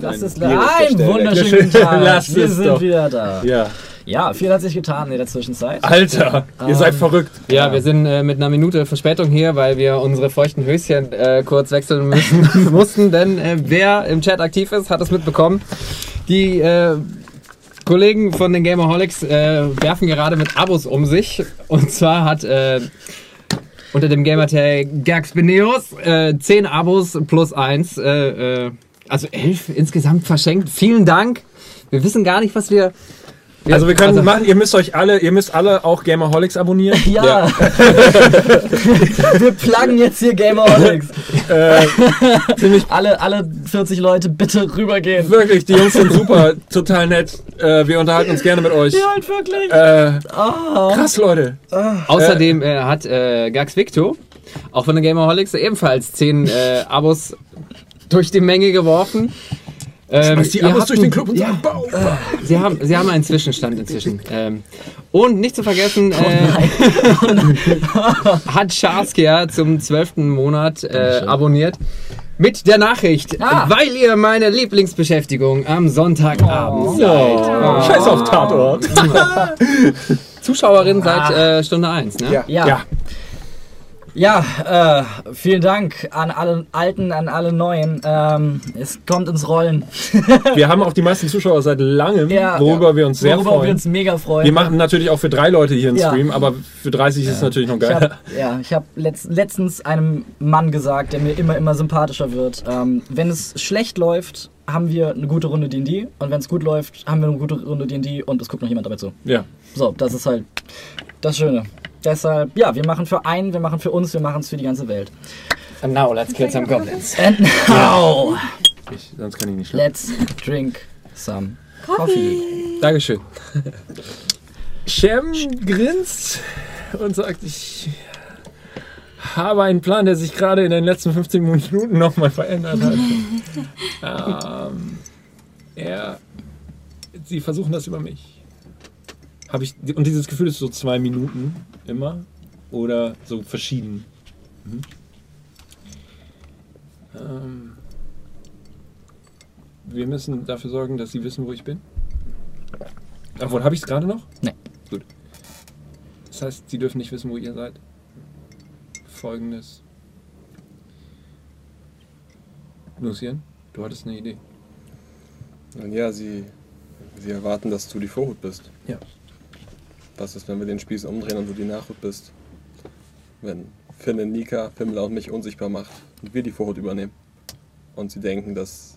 Das ist Bier ein wunderschönen guten Tag. Lass Wir es sind doch. wieder da. Ja. Ja, viel hat sich getan in der Zwischenzeit. Alter, ihr seid verrückt. Ja, wir sind äh, mit einer Minute Verspätung hier, weil wir unsere feuchten Höschen äh, kurz wechseln müssen, mussten. Denn äh, wer im Chat aktiv ist, hat es mitbekommen. Die äh, Kollegen von den Gamerholics äh, werfen gerade mit Abos um sich. Und zwar hat äh, unter dem Gamertag Gerx Beneos äh, 10 Abos plus 1, äh, äh, also 11 insgesamt verschenkt. Vielen Dank. Wir wissen gar nicht, was wir Also wir können machen, ihr müsst euch alle, ihr müsst alle auch Gamerholics abonnieren. Ja. Wir pluggen jetzt hier Gamerholics. Äh, ziemlich Alle, alle 40 Leute bitte rübergehen. wirklich, die Jungs sind super, total nett. Äh, wir unterhalten uns gerne mit euch. Ja, halt wirklich. Äh, Ah. krass, Leute. Außerdem äh, hat äh, Gax Victor, auch von den Gamerholics, ebenfalls 10 äh, Abos durch die Menge geworfen. Ähm, Was die ihr Abos habt durch den Club und ja, sagen, Bau. Sie haben, Sie haben einen Zwischenstand inzwischen. Ähm, und nicht zu vergessen, Oh äh, hat Scharskia zum 12. Monat äh, abonniert. Mit der Nachricht, Ah. weil ihr meine Lieblingsbeschäftigung am Sonntagabend seid. Scheiß auf Tatort. Zuschauerin seit äh, Stunde 1, ne? Ja. Ja. Ja. Ja, äh, vielen Dank an alle Alten, an alle Neuen. Ähm, es kommt ins Rollen. Wir haben auch die meisten Zuschauer seit langem, Ja. worüber wir uns sehr Worüber freuen. wir uns mega freuen. wir machen natürlich auch für drei Leute hier einen Ja. Stream, aber für 30 ist es natürlich noch hab, ja, ich habe letzt, letztens einem Mann gesagt, der mir immer, immer sympathischer wird. Ähm, wenn es schlecht läuft, haben wir eine gute Runde D&D und wenn es gut läuft, haben wir eine gute Runde D&D und es guckt noch jemand dabei zu. Ja. So, das ist halt das Schöne. Deshalb, ja, wir machen für einen, wir machen für uns, wir machen es für die ganze Welt. And now let's kill some goblins. And now, Ich, sonst kann ich nicht schlafen. let's drink some coffee. Dankeschön. Shem grinst und sagt, ich habe einen Plan, der sich gerade in den letzten 15 Minuten nochmal verändert hat. ähm, er, sie versuchen das über mich. Habe ich, und dieses Gefühl ist so zwei Minuten immer oder so verschieden. Mhm. Ähm, wir müssen dafür sorgen, dass sie wissen, wo ich bin. Obwohl, habe ich es gerade noch? Nee. Gut. Das heißt, sie dürfen nicht wissen, wo ihr seid. Folgendes. Lucien, du hattest eine Idee. Und ja, sie, sie erwarten, dass du die Vorhut bist. Ja. Was ist, wenn wir den Spieß umdrehen und du die Nachhut bist? Wenn Finn Nika, Fimmler und mich unsichtbar macht und wir die Vorhut übernehmen. Und sie denken, dass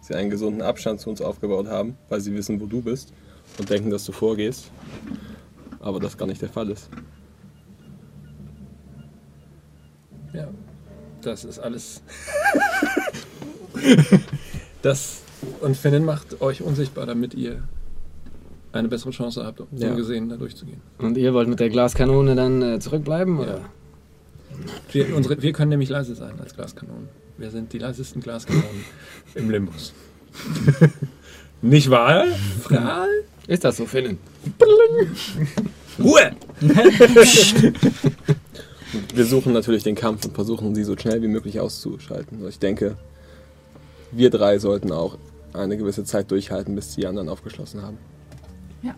sie einen gesunden Abstand zu uns aufgebaut haben, weil sie wissen, wo du bist und denken, dass du vorgehst. Aber das gar nicht der Fall ist. Ja. Das ist alles. das und Finn macht euch unsichtbar, damit ihr eine bessere Chance habt, Ja. ungesehen da durchzugehen. Und ihr wollt mit der Glaskanone dann äh, zurückbleiben? Oder? Wir, unsere, wir können nämlich leise sein als Glaskanonen. Wir sind die leisesten Glaskanonen im Limbus. Nicht wahr? Fral? Ist das so, Finnen? Ruhe! Wir suchen natürlich den Kampf und versuchen, sie so schnell wie möglich auszuschalten. Also Ich denke, wir drei sollten auch eine gewisse Zeit durchhalten, bis die anderen aufgeschlossen haben. Ja.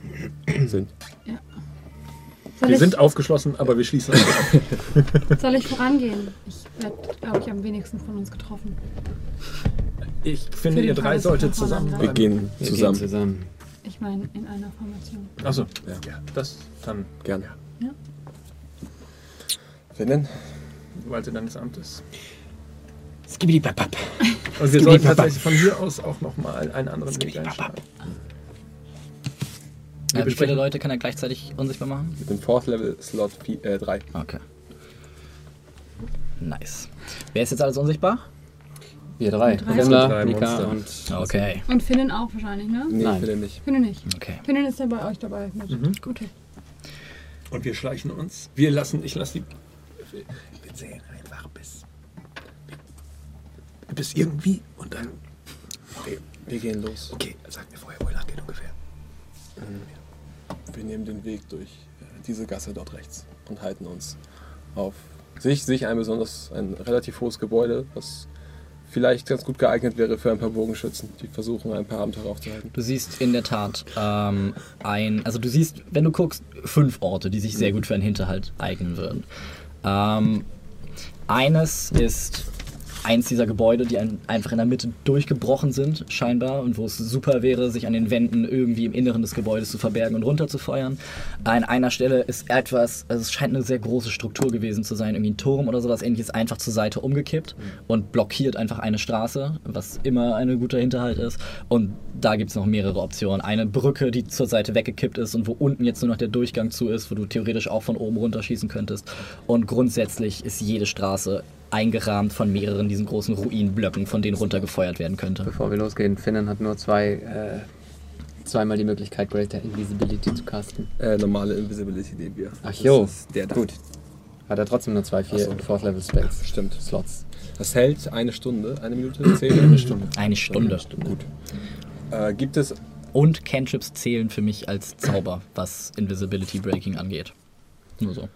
Sind. Soll, Wir ich, sind aufgeschlossen, aber wir schließen auf. soll ich vorangehen? Ich werde, glaube ich, am wenigsten von uns getroffen. Ich finde, ihr drei solltet zusammen Wir gehen Wir zusammen. Gehen zusammen. Ich meine, in einer Formation. Achso, Ja. ja. das dann, Gerne. Ja. Finnen? Walte deines Amtes. Skibidi-bap-bap. Und wir sollten tatsächlich von hier aus auch nochmal einen anderen Weg einschlagen. Äh, wie viele Leute kann er gleichzeitig unsichtbar machen? Mit dem Fourth Level Slot 3. Okay. Nice. Wer ist jetzt alles unsichtbar? Wir drei. Drei. Mika und... Okay. Und Finnen auch wahrscheinlich, ne? Nee, Nein. Finnen nicht. Finnen nicht. Okay. Finnen ist ja bei euch dabei. Mit. Mhm. Okay. Und wir schleichen uns. Wir lassen, ich lasse die. Wir, wir zählen einfach bis. Bis irgendwie und dann. Wir, wir gehen los. Okay, sag mir vorher, wo ihr lang geht ungefähr. Wir nehmen den Weg durch äh, diese Gasse dort rechts und halten uns auf sich, sich ein besonders ein relativ hohes Gebäude, was vielleicht ganz gut geeignet wäre für ein paar Bogenschützen, die versuchen, ein paar Abenteurer aufzuhalten. Du siehst in der Tat ähm, ein, also du siehst, wenn du guckst, fünf Orte, die sich sehr gut für einen Hinterhalt eignen würden. Ähm, eines ist eins dieser Gebäude, die ein, einfach in der Mitte durchgebrochen sind, scheinbar, und wo es super wäre, sich an den Wänden irgendwie im Inneren des Gebäudes zu verbergen und runterzufeuern. An einer Stelle ist etwas, also es scheint eine sehr große Struktur gewesen zu sein, irgendwie ein Turm oder sowas ähnliches, einfach zur Seite umgekippt und blockiert einfach eine Straße, was immer ein guter Hinterhalt ist. Und da gibt es noch mehrere Optionen. Eine Brücke, die zur Seite weggekippt ist und wo unten jetzt nur noch der Durchgang zu ist, wo du theoretisch auch von oben runterschießen könntest. Und grundsätzlich ist jede Straße eingerahmt von mehreren diesen großen Ruinenblöcken, von denen runtergefeuert werden könnte. Bevor wir losgehen, Finnen hat nur zwei, äh, zweimal die Möglichkeit, Greater Invisibility zu casten. Äh, normale Invisibility nehmen wir. Ach jo, der da. gut. Hat er trotzdem nur zwei, vier so. Fourth Level Spells. Stimmt. Slots. Das hält eine Stunde, eine Minute, zehn, eine Stunde. Eine Stunde. Gut. Äh, gibt es Und Cantrips zählen für mich als Zauber, was Invisibility Breaking angeht. Nur so.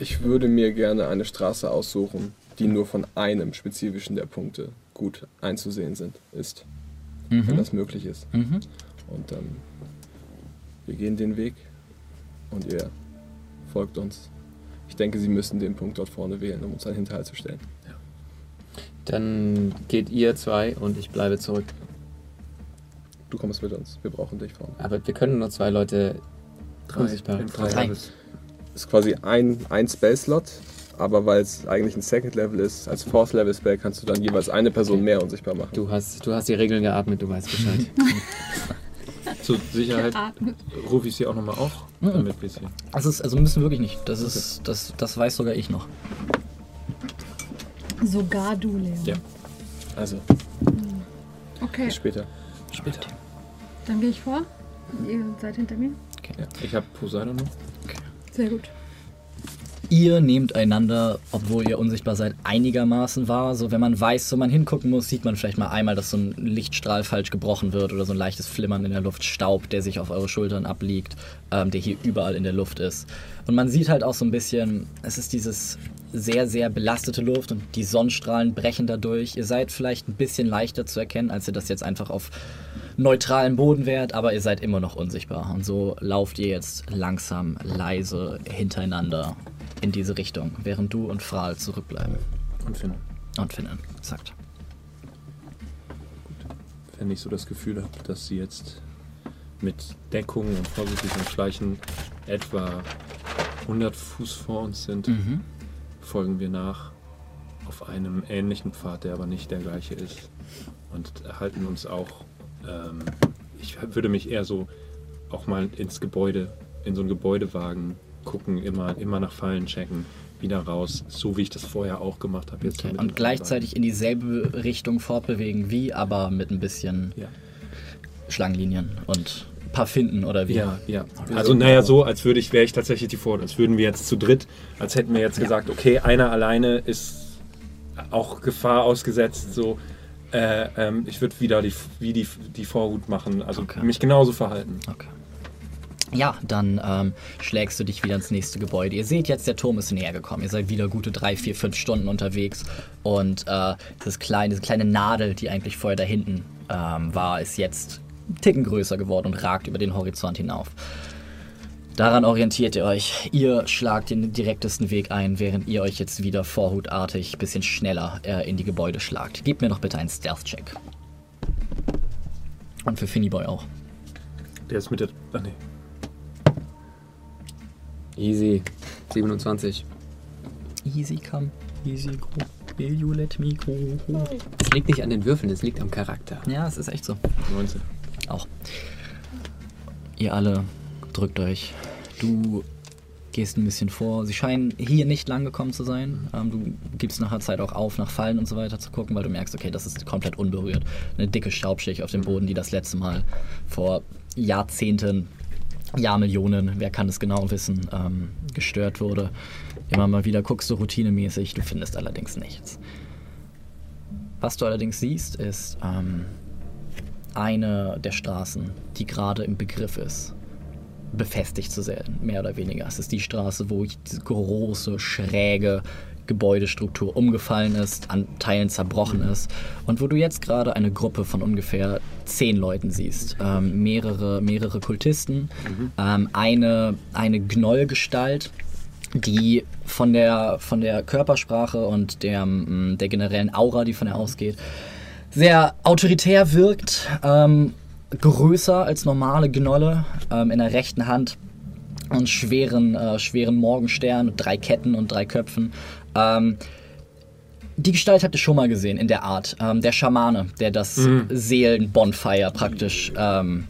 Ich würde mir gerne eine Straße aussuchen, die nur von einem spezifischen der Punkte gut einzusehen sind, ist, wenn Mhm. das möglich ist. Mhm. Und ähm, wir gehen den Weg und ihr folgt uns. Ich denke, Sie müssen den Punkt dort vorne wählen, um uns einen Hinterhalt zu stellen. Dann geht ihr zwei und ich bleibe zurück. Du kommst mit uns. Wir brauchen dich vorne. Aber wir können nur zwei Leute unsichtbar. in drei Drei. Ist quasi ein, ein Spell-Slot, aber weil es eigentlich ein Second-Level ist, als Fourth-Level-Spell kannst du dann jeweils eine Person mehr unsichtbar machen. Du hast, du hast die Regeln geatmet, du weißt Bescheid. Zur Sicherheit rufe ich sie auch nochmal auf, Mhm. damit wir sie. Das ist, also müssen wir wirklich nicht. Das ist, das, das weiß sogar ich noch. Sogar du, Leon. Ja. Also, Okay, bis später. Später. dann gehe ich vor. Ihr seid hinter mir. Ja. Ich habe Poseidon noch. Sehr gut. Ihr nehmt einander, obwohl ihr unsichtbar seid, einigermaßen wahr. So, wenn man weiß, wo man hingucken muss, sieht man vielleicht mal einmal, dass so ein Lichtstrahl falsch gebrochen wird oder so ein leichtes Flimmern in der Luft, Staub, der sich auf eure Schultern abliegt, ähm, der hier überall in der Luft ist. Und man sieht halt auch so ein bisschen, es ist dieses sehr, sehr belastete Luft und die Sonnenstrahlen brechen dadurch. Ihr seid vielleicht ein bisschen leichter zu erkennen, als ihr das jetzt einfach auf neutralem Boden wärt, aber ihr seid immer noch unsichtbar. Und so lauft ihr jetzt langsam, leise hintereinander in diese Richtung, während du und Fral zurückbleiben. Und Finn. Und Finnen, sagt. Wenn ich so das Gefühl habe, dass sie jetzt mit Deckung und vorsichtigem Schleichen etwa 100 Fuß vor uns sind, Mhm. folgen wir nach auf einem ähnlichen Pfad, der aber nicht der gleiche ist. Und halten uns auch, ähm, ich würde mich eher so auch mal ins Gebäude, in so ein Gebäude wagen, gucken, immer, immer nach Fallen checken, wieder raus, so wie ich das vorher auch gemacht habe. Jetzt Okay. Und gleichzeitig in dieselbe Richtung fortbewegen wie, aber mit ein bisschen Ja. Schlangenlinien und ein paar Finden oder wie. Ja, ja. Also naja, so, als würde ich, wäre ich tatsächlich die Vor, als würden wir jetzt zu dritt, als hätten wir jetzt Ja. gesagt, okay, einer alleine ist auch Gefahr ausgesetzt, so. Äh, ähm, ich würde wieder die, wie die, die Vorhut machen, also Okay. mich genauso verhalten. Okay. Ja, dann ähm, schlägst du dich wieder ins nächste Gebäude. Ihr seht jetzt, der Turm ist näher gekommen. Ihr seid wieder gute drei, vier, fünf Stunden unterwegs. Und äh, das kleine, diese kleine Nadel, die eigentlich vorher da hinten ähm, war, ist jetzt einen Ticken größer geworden und ragt über den Horizont hinauf. Daran orientiert ihr euch. Ihr schlagt den direktesten Weg ein, während ihr euch jetzt wieder vorhutartig ein bisschen schneller äh, in die Gebäude schlagt. Gebt mir noch bitte einen Stealth-Check. Und für Finnyboy auch. Der ist mit der. Ach nee. Easy. 27. Easy come, easy go. Will you let me go? Es liegt nicht an den Würfeln, es liegt am Charakter. Ja, es ist echt so. 19. Auch. Ihr alle drückt euch. Du gehst ein bisschen vor. Sie scheinen hier nicht lang gekommen zu sein. Ähm, du gibst nachher Zeit auch auf, nach Fallen und so weiter zu gucken, weil du merkst, okay, das ist komplett unberührt. Eine dicke Staubschicht auf dem Boden, die das letzte Mal vor Jahrzehnten, Jahrmillionen, wer kann es genau wissen, ähm, gestört wurde. Immer mal wieder guckst du routinemäßig, du findest allerdings nichts. Was du allerdings siehst, ist ähm, eine der Straßen, die gerade im Begriff ist, befestigt zu werden, mehr oder weniger. Es ist die Straße, wo diese große, schräge Gebäudestruktur umgefallen ist, an Teilen zerbrochen ist und wo du jetzt gerade eine Gruppe von ungefähr zehn Leuten siehst. Ähm, mehrere, mehrere Kultisten, ähm, eine, eine Gnollgestalt, die von der, von der Körpersprache und der, mm, der generellen Aura, die von ihr ausgeht, sehr autoritär wirkt, ähm, größer als normale Gnolle, ähm, in der rechten Hand einen schweren, äh, schweren Morgenstern drei Ketten und drei Köpfen. Ähm, die Gestalt habt ihr schon mal gesehen in der Art. Ähm, der Schamane, der das Seelen-Bonfire praktisch ähm,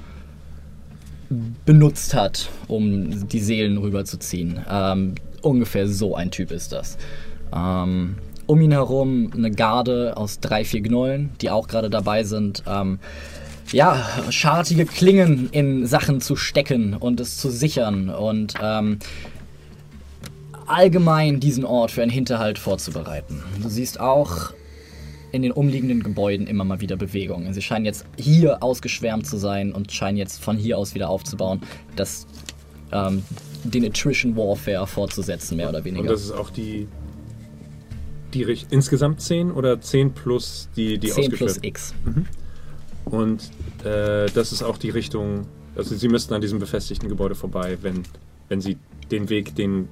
benutzt hat, um die Seelen rüberzuziehen. Ähm, ungefähr so ein Typ ist das. Ähm, um ihn herum eine Garde aus drei, vier Gnollen, die auch gerade dabei sind, ähm, ja, schartige Klingen in Sachen zu stecken und es zu sichern und ähm, allgemein diesen Ort für einen Hinterhalt vorzubereiten. Du siehst auch in den umliegenden Gebäuden immer mal wieder Bewegungen. Sie scheinen jetzt hier ausgeschwärmt zu sein und scheinen jetzt von hier aus wieder aufzubauen, das, ähm, den Attrition Warfare fortzusetzen, mehr oder Und weniger. das ist auch die, die insgesamt 10 oder 10 plus die, die 10 plus X. Und äh, das ist auch die Richtung, also sie müssten an diesem befestigten Gebäude vorbei, wenn, wenn sie den Weg, den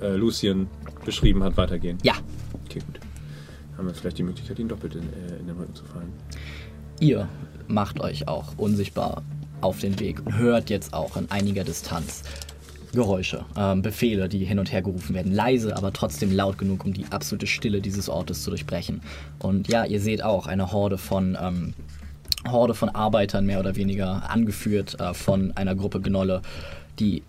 äh, Lucien beschrieben hat, weitergehen. Ja, Okay, gut. Haben wir vielleicht die Möglichkeit, ihn doppelt in, äh, in den Rücken zu fallen. ihr macht euch auch unsichtbar auf den Weg und hört jetzt auch in einiger Distanz Geräusche, ähm, Befehle, die hin und her gerufen werden. Leise, aber trotzdem laut genug, um die absolute Stille dieses Ortes zu durchbrechen. Und ja, ihr seht auch eine Horde von, ähm, Horde von Arbeitern, mehr oder weniger, angeführt äh, von einer Gruppe Gnolle, die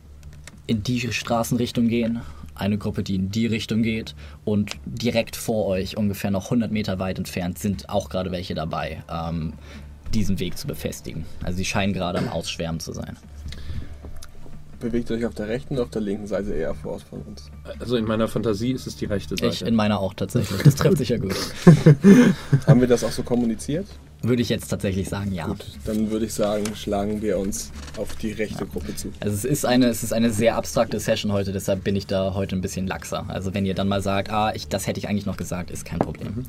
in die Straßenrichtung gehen. Eine Gruppe, die in die Richtung geht. Und direkt vor euch, ungefähr noch 100 Meter weit entfernt, sind auch gerade welche dabei, ähm, diesen Weg zu befestigen. Also sie scheinen gerade am Ausschwärmen zu sein. Bewegt euch auf der rechten oder auf der linken Seite eher fort von uns? Also in meiner Fantasie ist es die rechte Seite. Ich in meiner auch tatsächlich. Das trifft sich ja gut. Haben wir das auch so kommuniziert? Würde ich jetzt tatsächlich sagen, ja. Gut, dann würde ich sagen, schlagen wir uns auf die rechte Gruppe zu. Also es ist eine, es ist eine sehr abstrakte Session heute, deshalb bin ich da heute ein bisschen laxer. Also wenn ihr dann mal sagt, ah, ich, das hätte ich eigentlich noch gesagt, ist kein Problem.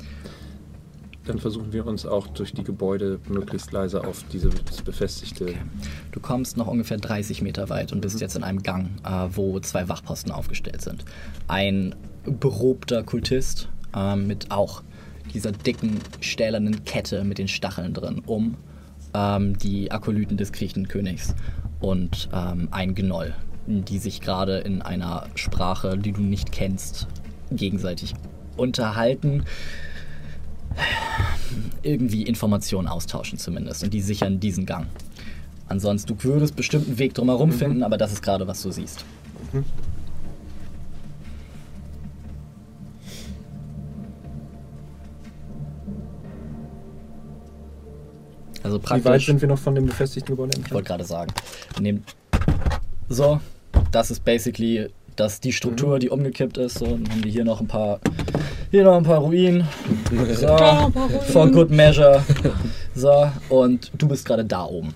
Dann versuchen wir uns auch durch die Gebäude möglichst leise auf dieses befestigte. Du kommst noch ungefähr 30 Meter weit und bist jetzt in einem Gang, äh, wo zwei Wachposten aufgestellt sind. Ein berobter Kultist äh, mit auch dieser dicken, stählernen Kette mit den Stacheln drin um ähm, die Akolyten des Griechenkönigs und ähm, ein Gnoll, die sich gerade in einer Sprache, die du nicht kennst, gegenseitig unterhalten irgendwie Informationen austauschen zumindest und die sichern diesen Gang. Ansonsten, du würdest bestimmt einen Weg drumherum finden, aber das ist gerade, was du siehst. Also Wie weit praktisch, sind wir noch von dem befestigten Gebäude ich entfernt? wollte gerade sagen, nehmt so, das ist basically das, die Struktur, die umgekippt ist. So, dann haben wir hier noch ein paar, hier noch ein paar Ruinen. So, for good measure. So, und du bist gerade da oben.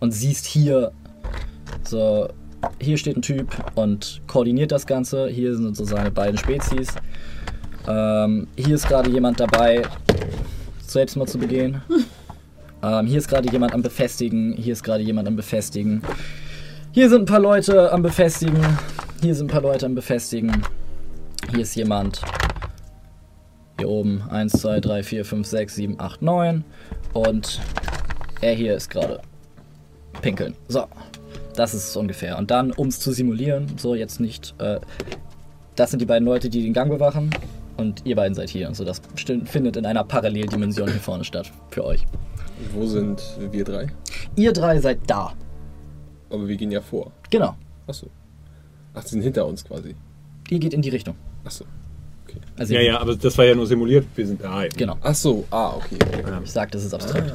Und siehst hier, so, hier steht ein Typ und koordiniert das Ganze. Hier sind so seine beiden Spezies. Ähm, hier ist gerade jemand dabei, Selbstmord zu begehen. Ähm, hier ist gerade jemand am Befestigen. Hier ist gerade jemand am Befestigen. Hier sind ein paar Leute am Befestigen. Hier sind ein paar Leute am Befestigen. Hier ist jemand. Hier oben. 1, 2, 3, 4, 5, 6, 7, 8, 9. Und er hier ist gerade pinkeln. So. Das ist es ungefähr. Und dann, um es zu simulieren, so jetzt nicht. Äh, das sind die beiden Leute, die den Gang bewachen. Und ihr beiden seid hier. Also das sti- findet in einer Paralleldimension hier vorne statt. Für euch. Wo sind wir drei? Ihr drei seid da. Aber wir gehen ja vor. Genau. Achso. Ach, sie sind hinter uns quasi. Ihr geht in die Richtung. Achso. Also Ja, ja, aber das war ja nur simuliert. Wir sind da. Genau. Achso, ah, okay. Ich sag, das ist abstrakt.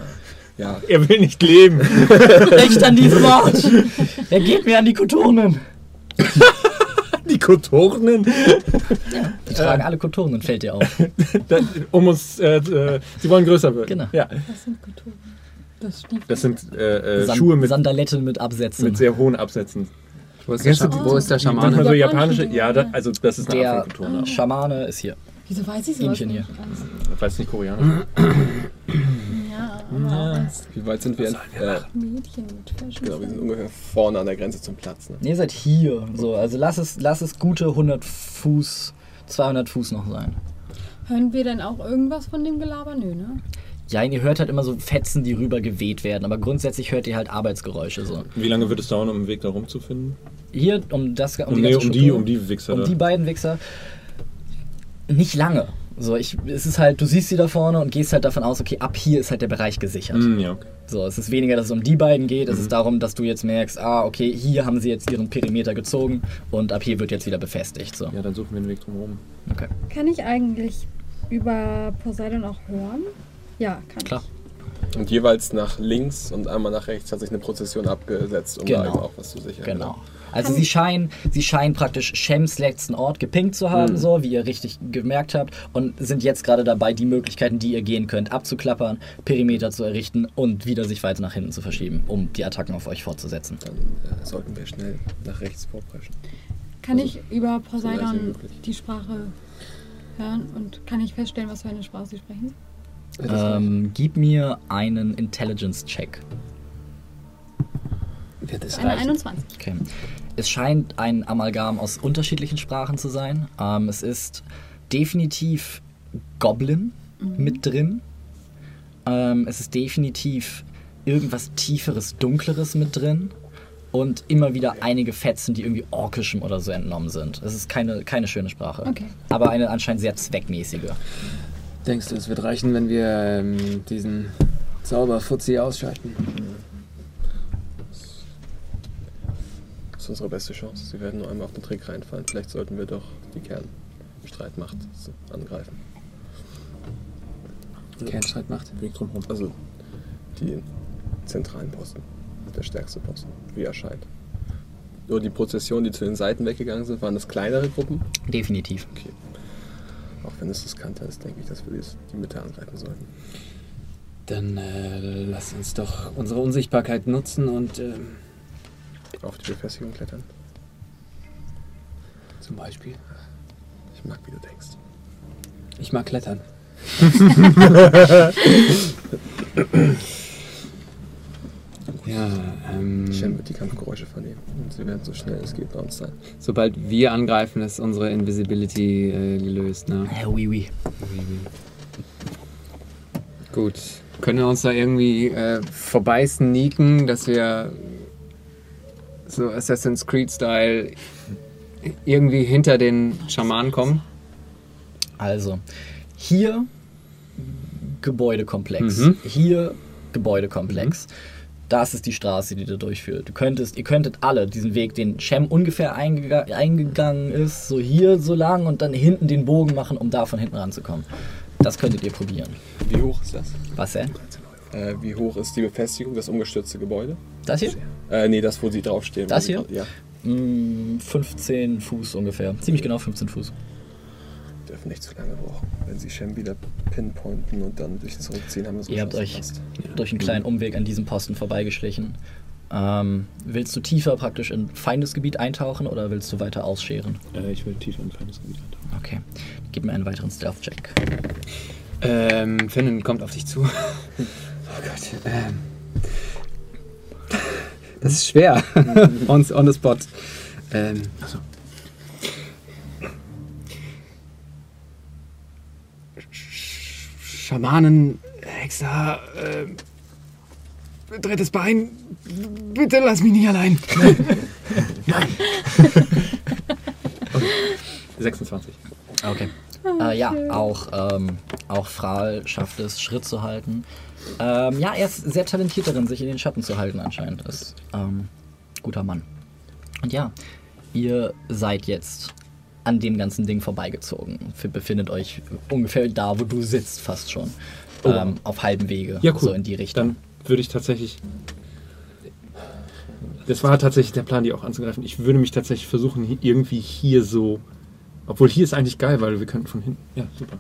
Ja, Er will nicht leben. Recht an diesem Ort! Er geht mir an die Kotonen! Die Kotornen. Die tragen alle Kotonen, fällt dir auf. Um uns, äh, äh, sie wollen größer werden. Genau. Ja, Das sind Kulturen. Das das sind äh, äh, San Schuhe mit, Sandaletten mit Absätzen. mit sehr hohen Absätzen. Wo ist der, Kennst Scha wo ist der Schamane? so Japanische ja, da, also das ist eine der Art von Kultur. Schamane ist hier. Wieso weiß ich sowas Ihmchen hier. Ich weiß nicht koreanisch. Ja, aber Ja, Wie weit sind wir? Wir äh? Mädchen mit Fashion. genau, wir sind ungefähr vorne an der Grenze zum Platz. Ne? Nee, ihr seid hier. So, also lass es, lass es gute 100 Fuß, 200 Fuß noch sein. Hören wir denn auch irgendwas von dem Gelaber? Nö, ne? Ja, ihr hört halt immer so Fetzen, die rüber geweht werden, aber grundsätzlich hört ihr halt Arbeitsgeräusche so. Wie lange wird es dauern, um einen Weg da rumzufinden? Hier, um das um, Um, die nee, um, die, um die Wichser um da. die beiden Wichser. Nicht lange. So, ich, es ist halt, du siehst sie da vorne und gehst halt davon aus, okay, ab hier ist halt der Bereich gesichert. Hm, ja, okay. So, es ist weniger, dass es um die beiden geht, es Mhm. ist darum, dass du jetzt merkst, ah, okay, hier haben sie jetzt ihren Perimeter gezogen und ab hier wird jetzt wieder befestigt. So, Ja, dann suchen wir einen Weg drumherum. okay. Kann ich eigentlich über Poseidon auch hören? Ja, kann Klar. Und jeweils nach links und einmal nach rechts hat sich eine Prozession abgesetzt, um da Genau. eben auch was zu sichern. Genau. Also sie scheinen, sie scheinen praktisch Shems letzten Ort gepinkt zu haben, Mhm. so wie ihr richtig gemerkt habt, und sind jetzt gerade dabei, die Möglichkeiten, die ihr gehen könnt, abzuklappern, Perimeter zu errichten und wieder sich weiter nach hinten zu verschieben, um die Attacken auf euch fortzusetzen. Dann äh, sollten wir schnell nach rechts vorpreschen. Kann Also, ich über Poseidon möglich. die Sprache hören und kann ich feststellen, was für eine Sprache sie sprechen? Ähm, gib mir einen Intelligence-Check. Wird es Eine reichen? 21. Okay. Es scheint ein Amalgam aus unterschiedlichen Sprachen zu sein. Ähm, es ist definitiv Goblin mit drin. Ähm, es ist definitiv irgendwas Tieferes, Dunkleres mit drin. Und immer wieder einige Fetzen, die irgendwie orkischem oder so entnommen sind. Es ist keine, keine schöne Sprache. Okay. Aber eine anscheinend sehr zweckmäßige. Denkst du, es wird reichen, wenn wir ähm, diesen Zauberfuzzi ausschalten? Das ist unsere beste Chance. Sie werden nur einmal auf den Trick reinfallen. Vielleicht sollten wir doch die Kernstreitmacht angreifen. Kernstreitmacht. Weg drumherum. Also die zentralen Posten. Der stärkste Posten, wie er scheint. Nur die Prozessionen, die zu den Seiten weggegangen sind, waren das kleinere Gruppen. Definitiv. Okay. Auch wenn es riskanter ist, denke ich, dass wir die Mitte angreifen sollten. Dann äh, lass uns doch unsere Unsichtbarkeit nutzen und ähm, Auf die Befestigung klettern. zum Beispiel. Ich mag, wie du denkst. Ich mag klettern. ja, ähm, Shen wird die Kampfgeräusche vernehmen. Und sie werden so schnell es geht bei uns sein. sobald wir angreifen, ist unsere Invisibility äh, gelöst. Ne? Ja, oui, oui. Gut. Können wir uns da irgendwie äh, vorbei sneaken, dass wir so Assassin's Creed-Style irgendwie hinter den Schamanen kommen? Also, hier Gebäudekomplex. Mhm. Hier Gebäudekomplex. Das ist die Straße, die da durchführt. Du könntest, ihr könntet alle diesen Weg, den Shem ungefähr eingega eingegangen ist, so hier so lang und dann hinten den Bogen machen, um da von hinten ranzukommen. Das könntet ihr probieren. Wie hoch ist das? Was denn? Äh, wie hoch ist die Befestigung, das umgestürzte Gebäude? Das hier? Äh, nee, das, wo sie draufstehen. Das hier? Ja. Mm, 15 Fuß ungefähr. Ziemlich genau 15 Fuß. Dürfen nicht zu lange brauchen. Wenn sie Shem wieder pinpointen und dann durch das Rückziehen haben wir so Ihr habt euch verpasst. durch einen kleinen Umweg an diesem Posten vorbeigeschlichen. Ähm, willst du tiefer praktisch in Feindesgebiet eintauchen oder willst du weiter ausscheren? Äh, ich will tiefer in Feindesgebiet eintauchen. Okay. Gib mir einen weiteren Stealth-Check. Ähm, Finn kommt auf dich zu. Oh Gott. Ähm. Das ist schwer. on, on the spot. Ähm. Sch- Schamanen, Hexer, ähm, drittes Bein. Bitte lass mich nicht allein. 26. Okay. Äh, ja, auch, ähm, auch Frahl schafft es, Schritt zu halten. Ähm, ja, er ist sehr talentiert darin, sich in den Schatten zu halten anscheinend. Ist ähm, guter Mann. Und ja, ihr seid jetzt an dem ganzen Ding vorbeigezogen. Befindet euch ungefähr da, wo du sitzt, fast schon. Oh. Ähm, auf halbem Wege. Ja, cool. So in die Richtung. Dann würde ich tatsächlich. Das war tatsächlich der Plan, die auch anzugreifen. Ich würde mich tatsächlich versuchen, irgendwie hier so. Obwohl hier ist eigentlich geil, weil wir könnten von hinten. Ja, super.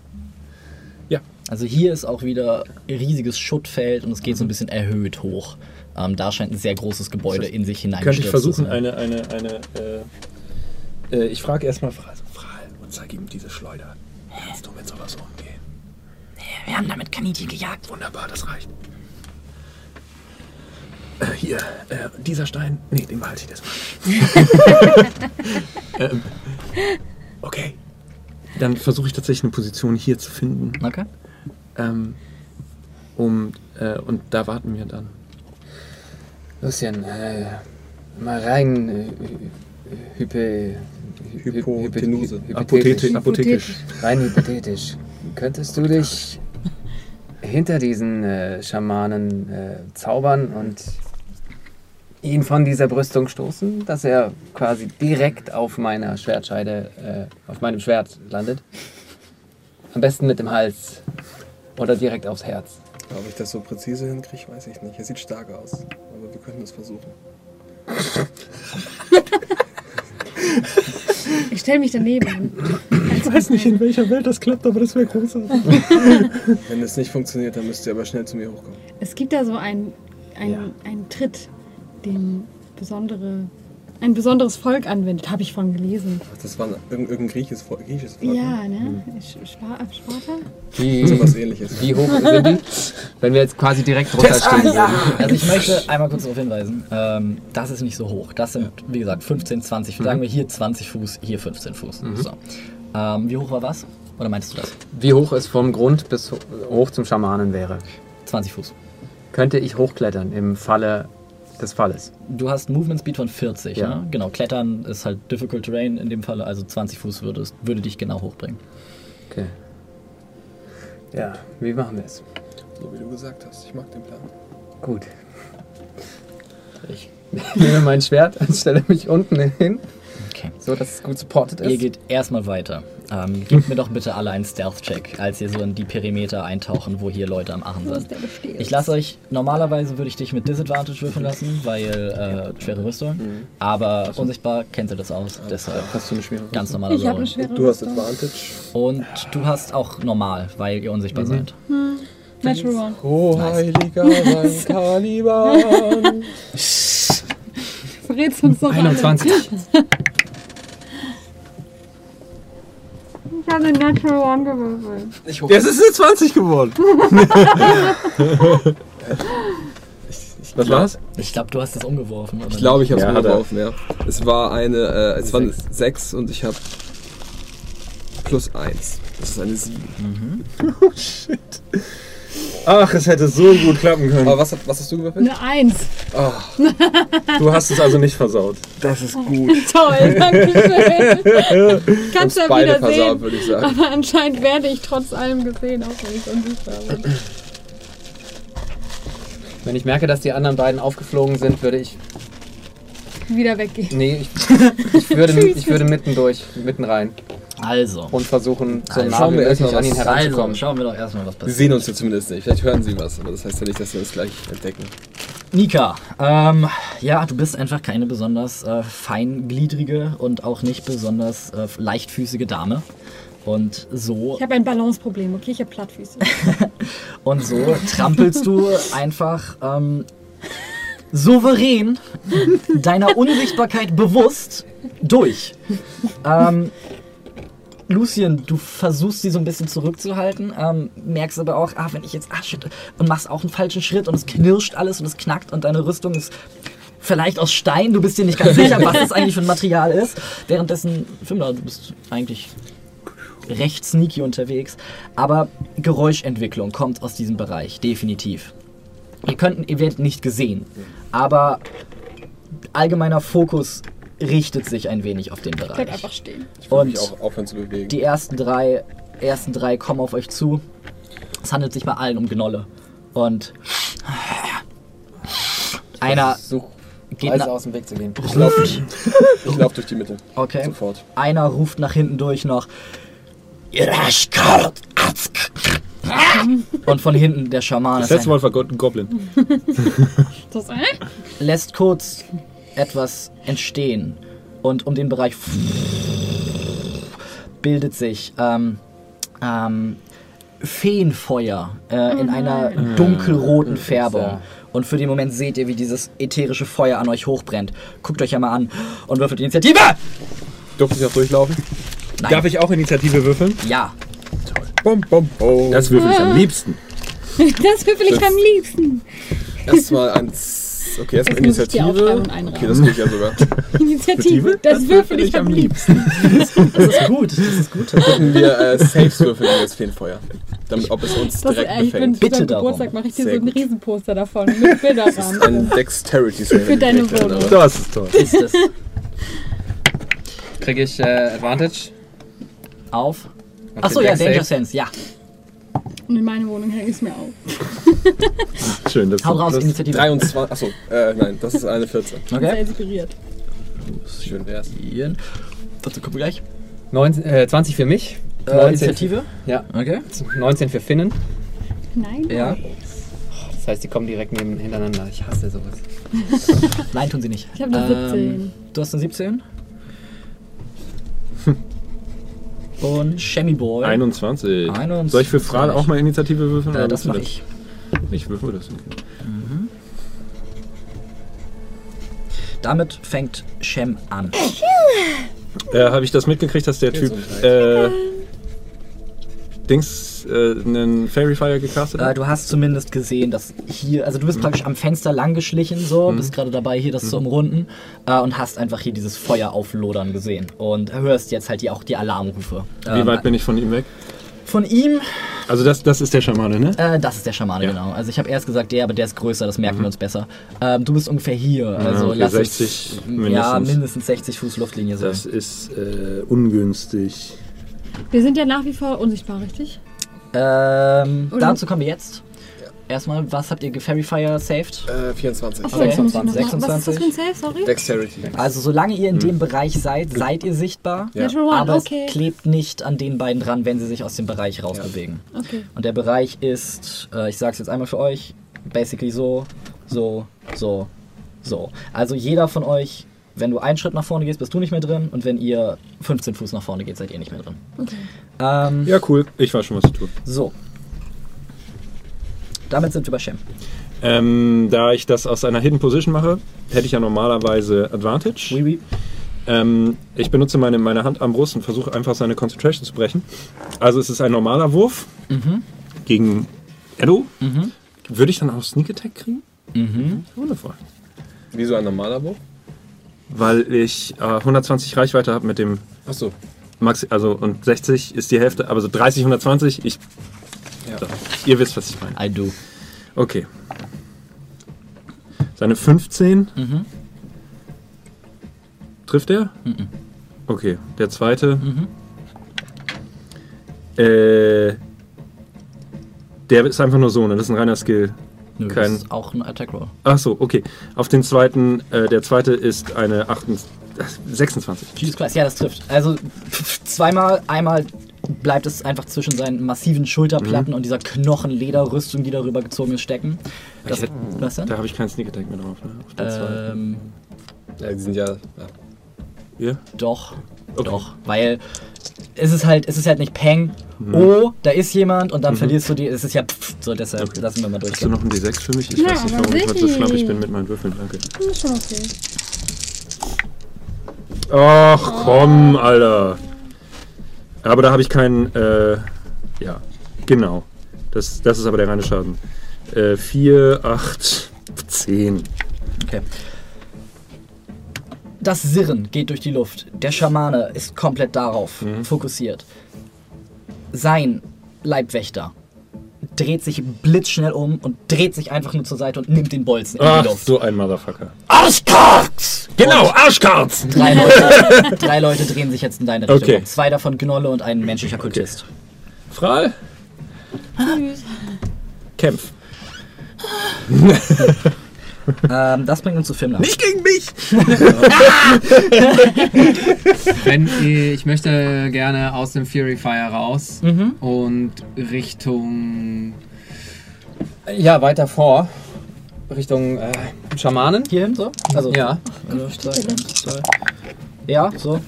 Also hier ist auch wieder ein riesiges Schuttfeld und es geht so ein Mhm. bisschen erhöht hoch. Ähm, da scheint ein sehr großes Gebäude in sich hinein Könnte ich versuchen, eine, eine, eine. Äh, äh, ich frage erstmal Frahl. Und zeig ihm diese Schleuder. Kannst du mit sowas umgehen? Wir haben damit Kaninchen gejagt. Wunderbar, das reicht. Äh, hier, äh, dieser Stein. Nee, den behalte ich erstmal. ähm, okay. Dann versuche ich tatsächlich eine Position hier zu finden. Okay. Ähm, um, äh, und da warten wir dann. Lucian, äh, mal rein. Äh, hype, Hypotenuse. Apothetisch. apothetisch. Rein hypothetisch. Könntest du dich hinter diesen äh, Schamanen äh, zaubern und ihn von dieser Brüstung stoßen, dass er quasi direkt auf meiner Schwertscheide, äh, auf meinem Schwert landet? Am besten mit dem Hals oder direkt aufs Herz. Ob ich das so präzise hinkriege, weiß ich nicht. Er sieht stark aus. Aber wir könnten es versuchen. Ich stelle mich daneben. Ich weiß nicht, in welcher Welt das klappt, aber das wäre großartig. Wenn es nicht funktioniert, dann müsst ihr aber schnell zu mir hochkommen. Es gibt da so einen, einen, einen Tritt, den besondere, ein besonderes Volk anwendet. Habe ich von gelesen. Ach, das war ein, irgendein, irgendein griechisches Volk. Griechisches Volk Ja, ne? Sch- Spar Sparta? Wie, So was ähnliches. wie hoch sind die? Wenn wir jetzt quasi direkt drunter stehen würden. Also ich möchte einmal kurz darauf hinweisen, ähm, das ist nicht so hoch. Das sind, wie gesagt, 15, 20, sagen wir hier 20 Fuß, hier 15 Fuß. So. Ähm, wie hoch war was? Oder meinst du das? Wie hoch es vom Grund bis ho- hoch zum Schamanen wäre. 20 Fuß. Könnte ich hochklettern im Falle des Falles? Du hast Movement Speed von 40, Ja. ne? Genau, Klettern ist halt Difficult Terrain in dem Falle, also 20 Fuß würde, es- würde dich genau hochbringen. Okay. Ja, wie machen wir es? So wie du gesagt hast. Ich mag den Plan. Gut. Ich. nehme mein Schwert und stelle mich unten hin, Okay. so dass es gut supported Ihr ist. geht erstmal weiter. Ähm, gebt mir doch bitte alle einen Stealth-Check, als ihr so in die Perimeter eintauchen, wo hier Leute am Achen sind. Ich lasse euch, normalerweise würde ich dich mit Disadvantage würfeln lassen, weil äh, schwere Rüstung. Aber unsichtbar kennt ihr das aus, deshalb Hast du eine schwere ganz normaler Ich habe eine Roll. schwere Du hast Rüstung. Advantage. Und du hast auch normal, weil ihr unsichtbar seid. Natural One. Oh, heiliger mein Caliban. Verrätst uns noch alle. 21. habe eine Natural One gewürfelt. Das ist eine 20 geworden. Was war's? Ich glaube, du hast es umgeworfen. Oder Ich glaube, ich habe es Ja, hat er. umgeworfen, ja. Es war eine, äh, es waren 6 und ich habe plus 1. Das ist eine 7. Ach, es hätte so gut klappen können. Aber was, hat- was hast du gewürfelt? Eine Eins. Du hast es also nicht versaut. Das ist gut. Toll, danke schön. Kannst ja Beide wieder versaut, sehen. würde ich sagen. Aber anscheinend werde ich trotz allem gesehen, auch wenn ich unsichtbar bin. Wenn ich merke, dass die anderen beiden aufgeflogen sind, würde ich. Wieder weggehen. Nee, ich, ich, würde, ich würde mitten durch, mitten rein Also, und versuchen, so Also nah schauen wie wir erst möglich mal, an ihn was- also heranzukommen. schauen wir doch erstmal, was Sie passiert. sehen uns ja zumindest nicht. Vielleicht hören sie was, aber das heißt ja nicht, dass wir uns gleich entdecken. Nika, ähm, ja, du bist einfach keine besonders äh, feingliedrige und auch nicht besonders äh, leichtfüßige Dame. Und so Ich habe ein Balanceproblem, okay? Ich habe Plattfüße. Und so trampelst du einfach ähm, souverän deiner Unsichtbarkeit bewusst durch. Ähm, Lucien, du versuchst sie so ein bisschen zurückzuhalten, ähm, merkst aber auch, ah, wenn ich jetzt, ah shit, und machst auch einen falschen Schritt und es knirscht alles und es knackt und deine Rüstung ist vielleicht aus Stein, du bist dir nicht ganz sicher, was das eigentlich für ein Material ist. Währenddessen, Fimler, du bist eigentlich recht sneaky unterwegs. Aber Geräuschentwicklung kommt aus diesem Bereich, definitiv. Ihr könnt, ihr werdet nicht gesehen, aber allgemeiner Fokus richtet sich ein wenig auf den Bereich. einfach stehen. Ich würde Und mich auch aufhören zu bewegen. die ersten drei, ersten drei kommen auf euch zu. Es handelt sich bei allen um Gnolle. Und einer geht Weise nach, aus dem Weg zu gehen. Ich laufe ich lauf durch die Mitte. okay. Sofort. Einer ruft nach hinten durch noch. Und von hinten der Schaman Das letzte Mal war Gott ein Goblin. Das, lässt kurz etwas entstehen und um den Bereich bildet sich ähm, ähm, Feenfeuer äh, in einer dunkelroten Färbung. Und für den Moment seht ihr, wie dieses ätherische Feuer an euch hochbrennt. Guckt euch ja mal an und würfelt die Initiative! Durfte ich auch durchlaufen? Nein. Darf ich auch Initiative würfeln? Ja. Bom, bom, bom. Das würfel ich am liebsten. Das würfel ich am liebsten. Erstmal ein 6 Jetzt, okay, die Initiative. Okay, das geht ja sogar. Initiative, das würfel ich am liebsten. Das ist gut, das ist gut. Könnten wir äh, Saves würfeln gegen das Feenfeuer. Damit, ob es uns Das, direkt äh, ich bin befängt. für Bitte deinen darum. Geburtstag mache ich dir Sehr so ein gut. Riesenposter davon mit Bilderrahmen. Ein Dexterity Save. Für deine Wohnung. Das ist toll. Ist Kriege ich äh, Advantage? auf? Okay, Achso, ja, Danger. Sense, ja. Und in meine Wohnung hänge ich es mir auf. Schön, das Hau raus, Das Initiative. 23. Achso, äh, nein, das ist eine 14. Sehr Okay. inspiriert. Schön wär's. Dazu kommen wir gleich. 19, äh, 20 für mich. Äh, 19 Initiative. Ja, Okay. 19 für Finnen. Nein. Ja. Das heißt, die kommen direkt neben, hintereinander. Ich hasse sowas. Nein, tun sie nicht. Ich habe eine 17. Du hast eine 17. Und Shemmy Boy. 21. 21. Soll ich für Fral auch mal Initiative würfeln? Äh, oder das mache ich. Ich würfel das. Okay. Damit fängt Shem an. Äh, Habe ich das mitgekriegt, dass der Typ äh, Dings äh, einen Fairy Fire gecastet Äh, du hast zumindest gesehen, dass hier, also du bist praktisch am Fenster lang geschlichen, so, bist gerade dabei, hier das zu umrunden äh, und hast einfach hier dieses Feuer auflodern gesehen und hörst jetzt halt die, auch die Alarmrufe. Wie weit bin ich von ihm weg? Von ihm, Also das, das ist der Schamane, ne? äh, das ist der Schamane, Ja. genau. Also ich habe erst gesagt, der, aber der ist größer, das merken wir uns besser. Ähm, du bist ungefähr hier, also okay, lass 60 es, Ja, mindestens. mindestens 60 Fuß Luftlinie sein. Das ist äh, ungünstig. Wir sind ja nach wie vor unsichtbar, richtig? Ähm, Oder- dazu kommen wir jetzt. Erstmal, was habt ihr Fairy Fire saved? Äh, 24. Achso, Okay. jetzt muss ich noch mal- 26. Was ist das für ein Save, sorry? Dexterity. Also solange ihr in dem Bereich seid, seid ihr sichtbar. Ja. Natural One, Aber okay. es klebt nicht an den beiden dran, wenn sie sich aus dem Bereich rausbewegen. Okay. Und der Bereich ist, äh, ich sag's jetzt einmal für euch, basically so, so, so, so. Also jeder von euch, wenn du einen Schritt nach vorne gehst, bist du nicht mehr drin. Und wenn ihr 15 Fuß nach vorne geht, seid ihr nicht mehr drin. Okay. Ähm, Ja, cool. Ich weiß schon, was ich tue. So. Damit sind wir bei Shem. Ähm, da ich das aus einer Hidden Position mache, hätte ich ja normalerweise Advantage. Oui, oui. Ähm, ich benutze meine, meine Hand am Brust und versuche einfach seine Concentration zu brechen. Also es ist ein normaler Wurf gegen Edo. Würde ich dann auch Sneak Attack kriegen? Wundervoll. Wie so ein normaler Wurf? Weil ich äh, 120 Reichweite habe mit dem Achso. Maxi, also und 60 ist die Hälfte, aber so 30, 120, ich. Ja. So, ihr wisst, was ich meine. I do. Okay. Seine 15. Mhm. Trifft er? Mhm. Okay, der zweite. Äh, der ist einfach nur so, ne? Das ist ein reiner Skill. Nö, Kein- das ist auch ein Attack Roll. Ach so, okay. Auf den zweiten, äh, der zweite ist eine 28, 26. Jesus Christ, ja, das trifft. Also zweimal, einmal bleibt es einfach zwischen seinen massiven Schulterplatten und dieser Knochenlederrüstung, die darüber gezogen ist, stecken. Das, Ich- was denn? Da habe ich keinen Sneak Attack mehr drauf, ne? Auf der zweiten. Ähm, Ja, die sind ja. ja. Ihr? doch, Okay. doch, weil es ist halt, es ist halt nicht Peng. Oh, da ist jemand und dann verlierst du die. Es ist ja pff, so, deshalb Okay. lassen wir mal Hast du noch einen D6 für mich? Ich Ja, weiß nicht, aber warum ich heute so sicher. schlampig bin mit meinen Würfeln, danke. Das ist schon okay. Ach komm, Alter. Aber da habe ich keinen. Äh, ja, genau. Das, das ist aber der reine Schaden. Äh, 4, 8, 10. Okay. Das Sirren geht durch die Luft. Der Schamane ist komplett darauf fokussiert. Sein Leibwächter dreht sich blitzschnell um und dreht sich einfach nur zur Seite und nimmt den Bolzen in Ach, die Luft. so ein Motherfucker. Arschkarts! Genau, Arschkarts! Drei Leute, drei Leute drehen sich jetzt in deine Richtung. Okay. Zwei davon Gnolle und ein menschlicher Kultist. Fral? Kämpf. Ähm, das bringt uns zu Fimler. Nicht gegen mich! Wenn ich, ich möchte gerne aus dem Fury Fire raus Mhm. und Richtung. Ja, weiter vor. Richtung äh, Schamanen. Hierhin, so? Also, Ja. Zwei. Ja, so.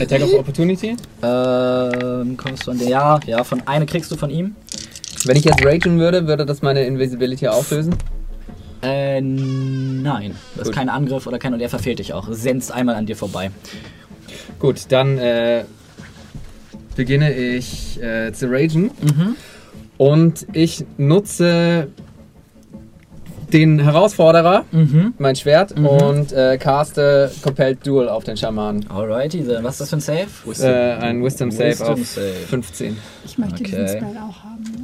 Attack of Opportunity. Ähm, kommst du an den. Ja, ja, von eine kriegst du von ihm. Wenn ich jetzt ragen würde, würde das meine Invisibility auflösen. Äh, nein. Das ist Gut. kein Angriff oder kein. Und er verfehlt dich auch. Senzt einmal an dir vorbei. Gut, dann äh, beginne ich äh, zu ragen. Mhm. Und ich nutze den Herausforderer, Mhm. mein Schwert, und äh, caste Compelled Duel auf den Schamanen. Alrighty, dann was ist das für ein Save? Äh, ein Wisdom Save Wisdom auf Save. 15. Ich möchte diesen Okay. Spell auch haben.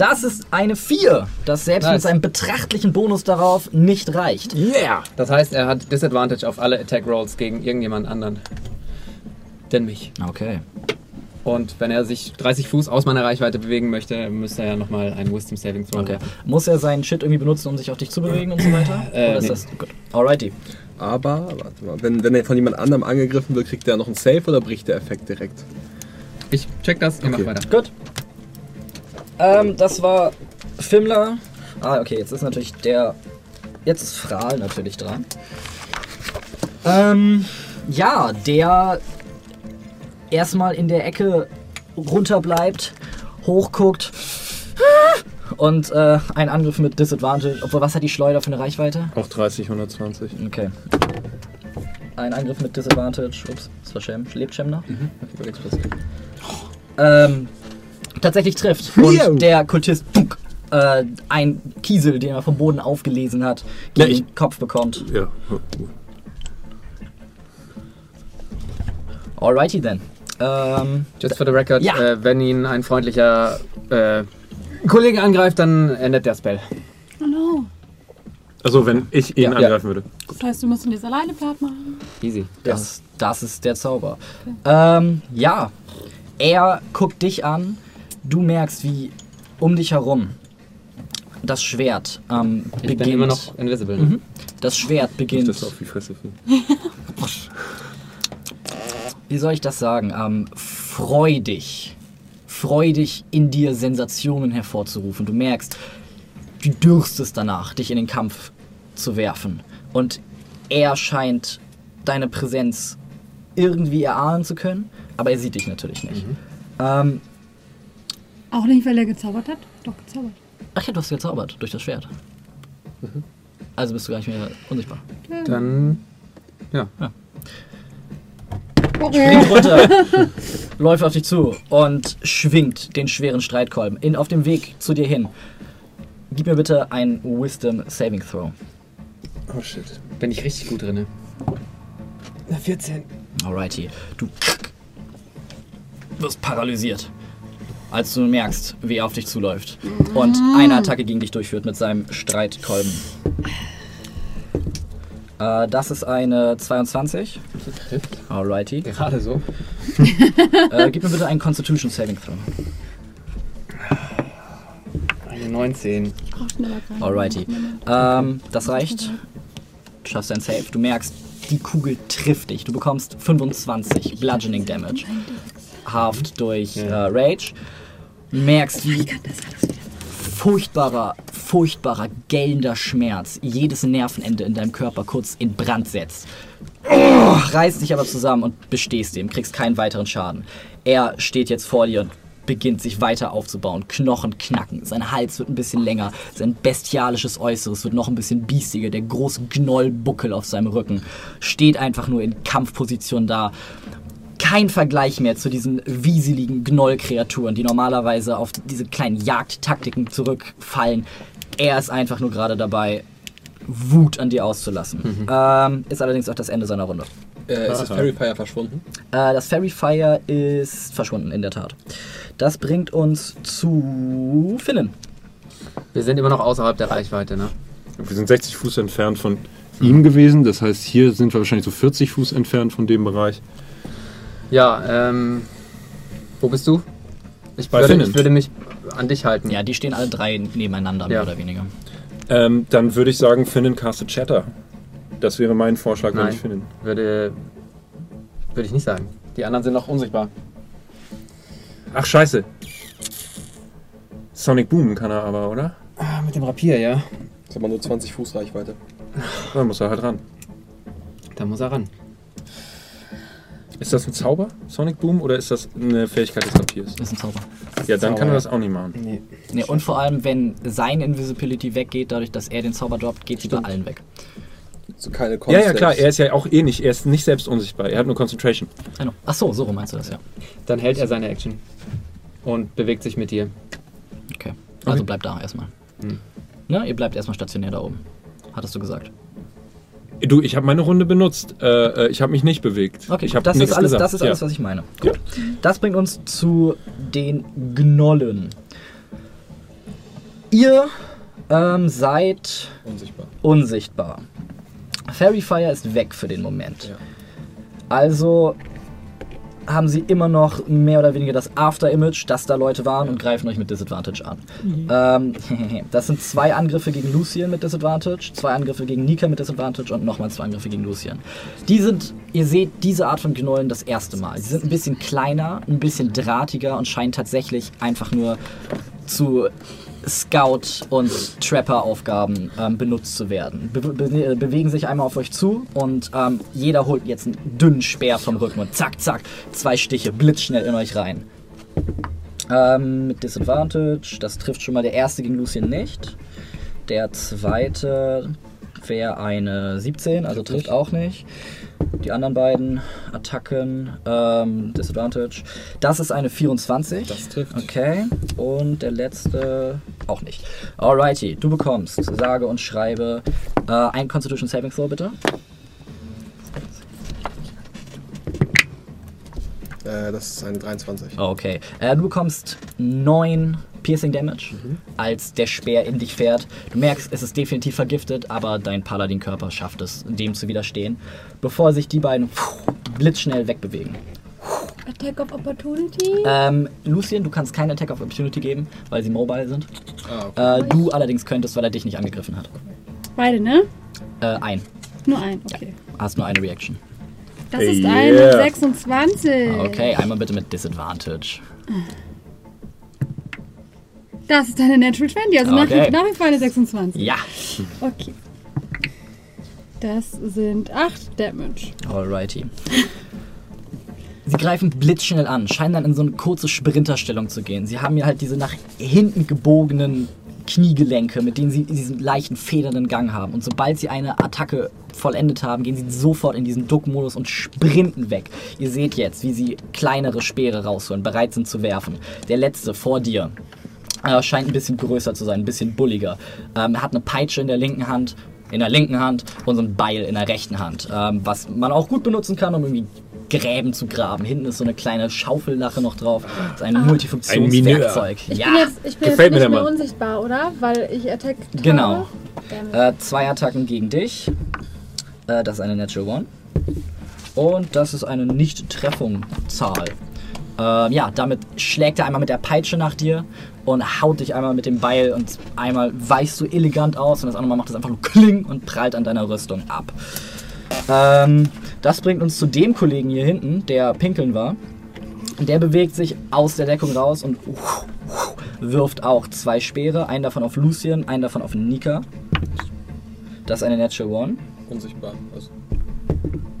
Das ist eine 4, das selbst mit Nice. seinem betrachtlichen Bonus darauf nicht reicht. Yeah! Das heißt, er hat Disadvantage auf alle Attack Rolls gegen irgendjemand anderen. Denn mich. Okay. Und wenn er sich 30 Fuß aus meiner Reichweite bewegen möchte, müsste er ja nochmal einen Wisdom Saving Throw Okay. machen. Muss er seinen Shit irgendwie benutzen, um sich auf dich zu bewegen und so weiter? Äh, Oder ist nee. das gut? Alrighty. Aber, warte mal, wenn, wenn er von jemand anderem angegriffen wird, kriegt er noch einen Save oder bricht der Effekt direkt? Ich check das, ihr Okay. macht weiter. Gut. Ähm, das war Fimmler. Ah, okay, jetzt ist natürlich der. Jetzt ist Fral natürlich dran. Ähm, ja, der erstmal in der Ecke runterbleibt, hochguckt und äh, ein Angriff mit Disadvantage. Obwohl, was hat die Schleuder für eine Reichweite? Auch 30, 120. Okay. Ein Angriff mit Disadvantage. Ups, das war Shem. Lebt Shem noch? Wird nichts passieren. ähm, tatsächlich trifft. Und der Kultist punk, äh, ein Kiesel, den er vom Boden aufgelesen hat, Ja, gegen ich- den Kopf bekommt. Ja. Alrighty then. Ähm, Just for the record, Ja. äh, wenn ihn ein freundlicher äh, Kollege angreift, dann endet der Spell. Oh no. Also, wenn ich ihn Ja. angreifen würde. Das heißt, wir müssen das alleine platt machen. Easy. das, das ist der Zauber. Ähm, ja. Er guckt dich an. Du merkst, wie um dich herum das Schwert ähm, Ich beginnt. bin immer noch invisible. Ne? Mhm. Das Schwert beginnt. Das ist auf die Fresse wie soll ich das sagen, ähm, freudig, freudig in dir Sensationen hervorzurufen. Du merkst, du dürstest danach, dich in den Kampf zu werfen. Und er scheint deine Präsenz irgendwie erahnen zu können, aber er sieht dich natürlich nicht. Ähm, Auch nicht, weil er gezaubert hat? Doch, gezaubert. ach ja, du hast gezaubert durch das Schwert. Also bist du gar nicht mehr unsichtbar. Dann springt runter, läuft auf dich zu und schwingt den schweren Streitkolben in, auf dem Weg zu dir hin. Gib mir bitte ein Wisdom Saving Throw. Oh shit. bin ich richtig gut drin. Na, 14. Alrighty. Du wirst paralysiert, als du merkst, wie er auf dich zuläuft und eine Attacke gegen dich durchführt mit seinem Streitkolben. Äh, das ist eine 22. Trifft. Alrighty. Gerade so. Äh, gib mir bitte einen Constitution Saving Throw. Eine 19. Braucht schneller gerade. Alrighty. Ähm, das reicht. Du schaffst ein Save. Du merkst, die Kugel trifft dich. Du bekommst 25 Bludgeoning Damage. Halved durch äh, Rage. Merkst, wie furchtbarer, furchtbarer, gellender Schmerz jedes Nervenende in deinem Körper kurz in Brand setzt. Oh, reißt dich aber zusammen und bestehst dem, kriegst keinen weiteren Schaden. Er steht jetzt vor dir und beginnt sich weiter aufzubauen. Knochen knacken, sein Hals wird ein bisschen länger, sein bestialisches Äußeres wird noch ein bisschen biestiger, der große Gnollbuckel auf seinem Rücken steht einfach nur in Kampfposition da. Kein Vergleich mehr zu diesen wieseligen Gnollkreaturen, die normalerweise auf diese kleinen Jagdtaktiken zurückfallen. Er ist einfach nur gerade dabei, Wut an dir auszulassen. Ähm, ist allerdings auch das Ende seiner Runde. Äh, ist das Fairy Fire verschwunden? Äh, das Fairy Fire ist verschwunden, in der Tat. Das bringt uns zu Finnen. Wir sind immer noch außerhalb der Reichweite, ne? Wir sind 60 Fuß entfernt von ihm gewesen. Das heißt, hier sind wir wahrscheinlich so 40 Fuß entfernt von dem Bereich. Ja, ähm. Wo bist du? Ich Bei würde, Finnen. ich würde mich an dich halten. Ja, die stehen alle drei nebeneinander, mehr Ja. oder weniger. Ähm, dann würde ich sagen, Finnen castet Chatter. Das wäre mein Vorschlag, wenn Nein. ich Finnen. Würde. Würde ich nicht sagen. Die anderen sind noch unsichtbar. Ach, scheiße. Sonic Boom kann er aber, oder? Ah, mit dem Rapier, ja. Ist aber nur 20 Fuß Reichweite. Da muss er halt ran. Da muss er ran. Ist das ein Zauber, Sonic Boom, oder ist das eine Fähigkeit des Rapiers? Das ist ein Zauber. Ja, dann Zauber, kann er ja. das auch nicht machen. Nee. Nee, und vor allem, wenn sein Invisibility weggeht, dadurch, dass er den Zauber droppt, geht die bei allen weg. So keine Ja, ja, Concepts. klar, er ist ja auch eh nicht, er ist nicht selbst unsichtbar, er hat nur Concentration. Genau. Ach so, so rum meinst du das, ja. Dann hält er seine Action. Und bewegt sich mit dir. Okay. Also Okay. bleib da erstmal. Ne? Ihr bleibt erstmal stationär da oben. Hattest du gesagt. Du, ich habe meine Runde benutzt. Äh, äh, ich habe mich nicht bewegt. Okay, ich habe das ist alles, gesagt. das ist alles, ja. was ich meine. Gut. Das bringt uns zu den Gnollen. Ihr ähm, seid Unsichtbar. unsichtbar. Fairy Fire ist weg für den Moment. Ja. Also haben sie immer noch mehr oder weniger das After-Image, dass da Leute waren und greifen euch mit Disadvantage an. Ähm, das sind zwei Angriffe gegen Lucien mit Disadvantage, zwei Angriffe gegen Nika mit Disadvantage und nochmal zwei Angriffe gegen Lucien. Die sind, ihr seht diese Art von Gnollen das erste Mal. Sie sind ein bisschen kleiner, ein bisschen drahtiger und scheinen tatsächlich einfach nur zu Scout- und Trapper-Aufgaben ähm, benutzt zu werden. Be be bewegen sich einmal auf euch zu und ähm, jeder holt jetzt einen dünnen Speer vom Rücken und zack, zack, zwei Stiche blitzschnell in euch rein. Ähm, mit Disadvantage, das trifft schon mal der erste gegen Lucien nicht. Der zweite wäre eine 17, also trifft auch nicht. Die anderen beiden Attacken, ähm, Disadvantage. Das ist eine 24. Das trifft. Okay. Und der letzte auch nicht. Alrighty, du bekommst, sage und schreibe, äh, ein Constitution Saving Throw bitte. Äh, das ist eine 23. Okay. Äh, du bekommst 9 Piercing Damage, als der Speer in dich fährt. Du merkst, es ist definitiv vergiftet, aber dein Paladin-Körper schafft es, dem zu widerstehen, bevor sich die beiden blitzschnell wegbewegen. Attack of Opportunity. Ähm, Lucien, du kannst keinen Attack of Opportunity geben, weil sie mobile sind. Ah, okay. Äh, du allerdings könntest, weil er dich nicht angegriffen hat. Beide, ne? Äh, ein. Nur ein, okay. Hast nur eine Reaction. Das ist Yeah. eine 26. Okay, einmal bitte mit Disadvantage. Das ist eine Natural 20, also nach, Okay. nach wie vor eine 26. Ja. Okay. Das sind 8 Damage. Alrighty. Sie greifen blitzschnell an, scheinen dann in so eine kurze Sprinterstellung zu gehen. Sie haben ja halt diese nach hinten gebogenen Kniegelenke, mit denen sie diesen leichten federnden Gang haben. Und sobald sie eine Attacke vollendet haben, gehen sie sofort in diesen Duck-Modus und sprinten weg. Ihr seht jetzt, wie sie kleinere Speere rausholen, bereit sind zu werfen. Der letzte vor dir äh, scheint ein bisschen größer zu sein, ein bisschen bulliger. Ähm, er hat eine Peitsche in der linken Hand, in der linken Hand und so ein Beil in der rechten Hand, ähm, was man auch gut benutzen kann, um irgendwie Gräben zu graben. Hinten ist so eine kleine Schaufellache noch drauf. Das ist ein Multifunktionswerkzeug. Ich Ja, bin jetzt, ich bin Gefällt jetzt nicht mehr unsichtbar, oder? Weil ich Attack. Genau. Äh, zwei Attacken gegen dich. Äh, das ist eine Natural One. Und das ist eine Nicht-Treffungszahl. Ähm, ja, damit schlägt er einmal mit der Peitsche nach dir und haut dich einmal mit dem Beil und einmal weichst du elegant aus und das andere Mal macht es einfach nur Kling und prallt an deiner Rüstung ab. Ähm, das bringt uns zu dem Kollegen hier hinten, der pinkeln war. Der bewegt sich aus der Deckung raus und wirft auch zwei Speere. Einen davon auf Lucien, einen davon auf Nika. Das ist eine Natural One. Unsichtbar. Also,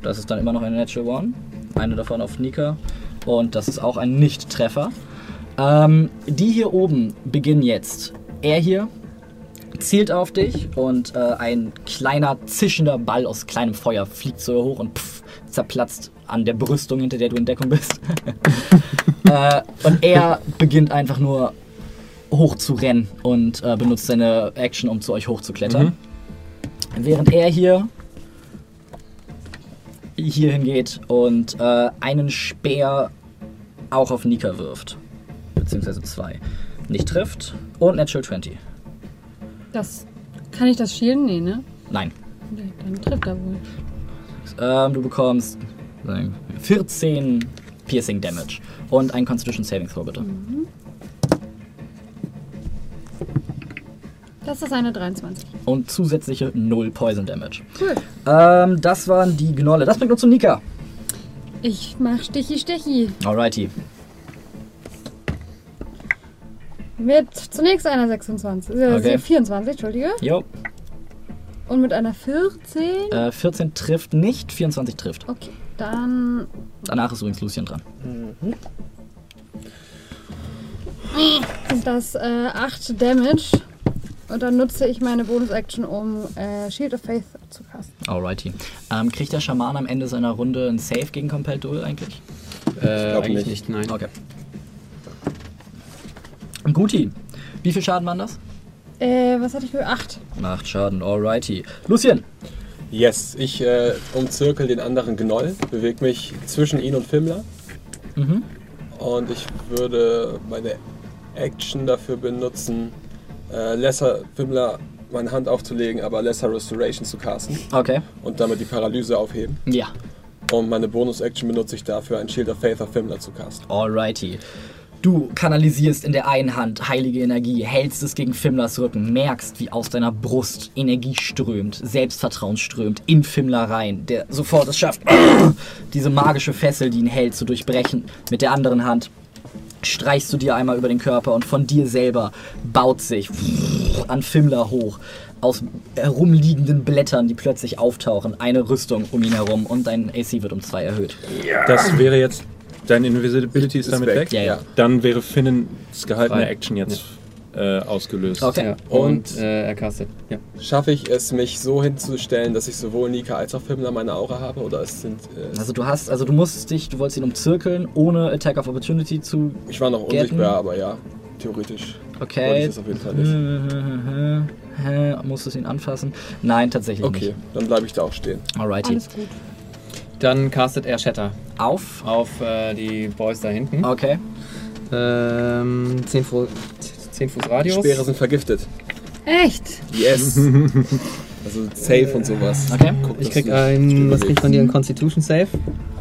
Das ist dann immer noch eine Natural One. Eine davon auf Nika. Und das ist auch ein Nicht-Treffer. Ähm, die hier oben beginnen jetzt. Er hier zielt auf dich und äh, ein kleiner zischender Ball aus kleinem Feuer fliegt so hoch und pff, zerplatzt an der Brüstung, hinter der du in Deckung bist. äh, und er beginnt einfach nur hoch zu rennen und äh, benutzt seine Action, um zu euch hochzuklettern. Während er hier hier hingeht und äh, einen Speer auch auf Nika wirft. Beziehungsweise zwei. Nicht trifft. Und Natural 20. Das. Kann ich das schielen? Nee, ne? Nein. Dann trifft er wohl. Ähm, du bekommst sagen, 14 Piercing Damage. Und ein Constitution Saving Throw, bitte. Das ist eine 23. Und zusätzliche 0 Poison Damage. Cool. Ähm, das waren die Gnolle. Das bringt uns zu Nika. Ich mach Stichi Stichi. Alrighty. Mit zunächst einer 26. Äh, Okay. 24, Entschuldige. Jo. Und mit einer 14. Äh, 14 trifft nicht, 24 trifft. Okay, dann Danach ist übrigens Lucien dran. sind das äh, 8 Damage. Und dann nutze ich meine Bonus-Action, um äh, Shield of Faith zu casten. Alrighty. Ähm, kriegt der Schaman am Ende seiner Runde ein Save gegen Compelled Duel eigentlich? Äh, glaub eigentlich nicht. nicht, nein. Okay. Guti. Wie viel Schaden waren das? Äh, was hatte ich für 8? Macht Schaden, alrighty. Lucien. Yes, ich äh, umzirkel den anderen Gnoll, bewege mich zwischen ihn und Fimmler. Mhm. Und ich würde meine Action dafür benutzen, äh, Lesser Fimmler meine Hand aufzulegen, aber Lesser Restoration zu casten Okay. und damit die Paralyse aufheben. Ja, Und meine Bonus-Action benutze ich dafür, ein Shield of Faith auf Fimmler zu casten. alrighty. Du kanalisierst in der einen Hand heilige Energie, hältst es gegen Fimmlers Rücken, merkst, wie aus deiner Brust Energie strömt, Selbstvertrauen strömt in Fimmler rein, der sofort es schafft, diese magische Fessel, die ihn hält, zu durchbrechen. Mit der anderen Hand streichst du dir einmal über den Körper und von dir selber baut sich an Fimmler hoch aus herumliegenden Blättern, die plötzlich auftauchen, eine Rüstung um ihn herum und dein AC wird um zwei erhöht. Das wäre jetzt. Deine Invisibility ist, Ist damit weg. weg. Ja, ja. Dann wäre Finnen gehaltene. Action jetzt äh, ausgelöst. Okay. Ja. Und- Und äh, er castet. Ja. Schaffe ich es, mich so hinzustellen, dass ich sowohl Nika als auch Fimmler meine Aura habe? Oder es sind. Äh, Also du hast, also du musst dich, du wolltest ihn umzirkeln, ohne Attack of Opportunity zu. ich war noch Gelten? unsichtbar, aber ja, theoretisch. Wollte Okay. ich das auf jeden Fall nicht. Musstest du ihn anfassen? Nein, tatsächlich Okay, nicht. dann bleibe ich da auch stehen. Alrighty. Alles gut. Dann castet er Shatter Auf. auf äh, die Boys da hinten. Okay. Ähm, 10 Fuß, 10 Fuß Radius. Speere sind vergiftet. Echt? Yes! also safe und sowas. Okay. Guck, Ich krieg ein, was krieg ich von dir? Ein Constitution Save?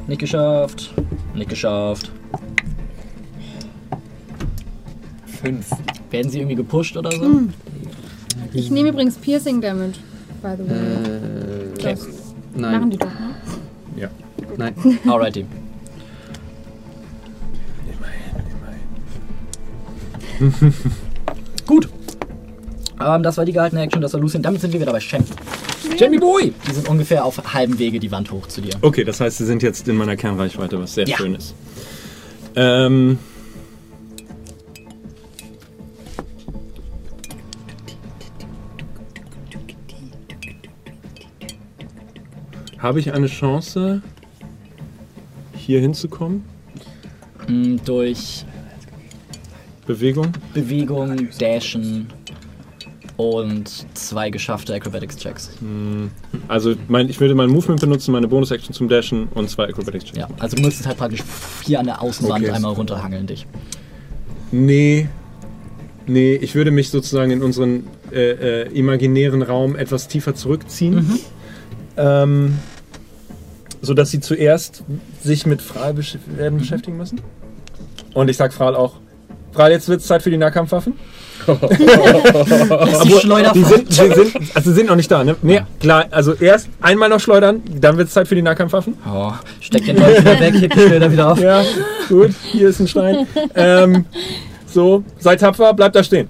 Nicht geschafft. Nicht geschafft. 5. Werden sie irgendwie gepusht oder so? Ich nehme übrigens Piercing Damage, by the way. Äh, Okay. Das nein. machen die doch, ne? Nein. Alrighty. Gut. Ähm, das war die gehaltene Action, das war Lucien. Damit sind wir wieder bei Shem. Jamie Boy! Die sind ungefähr auf halbem Wege die Wand hoch zu dir. Okay, das heißt, sie sind jetzt in meiner Kernreichweite, was sehr Ja. schön ist. Ähm. Habe ich eine Chance, hier hinzukommen? Mm, Durch Bewegung? Bewegung, Dashen und zwei geschaffte Acrobatics-Checks. Also mein, ich würde mein Movement benutzen, meine Bonus-Action zum Dashen und zwei Acrobatics-Checks. Ja, also du müsstest halt praktisch hier an der Außenwand Okay. einmal runterhangeln dich. Nee. Nee, ich würde mich sozusagen in unseren äh, äh, imaginären Raum etwas tiefer zurückziehen. Ähm, sodass sie zuerst sich mit Fral besch werden beschäftigen müssen. Und ich sag Fral auch, Fral, jetzt wird es Zeit für die Nahkampfwaffen. die Schleuder Die sind, die sind, also sie sind noch nicht da, ne? Nee, klar, also erst einmal noch schleudern, dann wird es Zeit für die Nahkampfwaffen. Oh, steck den wieder weg, heb die Schilder wieder auf. Ja, gut, hier ist ein Stein. Ähm, so, seid tapfer, bleibt da stehen.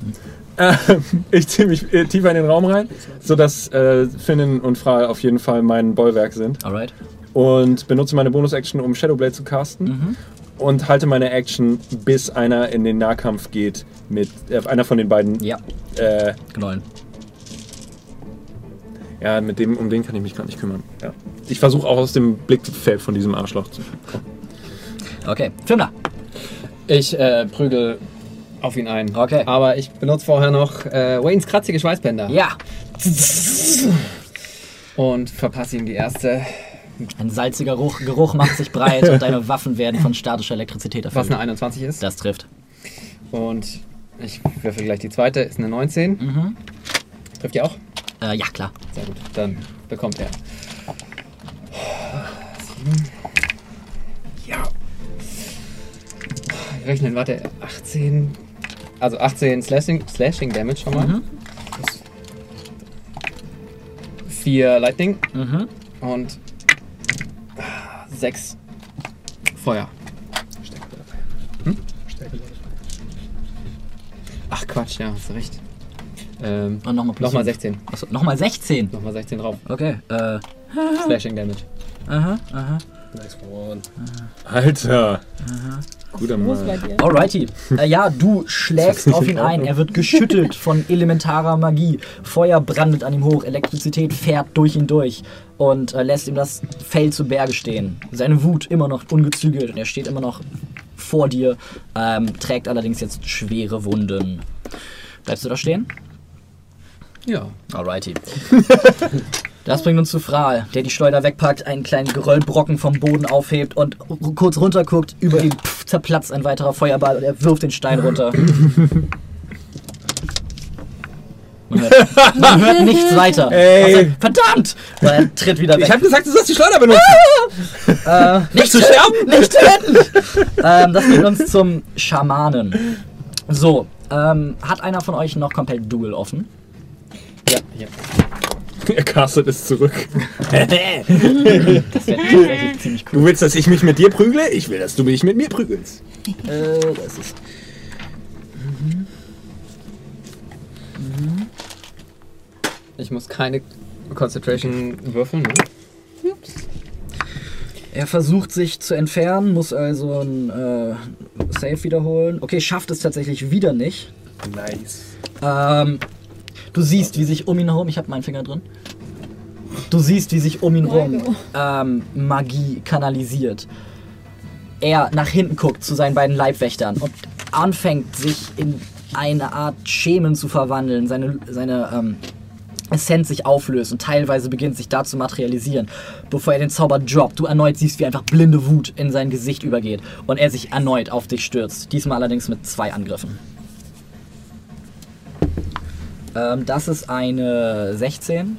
Ähm, ich ziehe mich äh, tiefer in den Raum rein, sodass äh, Finnen und Fral auf jeden Fall mein Bollwerk sind. Alright. Und benutze meine Bonus-Action, um Shadowblade zu casten. Und halte meine Action, bis einer in den Nahkampf geht mit äh, einer von den beiden. Ja, Äh, Gnollen. ja, mit dem, um den kann ich mich gar nicht kümmern. Ja. Ich versuche auch aus dem Blickfeld von diesem Arschloch zu kommen. Okay, Firma. Ich äh, prügel auf ihn ein. Okay. Aber ich benutze vorher noch äh, Waynes kratzige Schweißbänder. Ja, Und verpasse ihm die erste. Ein salziger Geruch, Geruch macht sich breit und deine Waffen werden von statischer Elektrizität Was erfüllt. eine 21 ist. Das trifft. Und ich würfel gleich die zweite. Ist eine 19. Mhm. Trifft ihr auch? Äh, ja, klar. Sehr gut. Dann bekommt er. Sieben. Ja. Rechnen, warte. 18. Also 18 Slashing, Slashing Damage schon mal. Mhm. 4 Lightning Mhm. und 6 Feuer. Hm? Ach Quatsch, ja, hast du recht. Ähm, Und nochmal plus nochmal fünf. 16. Achso, nochmal 16. Nochmal 16 drauf. Okay, äh, Slashing Damage. aha, aha. Nice one. Alter! Guter Groß bei Mann. Alrighty. Äh, ja, du schlägst auf ihn ein. Er wird geschüttelt von elementarer Magie. Feuer brandet an ihm hoch, Elektrizität fährt durch ihn durch und äh, lässt ihm das Fell zu Berge stehen. Seine Wut immer noch ungezügelt und er steht immer noch vor dir, ähm, trägt allerdings jetzt schwere Wunden. Bleibst du da stehen? Ja. Alrighty. Das bringt uns zu Fral, der die Schleuder wegpackt, einen kleinen Geröllbrocken vom Boden aufhebt und kurz runterguckt. Über ihm pff, zerplatzt ein weiterer Feuerball und er wirft den Stein runter. Man hört, man hört nichts weiter. Ey. Außer, verdammt! Er tritt wieder weg. Ich habe gesagt, du sollst die Schleuder benutzen. Äh, nicht du sterben! Nicht töten! ähm, das bringt uns zum Schamanen. So, ähm, hat einer von euch noch komplett Duel offen? Ja, ja. Er castet es zurück. Das wäre tatsächlich ziemlich cool. Du willst, dass ich mich mit dir prügle? Ich will, dass du mich mit mir prügelst. Äh, das ist. Ich muss keine Concentration würfeln, ne? Er versucht sich zu entfernen, muss also ein äh, Save wiederholen. Okay, schafft es tatsächlich wieder nicht. Nice. Ähm, du siehst, wie sich um ihn herum, ich habe meinen Finger drin. Du siehst, wie sich um ihn herum ähm, Magie kanalisiert. Er nach hinten guckt zu seinen beiden Leibwächtern und anfängt sich in eine Art Schemen zu verwandeln. Seine, seine ähm, Essenz sich auflöst und teilweise beginnt sich da zu materialisieren, bevor er den Zauber droppt. Du erneut siehst, wie einfach blinde Wut in sein Gesicht übergeht und er sich erneut auf dich stürzt. Diesmal allerdings mit zwei Angriffen. Ähm, das ist eine 16.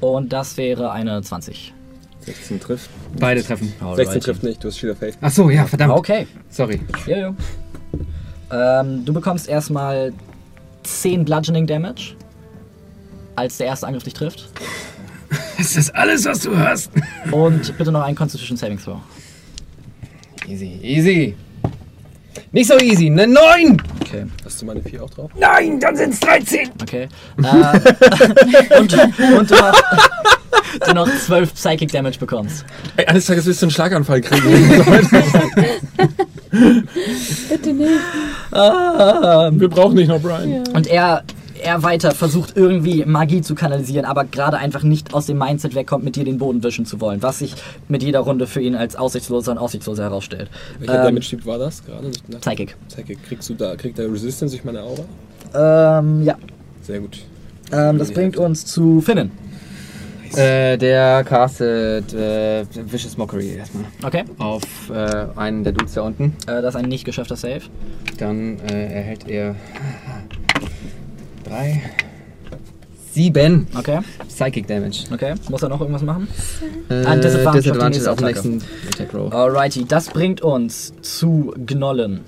Und das wäre eine 20. 16 trifft. Beide treffen. 16 trifft nicht, du hast Shield of Faith. Ach so, ja, verdammt. Okay. Sorry. Ja, ja. Ähm, du bekommst erstmal 10 Bludgeoning Damage, als der erste Angriff dich trifft. Ist das alles, was du hast? Und bitte noch einen Constitution Saving Throw. Easy, easy. Nicht so easy, ne 9! Okay. Hast du meine 4 auch drauf? Nein, dann sind's 13! Okay. Äh, und, und du noch 12 Psychic Damage bekommst. Ey, eines Tages wirst du einen Schlaganfall kriegen. Bitte nicht. Wir brauchen dich noch, Brian. Und er, er weiter versucht irgendwie Magie zu kanalisieren, aber gerade einfach nicht aus dem Mindset wegkommt, mit dir den Boden wischen zu wollen, was sich mit jeder Runde für ihn als aussichtsloser und aussichtsloser herausstellt. Welcher Ähm, Damage Typ war das gerade? Psychic. Psychic. Kriegst du da, kriegt der Resistance durch meine Aura? Ähm, ja. Sehr gut. Ähm, das bringt uns zu Finnen. Äh, der castet äh, Vicious Mockery erstmal. Okay. Auf äh, einen der Dudes da unten. Äh, das ist ein nicht geschaffter Save. Dann äh, erhält er. Drei. Sieben Okay. Psychic Damage. Okay. Muss er noch irgendwas machen? Äh, Ein Disadvantage auf auf den nächsten Attack Roll. Alrighty, das bringt uns zu Gnollen.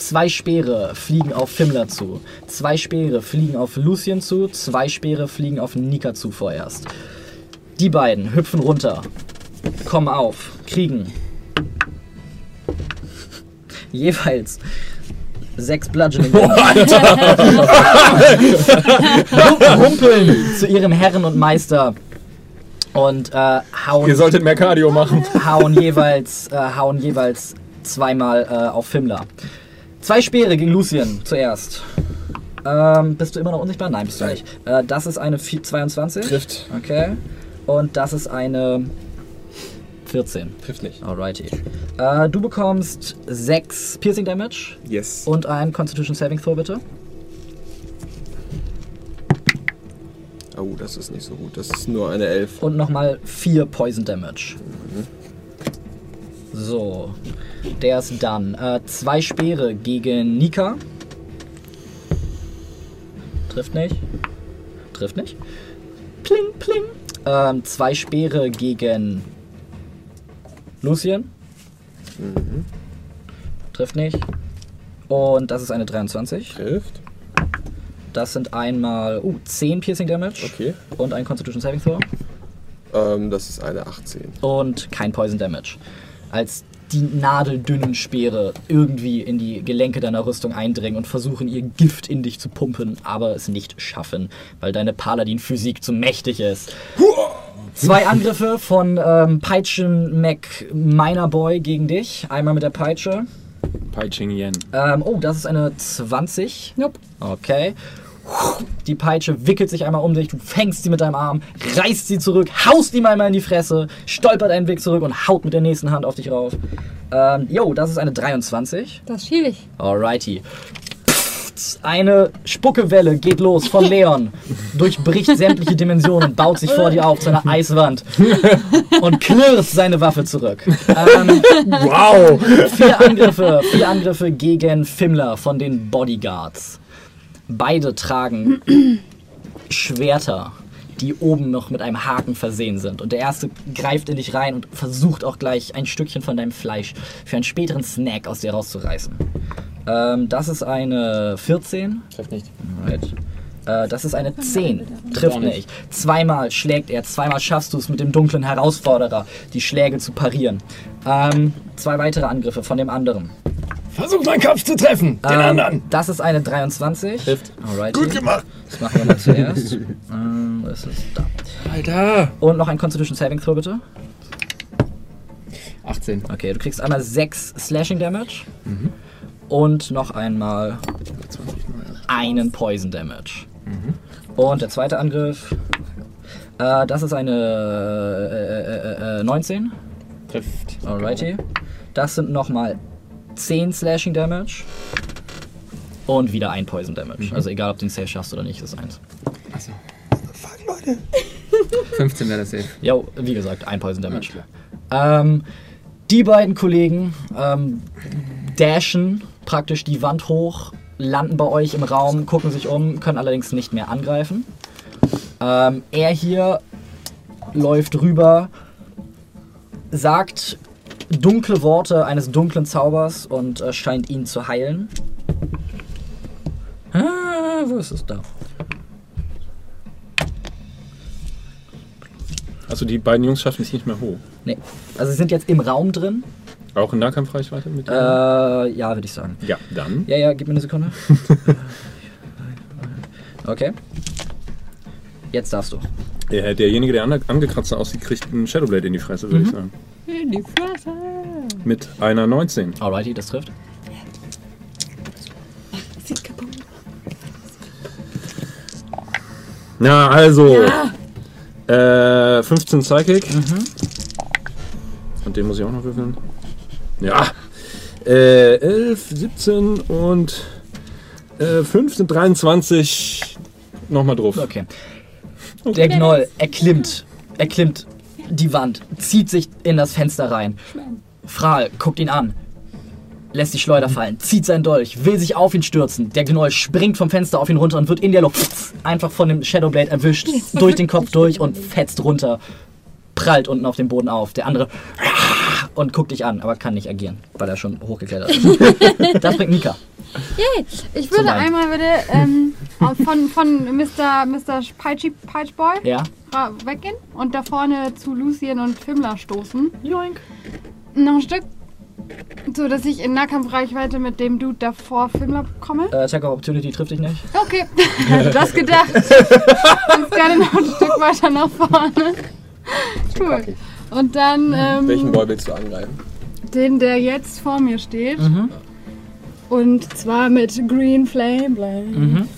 Zwei Speere fliegen auf Fimmler zu. Zwei Speere fliegen auf Lucien zu. Zwei Speere fliegen auf Nika zu vorerst. Die beiden hüpfen runter, kommen auf, kriegen jeweils sechs Bludgeoning. Humpeln zu ihrem Herren und Meister und äh, hauen Ihr solltet mehr Cardio machen. hauen jeweils, äh, hauen jeweils zweimal äh, auf Fimmler. Zwei Speere gegen Lucien zuerst. Ähm, bist du immer noch unsichtbar? Nein, bist du nicht. Äh, das ist eine vi- 22. Trifft. Okay. Und das ist eine 14. Trifft nicht. Alrighty. Äh, du bekommst 6 Piercing Damage Yes. und ein Constitution Saving Throw, bitte. Oh, das ist nicht so gut. Das ist nur eine 11. Und nochmal 4 Poison Damage. So, der ist dann. Äh, zwei Speere gegen Nika. Trifft nicht. Trifft nicht. Pling, pling. Ähm, zwei Speere gegen Lucien. Trifft nicht. Und das ist eine 23. Trifft. Das sind einmal uh, 10 Piercing Damage Okay. und ein Constitution Saving Throw. Ähm, das ist eine 18. und kein Poison Damage. Als die nadeldünnen Speere irgendwie in die Gelenke deiner Rüstung eindringen und versuchen, ihr Gift in dich zu pumpen, aber es nicht schaffen, weil deine Paladin-Physik zu mächtig ist. Zwei Angriffe von ähm, Peitschen Mac Miner Boy gegen dich. Einmal mit der Peitsche. Paiching Yen. Ähm, oh, das ist eine 20. Nope. Okay. Die Peitsche wickelt sich einmal um dich, du fängst sie mit deinem Arm, reißt sie zurück, haust ihm einmal in die Fresse, stolpert einen Weg zurück und haut mit der nächsten Hand auf dich rauf. Ähm, jo, das ist eine 23. Das schiel ich. Alrighty. Eine Spuckewelle geht los von Leon, durchbricht sämtliche Dimensionen, baut sich vor dir auf zu einer Eiswand und klirrt seine Waffe zurück. Ähm, Wow! vier Angriffe, vier Angriffe gegen Fimmler von den Bodyguards. Beide tragen Schwerter, die oben noch mit einem Haken versehen sind. Und der erste greift in dich rein und versucht auch gleich ein Stückchen von deinem Fleisch für einen späteren Snack aus dir rauszureißen. Ähm, das ist eine 14. Trifft nicht. Alright. Äh, das ist eine 10. Trifft nicht. Zweimal schlägt er, zweimal schaffst du es mit dem dunklen Herausforderer, die Schläge zu parieren. Ähm, zwei weitere Angriffe von dem anderen. Versuch meinen Kopf zu treffen. Den Ähm, anderen. Das ist eine 23. Trifft. Alright. Gut gemacht. Das machen wir mal zuerst. ähm, das ist da. Alter. Und noch ein Constitution Saving Throw bitte. 18. Okay, du kriegst einmal 6 Slashing Damage. Mhm. Und noch einmal einen Poison Damage. Mhm. Und der zweite Angriff. Äh, das ist eine äh, äh, äh, äh, 19. Trifft. Alrighty. Das sind nochmal 10 Slashing Damage. Und wieder ein Poison Damage. Mhm. Also egal, ob du den Save schaffst oder nicht, ist eins. Achso. 15 wäre das safe. Jo, wie gesagt, ein Poison Damage. Ähm, die beiden Kollegen ähm, dashen praktisch die Wand hoch, landen bei euch im Raum, gucken sich um, können allerdings nicht mehr angreifen. Ähm, er hier läuft rüber, sagt dunkle Worte eines dunklen Zaubers und äh, scheint ihn zu heilen. Ah, wo ist es da? Also die beiden Jungs schaffen es nicht mehr hoch. Nee. Also sie sind jetzt im Raum drin. Auch in Nahkampfreichweite mit Äh, denen? ja, würde ich sagen. Ja, dann. Ja, ja, gib mir eine Sekunde. Okay. Jetzt darfst du. Der, derjenige, der ange- angekratzt aussieht, kriegt einen Shadowblade in die Fresse, würde ich sagen. In die Fresse. Mit einer 19. Alrighty, das trifft. Na, also. Äh, 15 Psychic. Und den muss ich auch noch würfeln. Ja. Äh, 11, 17 und äh, 5 sind 23. Nochmal drauf. Okay. Der Gnoll erklimmt, erklimmt die Wand, zieht sich in das Fenster rein. Fral guckt ihn an, lässt die Schleuder fallen, zieht seinen Dolch, will sich auf ihn stürzen. Der Gnoll springt vom Fenster auf ihn runter und wird in der Luft einfach von dem Shadowblade erwischt, durch den Kopf durch und fetzt runter, prallt unten auf dem Boden auf. Der andere und guckt dich an, aber kann nicht agieren, weil er schon hochgeklettert ist. Das bringt Nika. Yay! Ich würde einmal bitte ähm, von, von Mr. Mr. Peitchy Peitchboy Ja? weggehen und da vorne zu Lucien und Fimmler stoßen. Joink. Noch ein Stück. So, dass ich in Nahkampfreichweite mit dem Dude davor Fimmler komme. Äh, Attack of Opportunity trifft dich nicht. Okay, also das gedacht. Ganz gerne noch ein Stück weiter nach vorne. Cool. Und dann Welchen ähm, Boy willst du angreifen? den, der jetzt vor mir steht. Mhm. Und zwar mit Green Flame Blade. Mhm.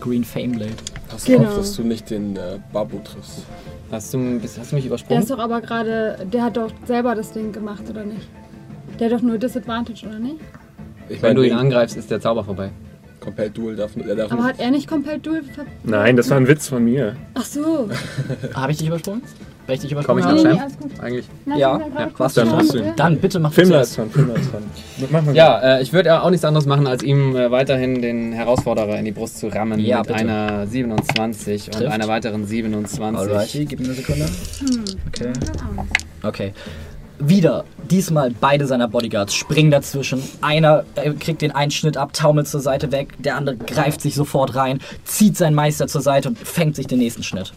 Green Fameblade. Pass Genau. auf, dass du nicht den äh, Babu triffst. Hast du, hast du mich Der übersprungen? ist doch aber gerade, der hat doch selber das Ding gemacht, oder nicht? Der hat doch nur Disadvantage, oder nicht? Ich Wenn du ihn angreifst, ist der Zauber vorbei. Compelled Duel darf, der darf Aber nicht. hat er nicht Compelled Duel ver Nein, das war ein Witz von mir. Ach so. Habe ich dich übersprungen? Weil ich dich Komm ich nach Nee, nee, Champ? alles gut. Eigentlich. Ja, ja, was dann. Dann bitte mach zuerst. ist dran, ist dran. Ja, äh, ich würde auch nichts anderes machen, als ihm äh, weiterhin den Herausforderer in die Brust zu rammen Ja, mit bitte. einer 27 und Trifft. einer weiteren 27. Alrighty, gib mir eine Sekunde. Hm. Okay. Okay. Wieder, diesmal beide seiner Bodyguards springen dazwischen. Einer äh, kriegt den einen Schnitt ab, taumelt zur Seite weg, der andere greift sich sofort rein, zieht seinen Meister zur Seite und fängt sich den nächsten Schnitt.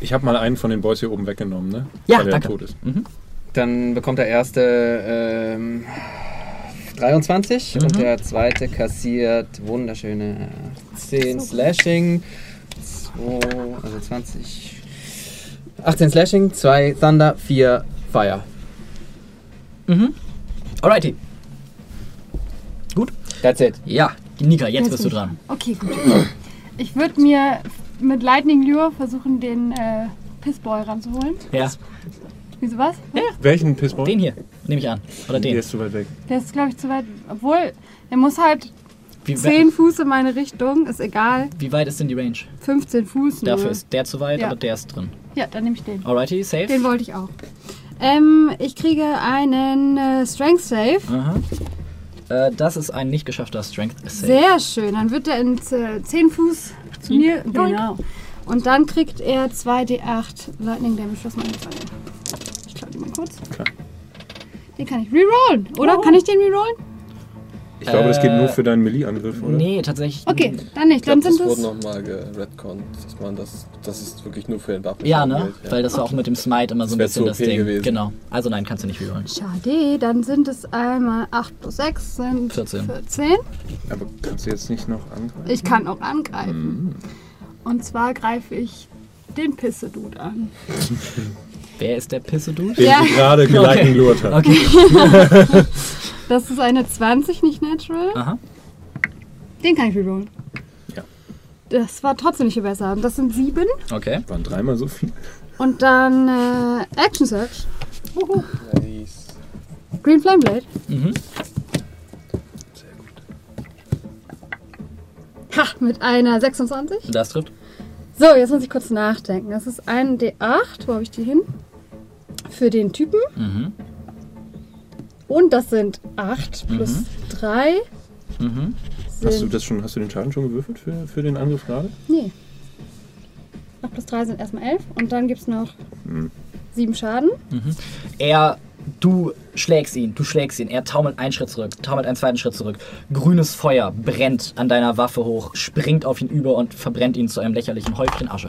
Ich habe mal einen von den Boys hier oben weggenommen, ne? Ja, Weil er danke. tot ist. Mhm. Dann bekommt der erste ähm, 23 und der zweite kassiert wunderschöne 10 Slashing. 2, also 20. 18 Slashing, 2 Thunder, 4 Fire. Mhm. Alrighty. Gut. That's it. Ja, Nika, jetzt Jetzt bist du dran. Okay, gut. Ich würde mir mit Lightning Lure versuchen, den äh, Pissboy ranzuholen. Ja, Wieso was? Welchen Pissboy? den hier, nehme ich an. Oder Der den. ist zu weit weg. Der ist, glaube ich, zu weit. Obwohl, der muss halt Wie, 10 Fuß in meine Richtung, ist egal. wie weit ist denn die Range? 15 Fuß nur. Dafür ist der zu weit, Ja. aber der ist drin. Ja, dann nehme ich den. Alrighty, safe. Den wollte ich auch. Ähm, ich kriege einen äh, Strength Save. Aha. Äh, das ist ein nicht geschaffter Strength Save. Sehr schön. Dann wird er in äh, 10 Fuß zu mir. Genau. Und dann kriegt er 2d8 Lightning Damage. Was meine ich? Ich klaue den mal kurz. Klar. Den kann ich rerollen, oder? Kann ich den rerollen? Ich glaube, das geht Äh, nur für deinen Melee-Angriff, oder? Nee, tatsächlich. Okay, dann nicht. Ich glaube, Dann das sind wurde es. nochmal geredconnt, dass man das, das ist wirklich nur für den Waffen. Ja, ne? Weil das war auch mit dem Smite immer so ein Das bisschen das Ding. gewesen. Genau. Also nein, kannst du nicht rerollen. Schade, dann sind es einmal 8 plus 6 sind 14. 14. Aber kannst du jetzt nicht noch angreifen? Ich kann auch angreifen. Und zwar greife ich den Pisse-Dude an. Wer ist der Pisse-Dude? Den Ja. gerade geleitet lurt hat. Okay. Das ist eine 20, nicht natural. Aha. Den kann ich rerollen. Ja. Das war trotzdem nicht viel besser. Das sind 7. Okay. Waren dreimal so viel. Und dann äh, Action Search. Uhu. Nice. Green Flame Blade. Mhm. Ha, mit einer 26. Das trifft. So, jetzt muss ich kurz nachdenken. Das ist ein D8. Wo habe ich die hin? Für den Typen. Mhm. Und das sind 8 plus 3. Mhm. Sind, Hast du, das schon, hast du den Schaden schon gewürfelt für, für den Angriff gerade? Nee. 8 plus 3 sind erstmal 11. Und dann gibt es noch Hm. 7 Schaden. Er, du schlägst ihn, du schlägst ihn. Er taumelt einen Schritt zurück, taumelt einen zweiten Schritt zurück. Grünes Feuer brennt an deiner Waffe hoch, springt auf ihn über und verbrennt ihn zu einem lächerlichen Häufchen Asche.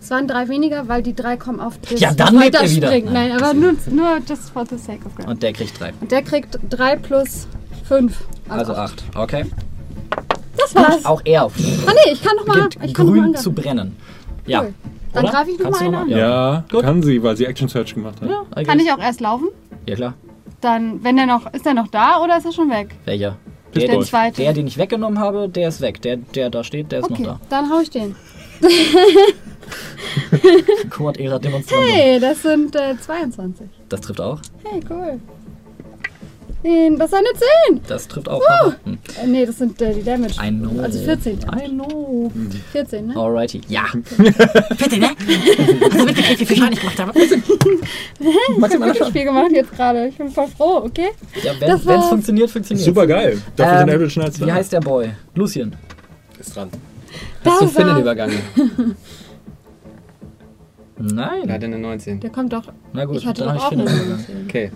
Es waren drei weniger, weil die drei kommen auf das Ja, dann lebt er wieder. Weiterspringen. Nein, Nein. aber nur, nur just for the sake of God. Und der kriegt drei. Und der kriegt 3 plus 5. Also acht. Okay. Das war's. Auch er Ah nee, ich kann noch mal. beginnt Ich kann noch mal grün zu brennen. Ja. Cool. Dann greife ich noch Kannst mal du einen noch an. Ja, Gut. kann sie, weil sie Action Search gemacht hat. Ja, Kann ich auch erst laufen? Ja, klar. Dann, wenn der noch, ist der noch da oder ist er schon weg? Welcher? Der den, zweite. der, den ich weggenommen habe, der ist weg. Der, der da steht, der ist Okay, noch dann hau ich den. da. Quad Era Demonstrant. Hey, das sind äh, 22. Das trifft auch. Hey, cool. Den, das ist eine 10. Das trifft auch. Haha. Hm. Äh, nee, das sind äh, die Damage. I know. Also 14. I know. 14, ne? Alrighty. Ja. Bitte, ne? Hast du mitgekriegt, wie viel Schaden ich gemacht habe? Ich habe wirklich viel gemacht jetzt gerade. Ich bin voll froh, okay? Ja, wenn es funktioniert, funktioniert Super geil. Dafür sind Ähm, Average Knights Wie heißt der Boy? Lucien. Ist dran. Hast du Das Finn war- übergangen? Nein. Er hat eine 19. Der kommt doch. Na gut, ich hatte dann doch habe auch ich eine Finn. 19. Okay.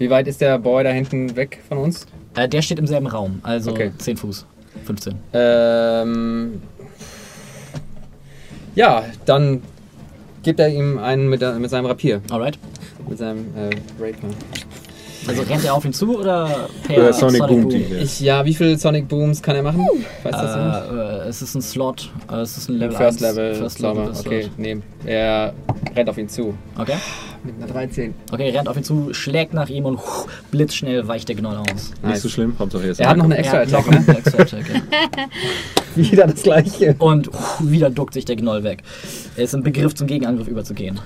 Wie weit ist der Boy da hinten weg von uns? Äh, der steht im selben Raum, also Okay. 10 Fuß. 15. Ähm. Ja, dann gibt er ihm einen mit, mit seinem Rapier. Alright. Mit seinem äh, Rapier. Also rennt er auf ihn zu oder per Oder Sonic Boom. die hier. Ich, ja, wie viele Sonic Booms kann er machen? Weißt du das nicht? Äh, äh, es ist ein Slot. Äh, es ist ein Level First 1. Level First Zauber. Level Okay, Slot. nee. Er rennt auf ihn zu. Okay. Mit einer 13. Okay, rennt auf ihn zu, schlägt nach ihm und huh, blitzschnell weicht der Gnoll aus. Nicht Nice. so schlimm. Hauptsache jetzt. Er hat noch eine Er extra ne? extra Attack, ja. Wieder das gleiche. Und huh, wieder duckt sich der Gnoll weg. Er ist im Begriff, zum Gegenangriff überzugehen.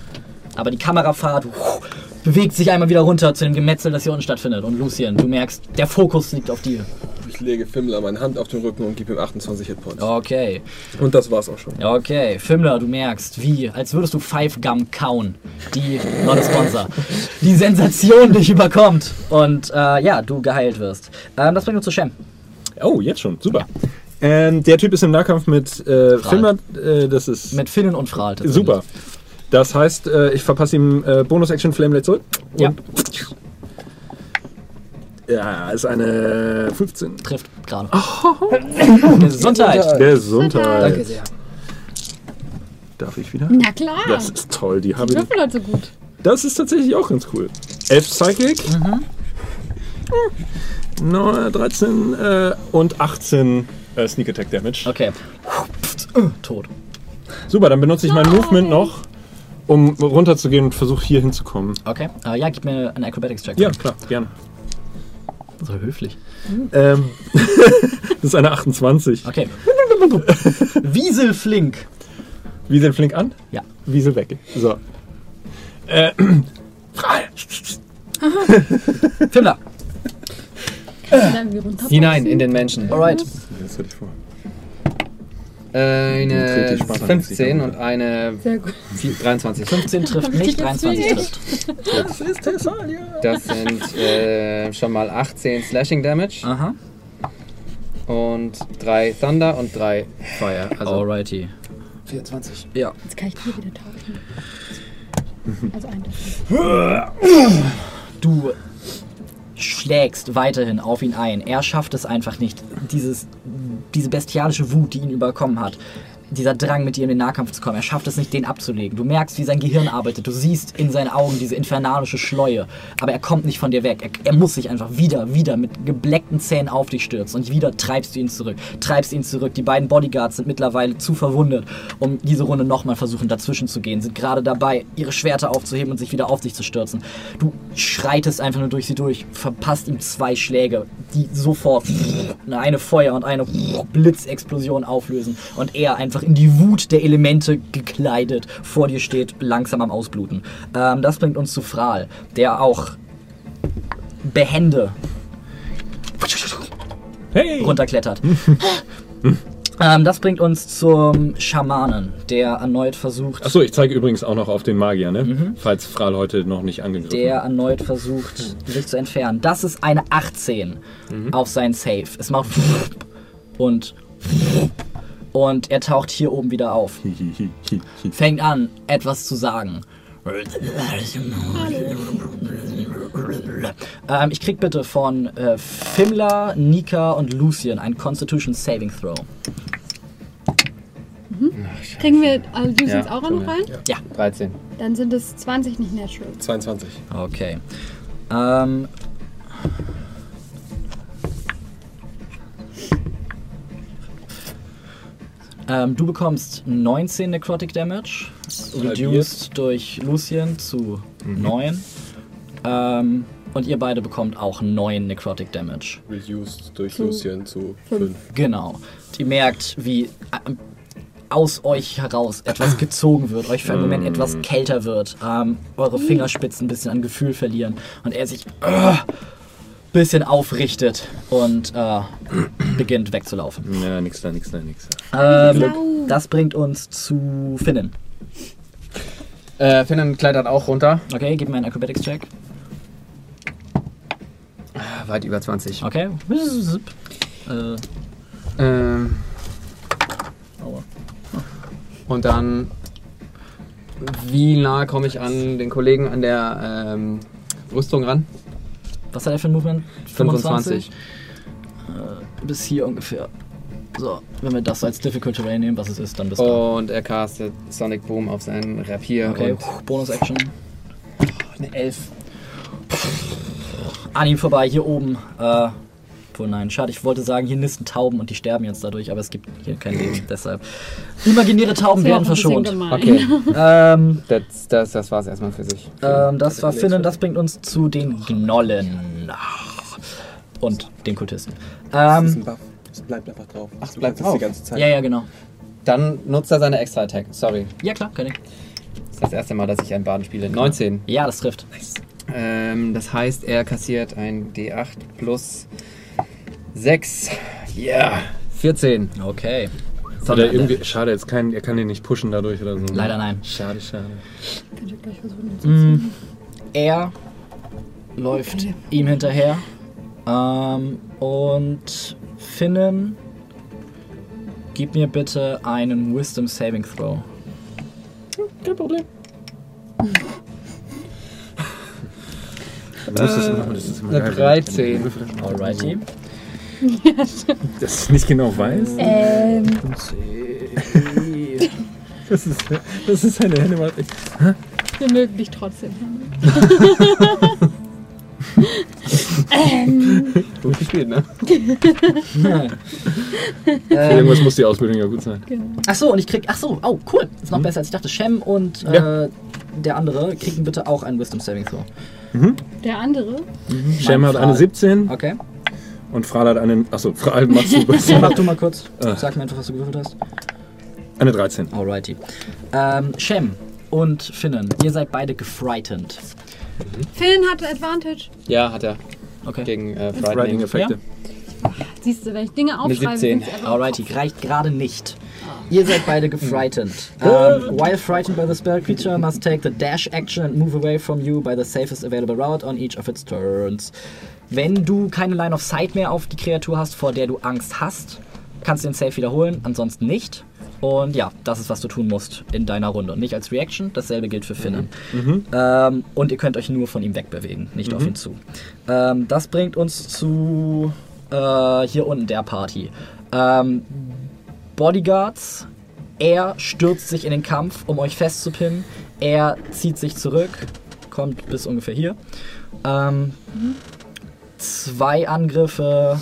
Aber die Kamerafahrt huh, bewegt sich einmal wieder runter zu dem Gemetzel, das hier unten stattfindet. Und Lucien, du merkst, der Fokus liegt auf dir. Ich lege Fimmler meine Hand auf den Rücken und gebe ihm 28 Hitpoints. Okay. Und das war's auch schon. Okay, Fimmler, du merkst, wie, als würdest du Five Gum kauen. Die, not a sponsor. Die Sensation dich überkommt. Und äh, ja, du geheilt wirst. Ähm, das bringt uns zu Shem. Oh, jetzt schon. Super. Ähm, der Typ ist im Nahkampf mit äh, Filmer. Äh, das ist Mit Finnen und Fral. super. Das heißt, äh, ich verpasse ihm äh, Bonus-Action Flameblade zurück. Ja. Und ja, ist eine 15. Trifft gerade. Gesundheit. Gesundheit. Danke sehr. Darf ich wieder? Na klar. Das ist toll. Die habe Die ich. Würfel halt so gut. Das ist tatsächlich auch ganz cool. 11 Psychic. No, 13 äh, und 18 äh, Sneak Attack Damage. Okay. Uh, Tot. Super, dann benutze ich mein Movement noch, um runterzugehen und versuche hier hinzukommen. Okay. Äh, ja, gib mir einen Acrobatics-Check. Ja, klar, gerne. So höflich. Ähm, das ist eine 28. Okay. Wiesel flink. Wiesel flink an? Ja. Wiesel weg. So. Äh, runter. Hinein in den Menschen. Alright. Das hätte ich vor. Eine Trete ich Spartan 15 und eine Sehr gut. 23. 15 trifft nicht, 23 trifft. Das ist Thessalia. Das sind äh, schon mal 18 Slashing Damage Aha. und 3 Thunder und 3 Fire. Also Alrighty. 24. Ja. Jetzt kann ich hier wieder tauschen. Also ein. Du schlägst weiterhin auf ihn ein. Er schafft es einfach nicht, dieses, diese bestialische Wut, die ihn überkommen hat, dieser Drang, mit dir in den Nahkampf zu kommen, er schafft es nicht, den abzulegen. Du merkst, wie sein Gehirn arbeitet. Du siehst in seinen Augen diese infernalische Schleue. Aber er kommt nicht von dir weg. Er, er muss sich einfach wieder, wieder mit gebleckten Zähnen auf dich stürzen. Und wieder treibst du ihn zurück. Treibst ihn zurück. Die beiden Bodyguards sind mittlerweile zu verwundet, um diese Runde nochmal versuchen, dazwischen zu gehen. Sind gerade dabei, ihre Schwerter aufzuheben und sich wieder auf dich zu stürzen. Du schreitest einfach nur durch sie durch, verpasst ihm zwei Schläge, die sofort eine Feuer- und eine Blitzexplosion auflösen. Und er einfach in die Wut der Elemente gekleidet vor dir steht, langsam am Ausbluten. Ähm, das bringt uns zu Fral, der auch behende Hey! runterklettert. ähm, das bringt uns zum Schamanen, der erneut versucht, Achso, ich zeige übrigens auch noch auf den Magier, ne? Falls Fral heute noch nicht angegriffen der erneut versucht, sich zu entfernen. Das ist eine 18 auf sein Save. Es macht und und er taucht hier oben wieder auf. Fängt an, etwas zu sagen. Ähm, ich krieg bitte von äh, Fimla, Nika und Lucien einen Constitution Saving Throw. Kriegen wir all die Ja, auch noch rein? 13. Dann sind es 20 nicht natural. 22. Okay. Ähm. Ähm, du bekommst 19 Necrotic Damage, reduced durch Lucien zu 9. Ähm, und ihr beide bekommt auch 9 Necrotic Damage. Reduced durch Zu Lucien zu fünf. 5. Genau. Ihr merkt, wie ähm, aus euch heraus etwas gezogen wird, euch für einen Moment etwas kälter wird, ähm, eure Fingerspitzen ein bisschen an Gefühl verlieren und er sich ein bisschen aufrichtet und äh, beginnt wegzulaufen. Ja, nix da, nix da, nix da. Ähm, das bringt uns zu Finnen. Äh, Finnen klettert auch runter. Okay, gib mir einen Acrobatics-Check. Weit über 20. Okay. Äh, Ähm, aua. und dann, wie nah komme ich an den Kollegen an der ähm, Rüstung ran? Was hat er für ein Movement? 25. Äh, bis hier ungefähr. So, wenn wir das als Difficult Terrain nehmen, was es ist, dann bist du. Und er castet Sonic Boom auf seinen Rapier. Okay, Bonus-Action. Eine 11. An ihm vorbei, hier oben. Äh, oh nein, schade, ich wollte sagen, hier nisten Tauben und die sterben jetzt dadurch, aber es gibt hier kein Leben, deshalb. Imaginäre Tauben werden verschont. okay, Ähm, das, das, das war es erstmal für sich. ähm, das war Finnen, das bringt uns zu den Gnollen. Und den Kultisten. Das ist Ähm, ein Buff. Es bleibt einfach drauf. Ach, es bleibt es die drauf. ganze Zeit. ja, ja, genau. Dann nutzt er seine Extra-Attack. Sorry. Ja, klar, kann ich. Das ist das erste Mal, dass ich einen Baden spiele. 19. Ja, das trifft. Ähm, das heißt, er kassiert ein D8 plus 6. Ja. 14. Okay. Oder irgendwie, schade, jetzt kann, er kann den nicht pushen dadurch oder so. Leider nein. Schade, schade. Könnt ihr gleich versuchen, ziehen. Er läuft ihm hinterher. Ähm, und Finnen, gib mir bitte einen Wisdom Saving Throw. Kein Problem. Das ist, immer, das ist immer Eine geil, 13. Alrighty. Das ich nicht genau weiß. Ähm, Das ist, das ist eine Hände. wir mögen dich trotzdem. Gut gespielt, ne? Irgendwas muss die Ausbildung ja gut sein. Achso, und ich krieg. Achso, oh, cool. Ist noch besser als ich dachte. Shem und Ja. äh, der andere kriegen bitte auch einen Wisdom Saving Throw. Der andere? Shem hat eine 17 Okay. Und Fral hat eine. Achso, Fral machst du besser. Mach du mal kurz. Sag mir einfach, was du gewürfelt hast. Eine 13. Alrighty. Ähm, Shem und Finnen, ihr seid beide gefrightened. Finn hatte Advantage. Ja, hat er. Okay. Gegen äh, Frightening. Effekte. Siehst du, wenn ich Dinge aufschreibe, 17. sind sie einfach Alrighty, reicht gerade nicht. Ihr seid beide gefrightened. Um, while frightened by the spell, creature must take the dash action and move away from you by the safest available route on each of its turns. Wenn du keine Line of Sight mehr auf die Kreatur hast, vor der du Angst hast, kannst du den Save wiederholen, ansonsten nicht. Und ja, das ist, was du tun musst in deiner Runde. Und nicht als Reaction, dasselbe gilt für Finnen. Ähm, und ihr könnt euch nur von ihm wegbewegen, nicht auf ihn zu. Ähm, das bringt uns zu äh, hier unten der Party. Ähm, Bodyguards. Er stürzt sich in den Kampf, um euch festzupinnen. Er zieht sich zurück, kommt bis ungefähr hier. Ähm, Zwei Angriffe.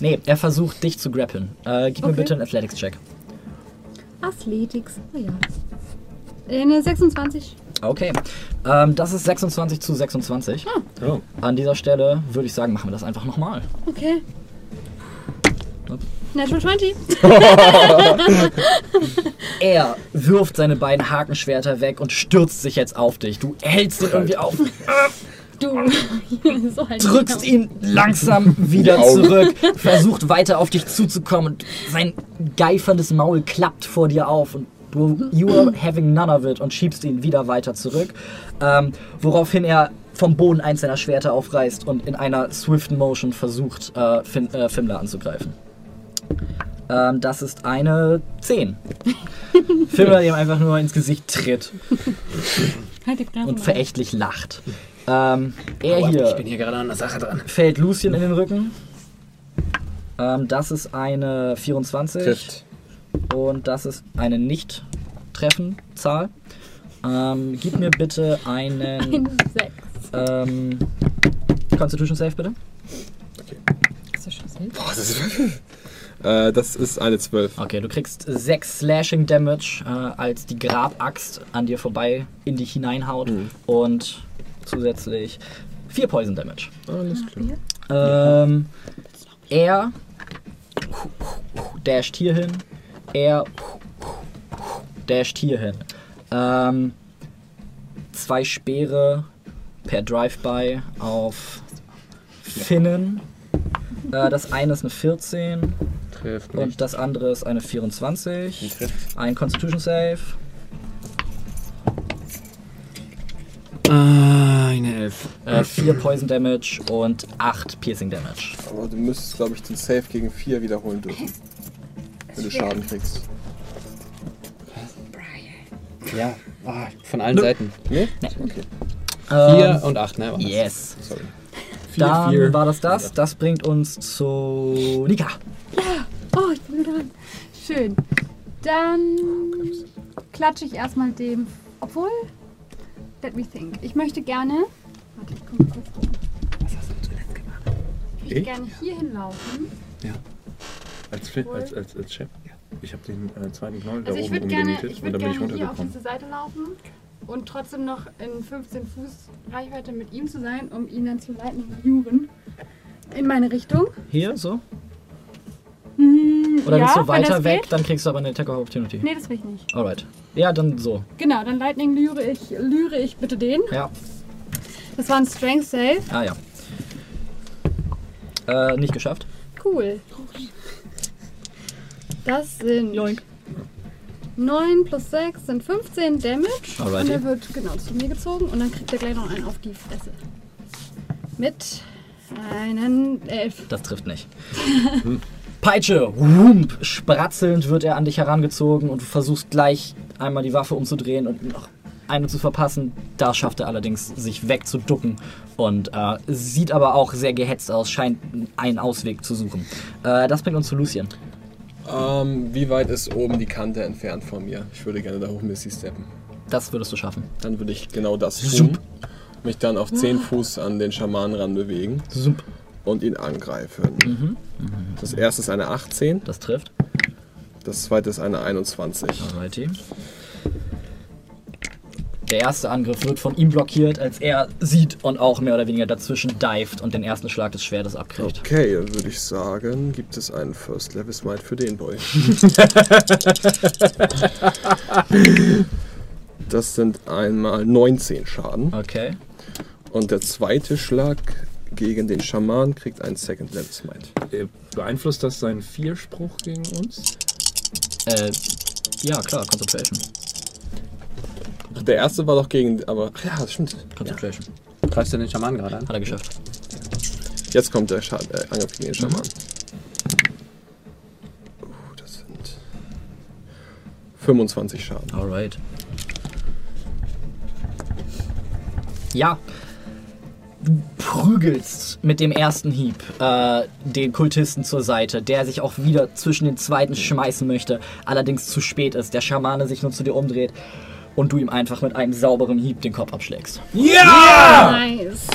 Nee, er versucht dich zu grappeln. Äh, gib mir Okay. bitte einen Athletics-Check. Athletics. Oh ja. Eine 26. Okay. Ähm, das ist 26 zu 26. Oh. An dieser Stelle würde ich sagen, machen wir das einfach nochmal. Okay. Natural 20. Er wirft seine beiden Hakenschwerter weg und stürzt sich jetzt auf dich. Du hältst ihn irgendwie auf, Du. so halt drückst ihn langsam wieder zurück, versucht weiter auf dich zuzukommen und sein geiferndes Maul klappt vor dir auf und du, you are having none of it und schiebst ihn wieder weiter zurück, ähm, woraufhin er vom Boden eins seiner Schwerter aufreißt und in einer swiften Motion versucht, äh, fin äh, Fimmler anzugreifen. Ähm, das ist eine 10. Fimmler ihm einfach nur ins Gesicht tritt Halt und verächtlich lacht. Ähm, er Ich hier bin hier gerade an der Sache dran. fällt Lucien in den Rücken. Ähm, das ist eine 24. Trifft. Und das ist eine Nicht-Treffen-Zahl. Ähm, gib mir bitte einen Eine 6. ähm, Constitution Save, bitte. Ist das schon safe? Boah, das ist, äh, das ist eine 12. Okay, du kriegst 6 Slashing Damage, äh, als die Grabaxt an dir vorbei in dich hineinhaut. Und zusätzlich 4 Poison Damage. Alles klar. Ähm, er dasht hier hin. Er dasht hier hin. Ähm, zwei Speere per Drive-By auf Finnen. Äh, das eine ist eine 14 Trifft nicht. und das andere ist eine 24. Trifft. Ein Constitution Save. Ah, eine Elf. Äh, 4 Poison Damage und 8 Piercing Damage. Aber du müsstest, glaube ich, den Save gegen 4 wiederholen dürfen. Wenn du Schaden kriegst. Ja. Ah, von allen Seiten. Nee? Vier Ähm, und acht, ne? Yes. Sorry. Dann vier. war das das. Das bringt uns zu Nika. Oh, ich bin dran. Schön. Dann klatsche ich erstmal dem. Obwohl. Let me think. Ich möchte gerne. Warte, ich komme kurz rum. Was hast du zuletzt gemacht? Ich möchte Ich? gerne hier hinlaufen. Als, Fi- als, als, als Chef? Ich habe den äh, zweiten Knoll da Also ich oben würde gerne, umgenietet ich und dann bin ich gerne hier auf runtergekommen. diese Seite laufen und trotzdem noch in 15 Fuß Reichweite mit ihm zu sein, um ihn dann zu leiten und juren. In meine Richtung. Hier, so? Hm, Oder ja, willst du weiter weg? Geht? Dann kriegst du aber eine Attack of Opportunity. Nee, das will ich nicht. Alright. Ja, dann so. Genau, dann Lightning lüre ich, lüre ich bitte den. Ja. Das war ein Strength Save. Ah ja. Äh, nicht geschafft. Cool. Das sind Joink. 9 plus 6 sind 15 Damage. Alrighty. Und er wird genau zu mir gezogen und dann kriegt er gleich noch einen auf die Fresse. Mit einen 11. Das trifft nicht. Peitsche, wump, spratzelnd wird er an dich herangezogen und du versuchst gleich einmal die Waffe umzudrehen und noch eine zu verpassen. Da schafft er allerdings, sich wegzuducken und äh, sieht aber auch sehr gehetzt aus, scheint einen Ausweg zu suchen. Äh, das bringt uns zu Lucien. Ähm, wie weit ist oben die Kante entfernt von mir? Ich würde gerne da hoch Missy steppen. Das würdest du schaffen. Dann würde ich genau das tun. Mich dann auf 10 Fuß an den Schamanen ranbewegen Sump. Und ihn angreifen. Das erste ist eine 18, Das trifft. das zweite ist eine 21. Alrighty. Der erste Angriff wird von ihm blockiert, als er sieht und auch mehr oder weniger dazwischen dived und den ersten Schlag des Schwertes abkriegt. Okay, dann würde ich sagen, gibt es einen First Level Smite für den Boy. das sind einmal 19 Schaden. Okay. Und der zweite Schlag gegen den Schaman, kriegt einen Second Level Smite. Äh, Beeinflusst das seinen Vierspruch gegen uns? Äh, ja, klar, Concentration. Der erste war doch gegen. Aber. Ja, das stimmt. Concentration. Greifst du den Schaman gerade an? Hat er geschafft. Jetzt kommt der Scha äh, Angriff gegen den Schaman. Uh, das sind 25 Schaden. Alright. Ja. Du prügelst mit dem ersten Hieb äh, den Kultisten zur Seite, der sich auch wieder zwischen den zweiten schmeißen möchte, allerdings zu spät ist. Der Schamane sich nur zu dir umdreht und du ihm einfach mit einem sauberen Hieb den Kopf abschlägst. Nice.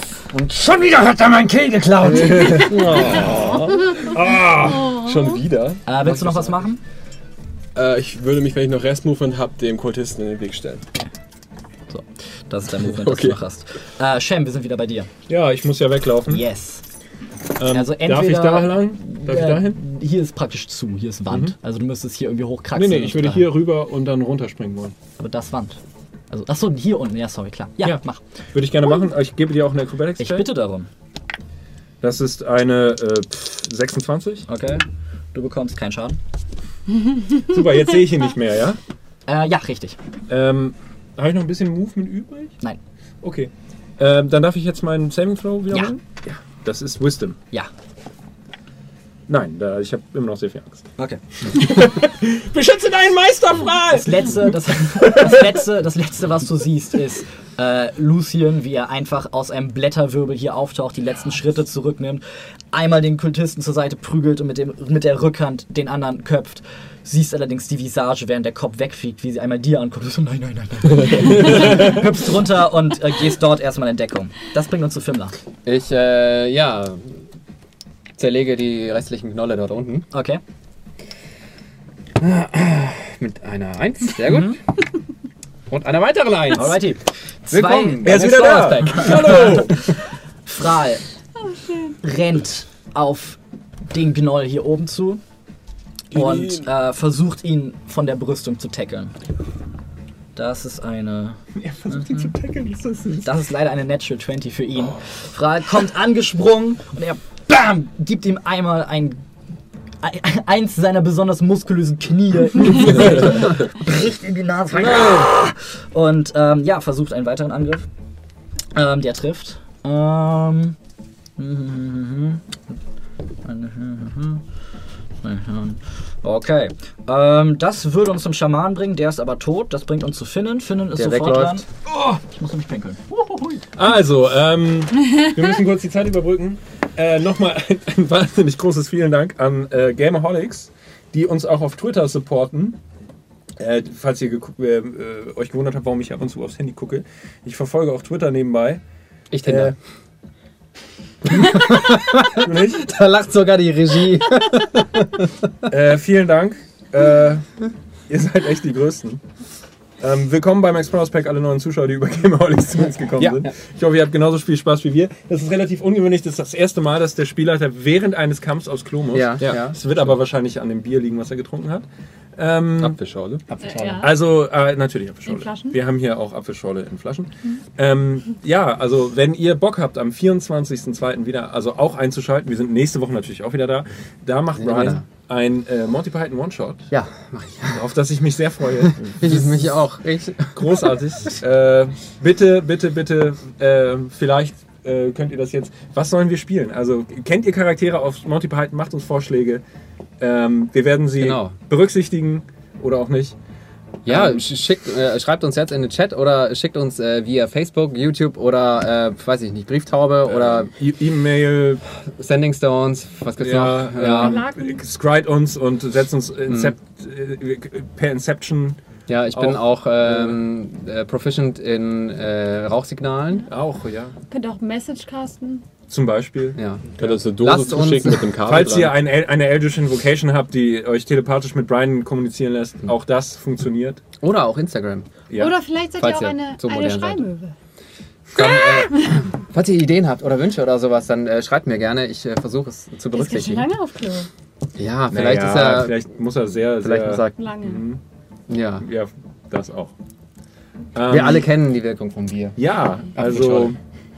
Schon wieder hat er meinen Kill geklaut. Schon wieder? Äh, willst du noch was machen? Äh, ich würde mich, wenn ich noch Restmovement habe, dem Kultisten in den Weg stellen. So, das ist dein Movement, das Okay. du noch hast. Äh, Shem, wir sind wieder bei dir. Ja, ich muss ja weglaufen. Yes. Ähm, Also darf ich entweder- da lang? Darf ich Äh, da hin? Hier ist praktisch zu, hier ist Wand. Also du müsstest hier irgendwie Nee, hochkraxeln. nee, ich und würde dahin. hier rüber und dann runterspringen wollen. Aber das Wand. Also, achso, hier unten. Ja, sorry, klar. Ja, Ja. mach. Würde ich gerne machen. Ich gebe dir auch eine Acrobatics Ich bitte darum. Das ist eine äh, pff, 26. Okay. Du bekommst keinen Schaden. Super, jetzt sehe ich ihn nicht mehr, ja? Äh, ja, richtig. Ähm, Habe ich noch ein bisschen Movement übrig? Nein. Okay. Ähm, dann darf ich jetzt meinen Saving Throw wiederholen? Ja. Das ist Wisdom. Ja. Nein, da, ich habe immer noch sehr viel Angst. Okay. Beschütze deinen Meister! Das letzte, das, das letzte, das letzte, was du siehst, ist äh, Lucien, wie er einfach aus einem Blätterwirbel hier auftaucht, die letzten Schritte zurücknimmt, einmal den Kultisten zur Seite prügelt und mit, dem, mit der Rückhand den anderen köpft. Siehst allerdings die Visage, während der Kopf wegfliegt, wie sie einmal dir anguckt. So, nein, nein, nein, nein. Hüpfst runter und äh, gehst dort erstmal in Deckung. Das bringt uns zu Fimmler. Ich, äh, ja, zerlege die restlichen Knolle dort unten. Okay. Mit einer Eins, sehr gut. Und einer weiteren Eins. Alrighty. Willkommen. Er ist wieder da. Hallo. Fral rennt auf den Gnoll hier oben zu und äh, versucht ihn von der Brüstung zu tackeln. Das ist eine. Er versucht ihn zu tackeln, ist das süß. Das ist leider eine Natural 20 für ihn. Fral kommt angesprungen und er BAM! gibt ihm einmal ein. ein- Eins seiner besonders muskulösen Knie bricht in die Nase rein und ähm, ja, versucht einen weiteren Angriff. Ähm, der trifft. Ähm, Okay. Ähm, das würde uns zum Schaman bringen, der ist aber tot. Das bringt uns zu Finnen. Finnen ist Der sofort dran. Oh, ich muss nämlich pinkeln. Also, ähm, wir müssen kurz die Zeit überbrücken. Äh, Nochmal ein, ein wahnsinnig großes Vielen Dank an äh, Gamerholics, die uns auch auf Twitter supporten. Äh, falls ihr äh, äh, euch gewundert habt, warum ich ab und zu aufs Handy gucke. Ich verfolge auch Twitter nebenbei. Ich Tinder. Äh? Da lacht sogar die Regie. Äh, vielen Dank. Ihr seid echt die Größten. Ähm, willkommen beim Explorers Pack, alle neuen Zuschauer, die über Gamerholics zu uns gekommen Ja, sind. ja. Ich hoffe, ihr habt genauso viel Spaß wie wir. Das ist relativ ungewöhnlich. Das ist das erste Mal, dass der Spielleiter während eines Kampfs aufs Klo muss. Ja, ja. Es wird aber wahrscheinlich an dem Bier liegen, was er getrunken hat. Ähm, Apfelschorle. Ja. also, äh, natürlich Apfelschorle. In Flaschen? Wir haben hier auch Apfelschorle in Flaschen. Ähm, ja, also, wenn ihr Bock habt, am 24.02. wieder, also auch einzuschalten, wir sind nächste Woche natürlich auch wieder da, da macht Sind Brian ein äh, Monty Python One-Shot, Ja, mach ich. auf das ich mich sehr freue. Ich mich auch. Ich. Großartig. äh, bitte, bitte, bitte, äh, vielleicht äh, könnt ihr das jetzt. Was sollen wir spielen? Also, kennt ihr Charaktere auf Monty Python? Macht uns Vorschläge. Ähm, wir werden sie Genau. berücksichtigen oder auch nicht. Ja, Ähm, sch- schickt, äh, schreibt uns jetzt in den Chat oder schickt uns äh, via Facebook, YouTube oder, äh, weiß ich nicht, Brieftaube oder E- E-Mail, Sending Stones. Was gibt's ja, noch? ja. Äh, scryt uns und setzt uns Incept, äh, per Inception ja ich bin Auch, auch, ähm, äh, proficient in äh, Rauchsignalen. auch, ja. Könnt auch Message casten. Zum Beispiel. Ja. Könnt ihr uns eine Dose Lasst uns- zuschicken mit dem Kabel Falls dran. ihr ein, eine Eldritch Invocation habt, die euch telepathisch mit Brian kommunizieren lässt, auch das funktioniert. Oder auch Instagram. Ja. Oder vielleicht seid Falls ihr auch eine, so eine. Schreimöwe. Dann, äh, falls ihr Ideen habt oder Wünsche oder sowas, dann äh, schreibt mir gerne. Ich äh, versuche es zu Ist ganz schön berücksichtigen. lange auf Klo. Ja, vielleicht Naja, ist er. Vielleicht muss er sehr, Vielleicht sehr. muss er. Lange. Mhm. Ja. Ja, das auch. Ähm, Wir alle kennen die Wirkung von Bier. Ja, also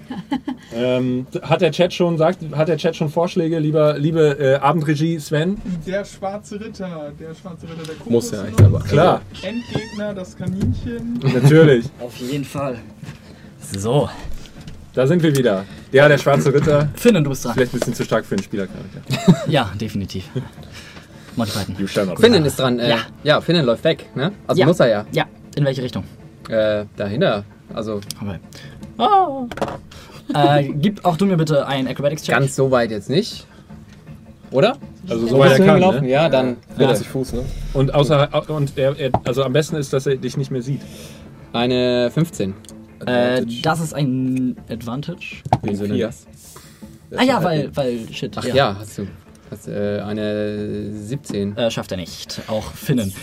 ähm, hat der Chat schon sagt, hat der Chat schon Vorschläge, lieber, liebe äh, Abendregie Sven? Der schwarze Ritter, der schwarze Ritter der Muss ja Kokosnuss. eigentlich dabei. Klar, Endgegner, das Kaninchen. natürlich. Auf jeden Fall. So, Da sind wir wieder. Ja, der schwarze Ritter. Finnen, du bist dran. Vielleicht ein bisschen zu stark für den Spielercharakter. Ja, definitiv. Monty Python. Finnen ist dran. Äh, Ja. ja. Finnen läuft weg, ne? Also Ja. muss er ja. Ja, in welche Richtung? Äh, dahinter. Also Okay. Oh. äh, gib auch du mir bitte einen Acrobatics-Check. ganz so weit jetzt nicht. Oder? Also so weit er kann. Ne? Ja, dann bitte. 40 Fuß, ne? Und außer und er, er, also am besten ist, dass er dich nicht mehr sieht. Eine 15. Äh, das ist ein Advantage. Wie Sinne Vier. das? Ah ja, weil, weil, shit. Ach ja, hast du. Hast, äh, eine 17. Äh, schafft er nicht. Auch Finnen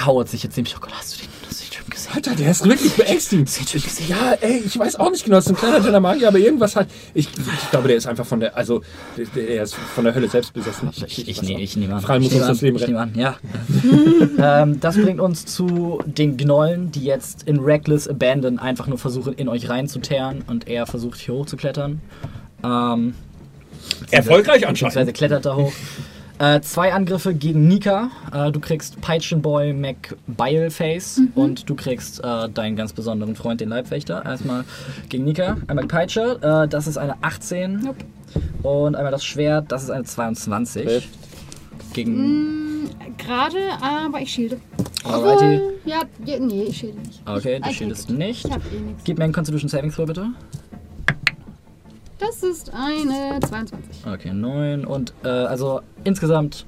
kauert sich jetzt ziemlich. Oh Gott, hast du den, hast du den Typen gesehen? Alter, der ist wirklich beängstigend. Ich, ja, ey, ich weiß auch nicht genau, das ist ein kleiner dünner Magier, aber irgendwas hat. Ich, ich glaube, der ist einfach von der, also der, der ist von der Hölle selbst besessen. Ich, ich, nee, ich nehme an. Frei muss ich nehme uns das an, Leben ich retten. nehme an, ja. ähm, das bringt uns zu den Gnollen, die jetzt in Reckless Abandon einfach nur versuchen, in euch reinzuteeren und er versucht hier hochzuklettern. Ähm, Erfolgreich beziehungsweise anscheinend. klettert er hoch. Äh, zwei Angriffe gegen Nika. Äh, du kriegst Peitschenboy McBileface und du kriegst äh, deinen ganz besonderen Freund, den Leibwächter. Erstmal gegen Nika. Einmal die Peitsche, äh, das ist eine 18. Nope. Und einmal das Schwert, das ist eine 22. Trifft. Gegen. Gerade, aber ich schilde. Alrighty. Ja, ja, nee, ich schilde nicht. Okay, ich, du schildest nicht. Ich hab eh nichts. Gib mir einen Constitution Saving Throw bitte. Das ist eine 22. Okay, 9 und äh, also insgesamt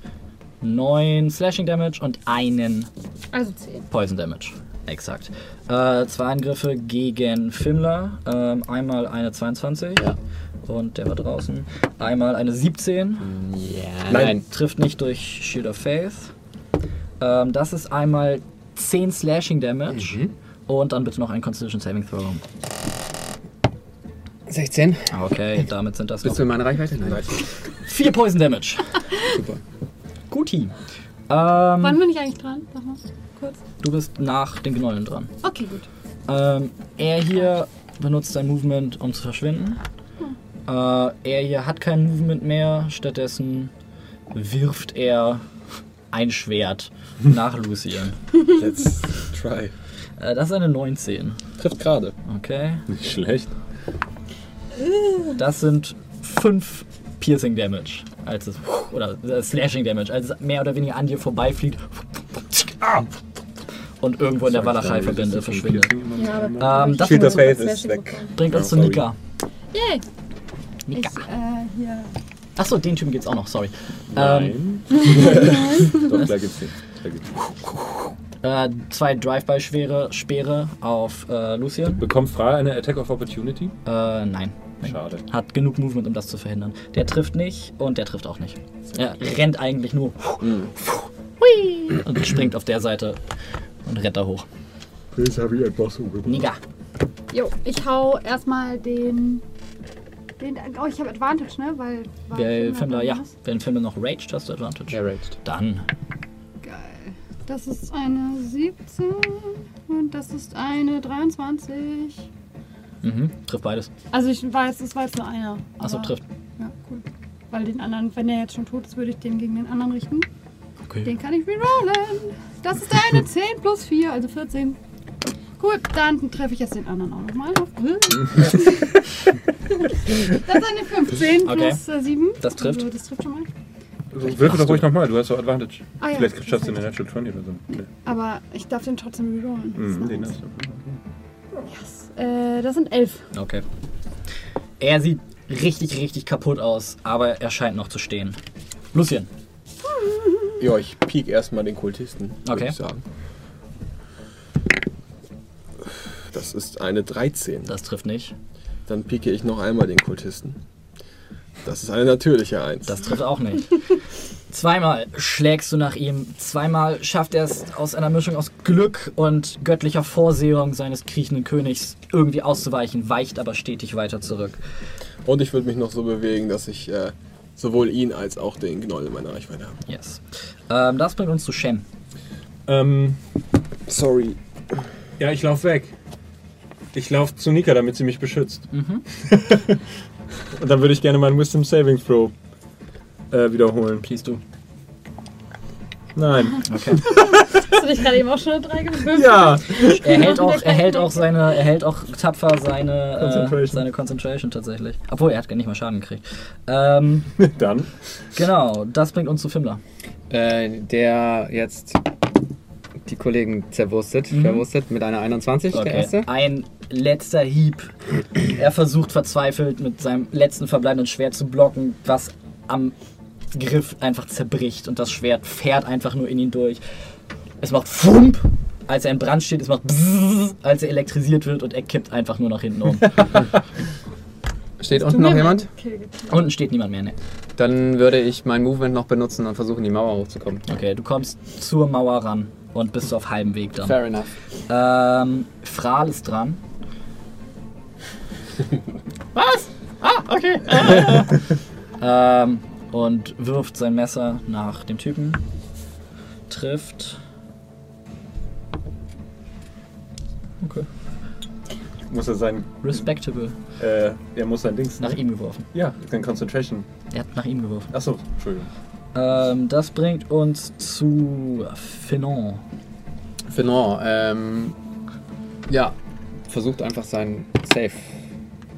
9 Slashing Damage und einen Also 10. Poison Damage. Exakt. Äh, zwei Angriffe gegen Fimmler. Ähm, einmal eine 22. Und der war draußen. Einmal eine 17. Ja, Nein. Trifft nicht durch Shield of Faith. Ähm, das ist einmal 10 Slashing Damage. Und dann bitte noch ein Constitution Saving Throw. 16. Okay, damit sind das Bist noch du in meiner Reichweite? Nein. 4 Poison Damage. Super. Guti. Ähm, Wann bin ich eigentlich dran? Sag mal kurz. du bist nach den Gnollen dran. Okay, gut. Ähm, er hier benutzt sein Movement, um zu verschwinden. Äh, er hier hat kein Movement mehr. Stattdessen wirft er ein Schwert nach Lucien. Let's try. Äh, das ist eine 19. Trifft gerade. Okay. Nicht schlecht. Das sind 5 Piercing Damage. Als es, oder äh, Slashing Damage. Als es mehr oder weniger an dir vorbeifliegt. Und irgendwo in der Walachei verbinde, verschwindet. Ja, Ähm, das Shield of bringt, Faith ist weg. bringt uns Ja, zu sorry. Nika. Yay! Ich, Nika. äh, hier. Achso, den Typen geht's auch noch, sorry. Ähm, Nein. Doch, da gibt's den. Da gibt's den. Äh, zwei Drive-by-Speere Speere auf äh, Lucien. Bekommt Fra eine Attack of Opportunity? Äh, nein. Schade. Hat genug Movement, um das zu verhindern. Der trifft nicht und der trifft auch nicht. Er rennt eigentlich nur Hui! und springt auf der Seite und rennt da hoch. Niga. Jo, ich hau erstmal den. den oh, ich habe Advantage, ne? Weil. Wer Fimmler ja. Wenn Fimmler noch raged, hast du Advantage. Ja, raged. Dann. Das ist eine 17 und das ist eine 23. Mhm, trifft beides. Also ich weiß, es war jetzt nur einer. Achso, trifft. Ja, cool. Weil den anderen, wenn der jetzt schon tot ist, würde ich den gegen den anderen richten. Okay. Den kann ich rerollen. Das ist eine 10 plus 4, also 14. Gut, dann treffe ich jetzt den anderen auch nochmal. das ist eine 15 Okay. plus äh, 7. Das trifft. Also, das trifft schon mal. Also, Würfel doch ruhig nochmal, du hast doch Advantage. Ah, ja. Vielleicht schaffst du eine Natural 20 oder so. Nee. Aber ich darf den trotzdem rerollen. Mhm, den hast du. Yes. Äh, das sind 11. Okay. Er sieht richtig, richtig kaputt aus, aber er scheint noch zu stehen. Lucien. Ja, ich piek erstmal den Kultisten, würde Okay. ich sagen. Das ist eine 13. Das trifft nicht. Dann pieke ich noch einmal den Kultisten. Das ist eine natürliche 1. Das trifft auch nicht. Zweimal schlägst du nach ihm. Zweimal schafft er es aus einer Mischung aus Glück und göttlicher Vorsehung seines kriechenden Königs irgendwie auszuweichen, weicht aber stetig weiter zurück. Und ich würde mich noch so bewegen, dass ich äh, sowohl ihn als auch den Gnoll in meiner Reichweite habe. Yes. Ähm, das bringt uns zu Shem. Ähm, Sorry. ja, ich lauf weg. Ich laufe zu Nika, damit sie mich beschützt. Mhm. Und dann würde ich gerne meinen Wisdom Saving Throw äh, wiederholen. Please du. Nein. Okay. Hast du dich gerade eben auch schon eine 3 gewürfelt? Ja. Er hält auch, er hält auch seine, er hält auch tapfer seine Concentration. Äh, seine Concentration tatsächlich. Obwohl, er hat gar nicht mal Schaden gekriegt. Ähm, Dann. genau, das bringt uns zu Fimmler. Äh, der jetzt die Kollegen zerwurstet, Mhm. verwurstet mit einer 21, der Okay. erste. Ein letzter Hieb. Er versucht verzweifelt mit seinem letzten verbleibenden Schwert zu blocken, was am Griff einfach zerbricht und das Schwert fährt einfach nur in ihn durch. Es macht Fump, als er in Brand steht, es macht Bzzz, als er elektrisiert wird und er kippt einfach nur nach hinten um. Steht unten noch jemand? Unten steht niemand mehr, ne? Dann würde ich mein Movement noch benutzen und versuchen, die Mauer hochzukommen. Okay, du kommst zur Mauer ran und bist auf halbem Weg dann. Fair enough. Ähm, Fral ist dran. Was? Ah, okay. ähm, und wirft sein Messer nach dem Typen. Trifft. Okay. Muss er sein. Respectable. Äh, er muss sein Dings. Nach ihm geworfen. Ja, sein Concentration. Er hat nach ihm geworfen. Achso, Entschuldigung. Ähm, das bringt uns zu Finon. Finon, ähm, ja, versucht einfach sein Safe.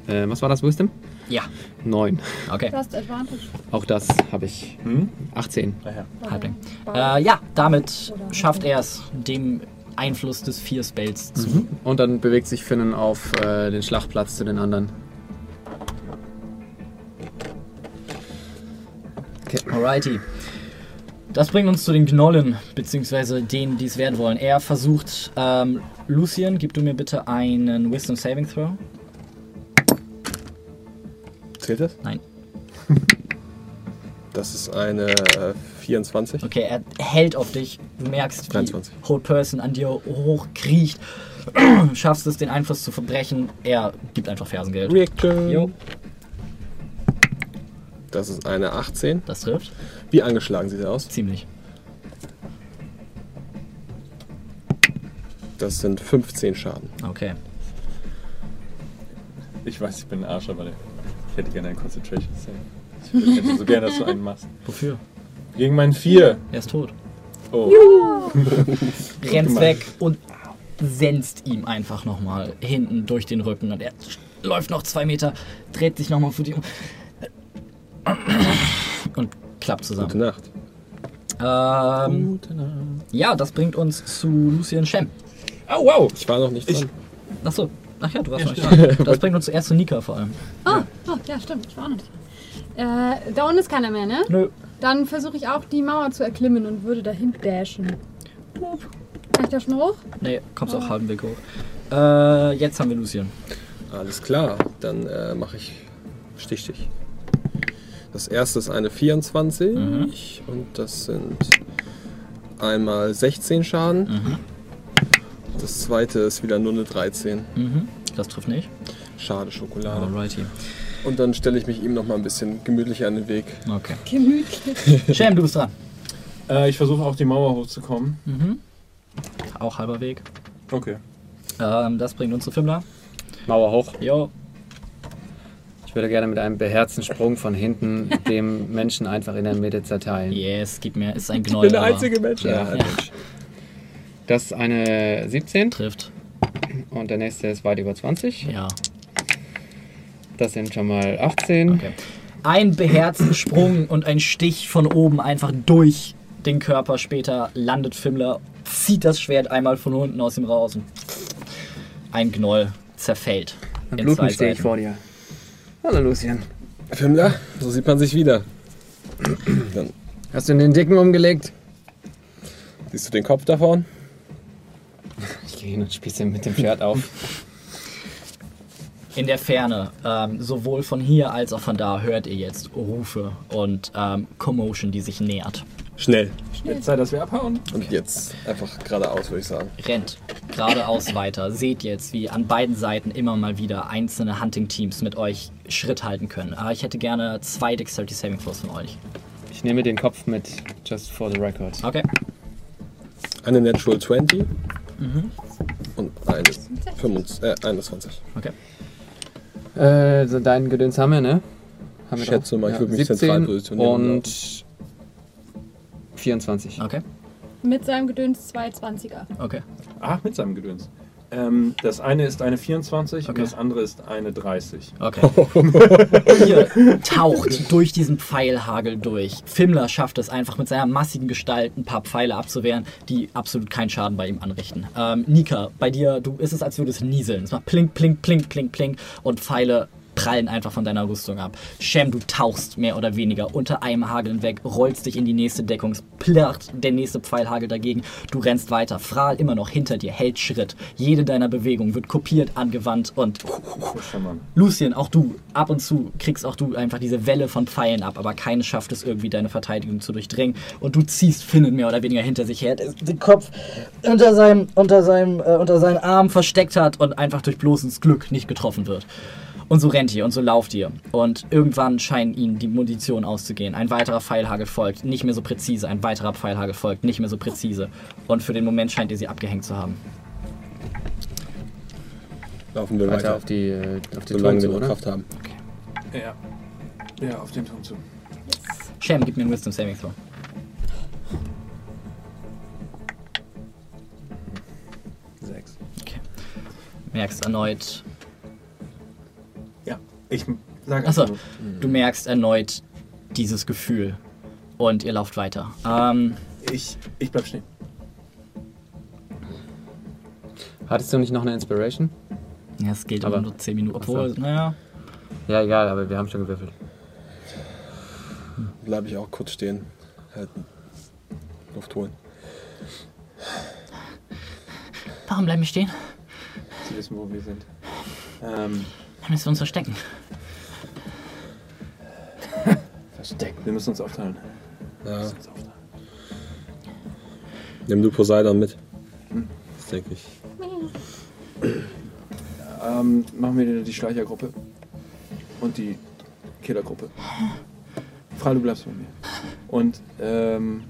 Äh, was war das, Wisdom? Ja. 9. Okay. Du hast Advantage. Auch das habe ich. Hm? 18. Daher. Halbling. Äh, ja, damit schafft er es, dem Einfluss des Vier Spells zu. Und dann bewegt sich Finnen auf äh, den Schlachtplatz zu den anderen. Alrighty. Das bringt uns zu den Gnollen, beziehungsweise denen, die es werden wollen. Er versucht, ähm, Lucian, gib du mir bitte einen Wisdom Saving Throw. Zählt das? Nein. Das ist eine äh, 24. Okay, er hält auf dich. Du merkst, wie 23. Whole Person an dir hochkriecht. Schaffst es, den Einfluss zu verbrechen. Er gibt einfach Fersengeld. Reaction. Jo, Das ist eine 18. das trifft. Wie angeschlagen sieht er aus? Ziemlich. Das sind 15 Schaden. Okay. Ich weiß, ich bin ein Arsch, aber ich hätte gerne einen Concentration Save. Ich hätte so gerne, dass du einen machst. Wofür? Gegen meinen 4. Er ist tot. Oh. Rennst gemacht. weg und senzt ihm einfach nochmal hinten durch den Rücken. Und er läuft noch zwei Meter, dreht sich nochmal vor dir um. Und klappt Gute zusammen. Nacht. Ähm, ja, das bringt uns zu Lucien Shem. Oh, wow! Ich war noch nicht dran. Achso. Ach ja, du warst noch nicht dran. Das bringt uns zuerst zu Nika vor allem. Oh, oh, ja, stimmt. Ich war auch noch nicht dran. Äh, da unten ist keiner mehr, ne? Nö. Dann versuche ich auch die Mauer zu erklimmen und würde dahin dashen. Kann ich da schon hoch? Nee, kommst auch halben Weg hoch. Äh, jetzt haben wir Lucien. Alles klar, dann äh, mache ich Stich, Stich. Das erste ist eine 24 Mhm. und das sind einmal 16 Schaden. Mhm. Das zweite ist wieder nur eine 13. Mhm. Das trifft nicht. Schade Schokolade. Alrighty. Und dann stelle ich mich ihm noch mal ein bisschen gemütlicher an den Weg. Okay. Gemütlich. Shem, du bist dran. Äh, ich versuche auch die Mauer hochzukommen. Mhm. Auch halber Weg. Okay. Ähm, das bringt uns zu Fimmler. Mauer hoch. Jo. Ich würde gerne mit einem beherzten Sprung von hinten dem Menschen einfach in der Mitte zerteilen. Yes, gib mir. Ist ein Ich Gnoll. bin der einzige Mensch. Ja. Ja, Mensch. Das ist eine 17 Trifft. und der nächste ist weit über 20. Ja. Das sind schon mal 18. Okay. Ein beherzten Sprung und ein Stich von oben einfach durch den Körper. Später landet Fimmler, zieht das Schwert einmal von unten aus ihm raus und ein Gnoll zerfällt. Mit in Bluten zwei stehe ich vor dir. Hallo Lucien. Fimmler, so sieht man sich wieder. Dann Hast du den Dicken umgelegt? siehst du den Kopf davon? Ich gehe hin und spieße mit dem Schwert auf. In der Ferne, ähm, sowohl von hier als auch von da, hört ihr jetzt Rufe und ähm, Commotion, die sich nähert. Schnell. Jetzt sei, dass wir abhauen. Und jetzt einfach geradeaus, würde ich sagen. Rennt geradeaus weiter. Seht jetzt, wie an beiden Seiten immer mal wieder einzelne Hunting-Teams mit euch Schritt halten können. Aber ich hätte gerne zwei Dexterity Saving Throws von euch. Ich nehme den Kopf mit, just for the record. Okay. Eine Natural 20. Und eine 25, äh, 21. Okay. Äh, so dein Gedöns haben wir, ne? Haben Ich wir schätze doch. mal, ich würde mich zentral positionieren. Und 24. Okay. Mit seinem Gedöns zwei 20er. Okay. Ach, mit seinem Gedöns. Ähm, das eine ist eine 24 und Okay. das andere ist eine 30. Okay. Ihr taucht durch diesen Pfeilhagel durch. Fimmler schafft es einfach mit seiner massigen Gestalt ein paar Pfeile abzuwehren, die absolut keinen Schaden bei ihm anrichten. Ähm, Nika, bei dir, du ist es, als würdest du nieseln. Es macht plink, plink, plink, plink, plink und Pfeile prallen einfach von deiner Rüstung ab. Shem, du tauchst mehr oder weniger unter einem Hagel hinweg, rollst dich in die nächste Deckung, es plirrt der nächste Pfeilhagel dagegen. Du rennst weiter. Fral immer noch hinter dir, hält Schritt. Jede deiner Bewegungen wird kopiert, angewandt und. Lucien, auch du, ab und zu kriegst auch du einfach diese Welle von Pfeilen ab, aber keine schafft es irgendwie, deine Verteidigung zu durchdringen. Und du ziehst Finnen mehr oder weniger hinter sich her, den Kopf unter seinem, unter seinem, äh, unter seinen Arm versteckt hat und einfach durch bloßes Glück nicht getroffen wird. Und so rennt ihr und so lauft ihr. Und irgendwann scheint ihnen die Munition auszugehen. Ein weiterer Pfeilhagel folgt, nicht mehr so präzise. Ein weiterer Pfeilhagel folgt, nicht mehr so präzise. Und für den Moment scheint ihr sie abgehängt zu haben. Laufen wir Weiter weiter, auf die, äh, auf die solange wir Turm zu, oder? Kraft haben. Ja. Ja, auf den Turm zu. Shem, gib mir einen Wisdom Saving Throw. Sechs. Merkst erneut, ich sage Achso, du merkst erneut dieses Gefühl und ihr lauft weiter. Ähm, ich, ich bleib stehen. Hattest du nicht noch eine Inspiration? ja, es geht Aber- nur 10 Minuten. Obwohl, naja, Ja, egal, aber wir haben schon gewürfelt. Bleibe ich auch kurz stehen. Halten. Luft holen. warum bleiben wir stehen? Sie wissen, wo wir sind. Ähm, Dann müssen wir uns verstecken. versteckt. Wir müssen uns aufteilen. Wir Ja. müssen uns aufteilen. Nimm du Poseidon mit. Das denke ich. Ähm, machen wir die Schleichergruppe und die Killergruppe. Frau, du bleibst bei mir. Und ähm,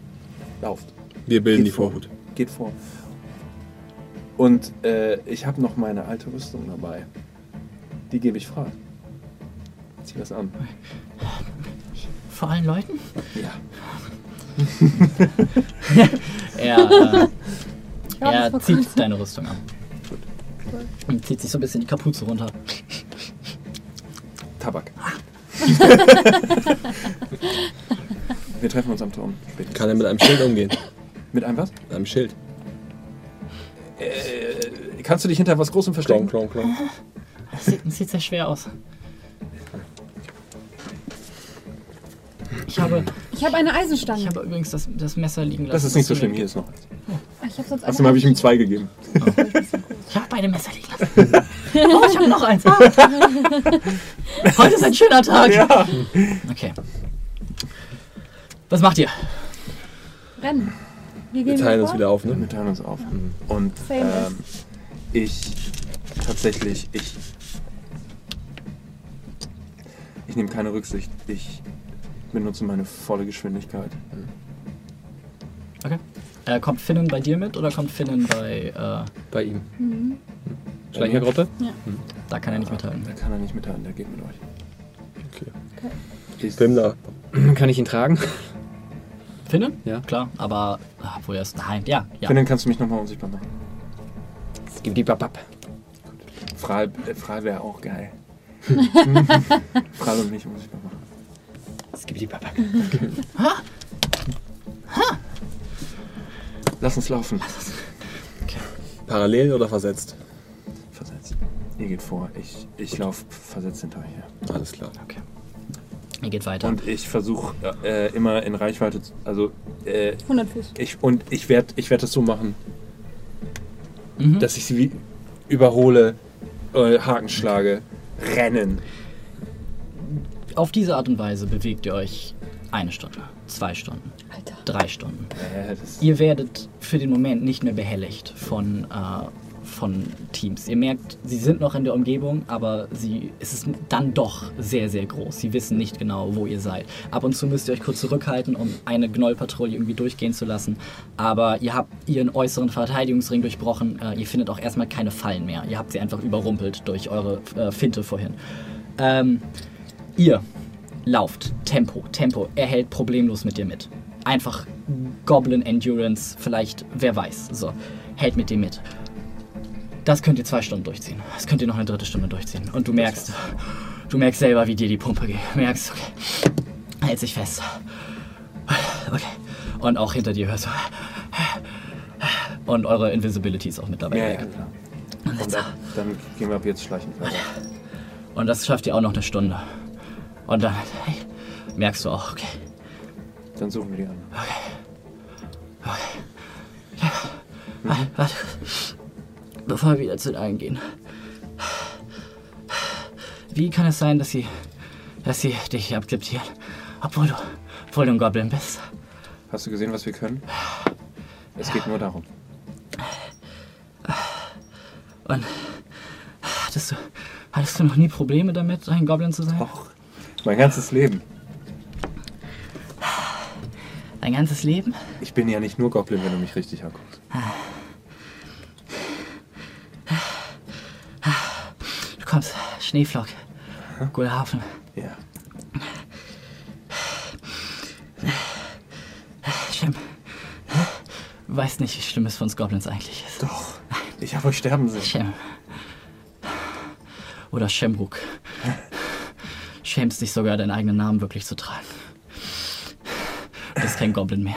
lauft. Wir bilden Geht die vor. Vorhut. Geht vor. Und äh, ich habe noch meine alte Rüstung dabei. Die gebe ich frei. Zieh das an. Vor allen Leuten? Ja. Er, äh, Ja, er zieht deine Rüstung an. Und zieht sich so ein bisschen die Kapuze runter. Tabak. wir treffen uns am Turm. Später. Kann er mit einem Schild umgehen? Mit einem was? Mit einem Schild. Äh, kannst du dich hinter was Großem verstecken? Klong, klong, klong. Das sieht, das sieht sehr schwer aus. Ich habe, Ich habe eine Eisenstange. ich habe übrigens das, das Messer liegen lassen. Das ist nicht so schlimm. Hier ist noch eins. Ah, ich habe sonst Außerdem habe ich ihm zwei gegeben. Ich habe beide Messer liegen lassen. Oh, ich habe noch eins. Heute ist ein schöner Tag. Ja. Okay. Was macht ihr? Rennen. Wir Wir gehen teilen vor. uns wieder auf, ne? Wir teilen uns auf. Und Same ähm, ich tatsächlich, ich. Ich nehme keine Rücksicht. Ich benutze meine volle Geschwindigkeit. Okay. Äh, kommt Finnen bei dir mit oder kommt Finnen bei. Äh, Bei ihm. Mhm. Schleichergruppe? da kann er nicht mithalten. Da kann er nicht mithalten, der geht mit euch. Okay. Ich, Pimler. Kann ich ihn tragen? Finnen? Ja. Klar, aber. ah, Obwohl er ist. Nein, ja. ja. Finden, kannst du mich nochmal unsichtbar machen? Es gibt die Babab. Fral, äh, Fral wäre auch geil. Fral und mich unsichtbar machen. Es gibt die Babab. Lass uns laufen. Parallel oder versetzt? Versetzt. Ihr geht vor. Ich, ich laufe versetzt hinter euch her. Alles klar. Okay. Er geht weiter. Und ich versuche äh, immer in Reichweite, zu, also äh, 100 Fuß. ich und ich werde ich werd das so machen, Mhm. dass ich sie wie überhole, äh, Haken schlage, rennen. Auf diese Art und Weise bewegt ihr euch eine Stunde, zwei Stunden, Alter. drei Stunden. Äh, das, Ihr werdet für den Moment nicht mehr behelligt von, äh, von Teams. Ihr merkt, sie sind noch in der Umgebung, aber sie, es ist dann doch sehr, sehr groß. Sie wissen nicht genau, wo ihr seid. Ab und zu müsst ihr euch kurz zurückhalten, um eine Gnollpatrouille irgendwie durchgehen zu lassen. Aber ihr habt ihren äußeren Verteidigungsring durchbrochen. Äh, ihr findet auch erstmal keine Fallen mehr. Ihr habt sie einfach überrumpelt durch eure äh, Finte vorhin. Ähm, ihr lauft. Tempo, Tempo. Er hält problemlos mit dir mit. Einfach Goblin Endurance, vielleicht, wer weiß. So, hält mit dir mit. Das könnt ihr zwei Stunden durchziehen. Das könnt ihr noch eine dritte Stunde durchziehen. Und du merkst, du merkst selber, wie dir die Pumpe geht. Du merkst, okay, hält sich fest. Okay. Und auch hinter dir hörst du. Und eure Invisibility ist auch mit dabei. Ja, ja, klar. Und dann, dann gehen wir ab jetzt schleichend weiter. Und das schafft ihr auch noch eine Stunde. Und dann hey, merkst du auch, okay, Dann suchen wir die an. Warte, warte. Bevor wir wieder zu den allen gehen. Wie kann es sein, dass sie, dass sie dich akzeptieren, obwohl du, obwohl du ein Goblin bist? Hast du gesehen, was wir können? Es geht nur darum. Und hattest du, hattest du noch nie Probleme damit, ein Goblin zu sein? Och, mein ganzes Leben. Dein ganzes Leben? Ich bin ja nicht nur Goblin, wenn du mich richtig anguckst. Du kommst, Schneeflock, Gulhafen. Ja. Shem, du weißt nicht, wie schlimm es für uns Goblins eigentlich ist. Doch. Ich habe euch sterben sehen. Shem. Oder Shemruk. Schämst dich sogar, deinen eigenen Namen wirklich zu tragen. Du bist kein Goblin mehr.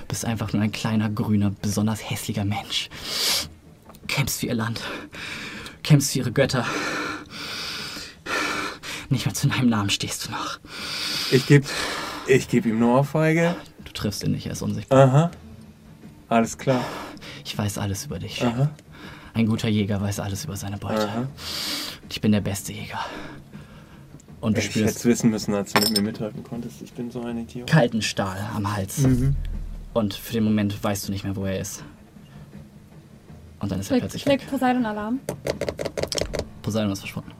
Du bist einfach nur ein kleiner, grüner, besonders hässlicher Mensch. Kämpfst für ihr Land. Kämpfst für ihre Götter. Nicht mal zu deinem Namen stehst du noch. Ich geb, ich geb ihm nur Ohrfeige. Du triffst ihn nicht, er ist unsichtbar. Aha. Alles klar. Ich weiß alles über dich. Aha. Ein guter Jäger weiß alles über seine Beute. Aha. Und ich bin der beste Jäger. Und du Ich hätte es spürst wissen müssen, als du mit mir mithalten konntest. Ich bin so ein Idiot. kalten Stahl am Hals. Mhm. Und für den Moment weißt du nicht mehr, wo er ist. Und dann ist er Schlägt, plötzlich weg. schlägt Poseidon Alarm. Poseidon ist verschwunden.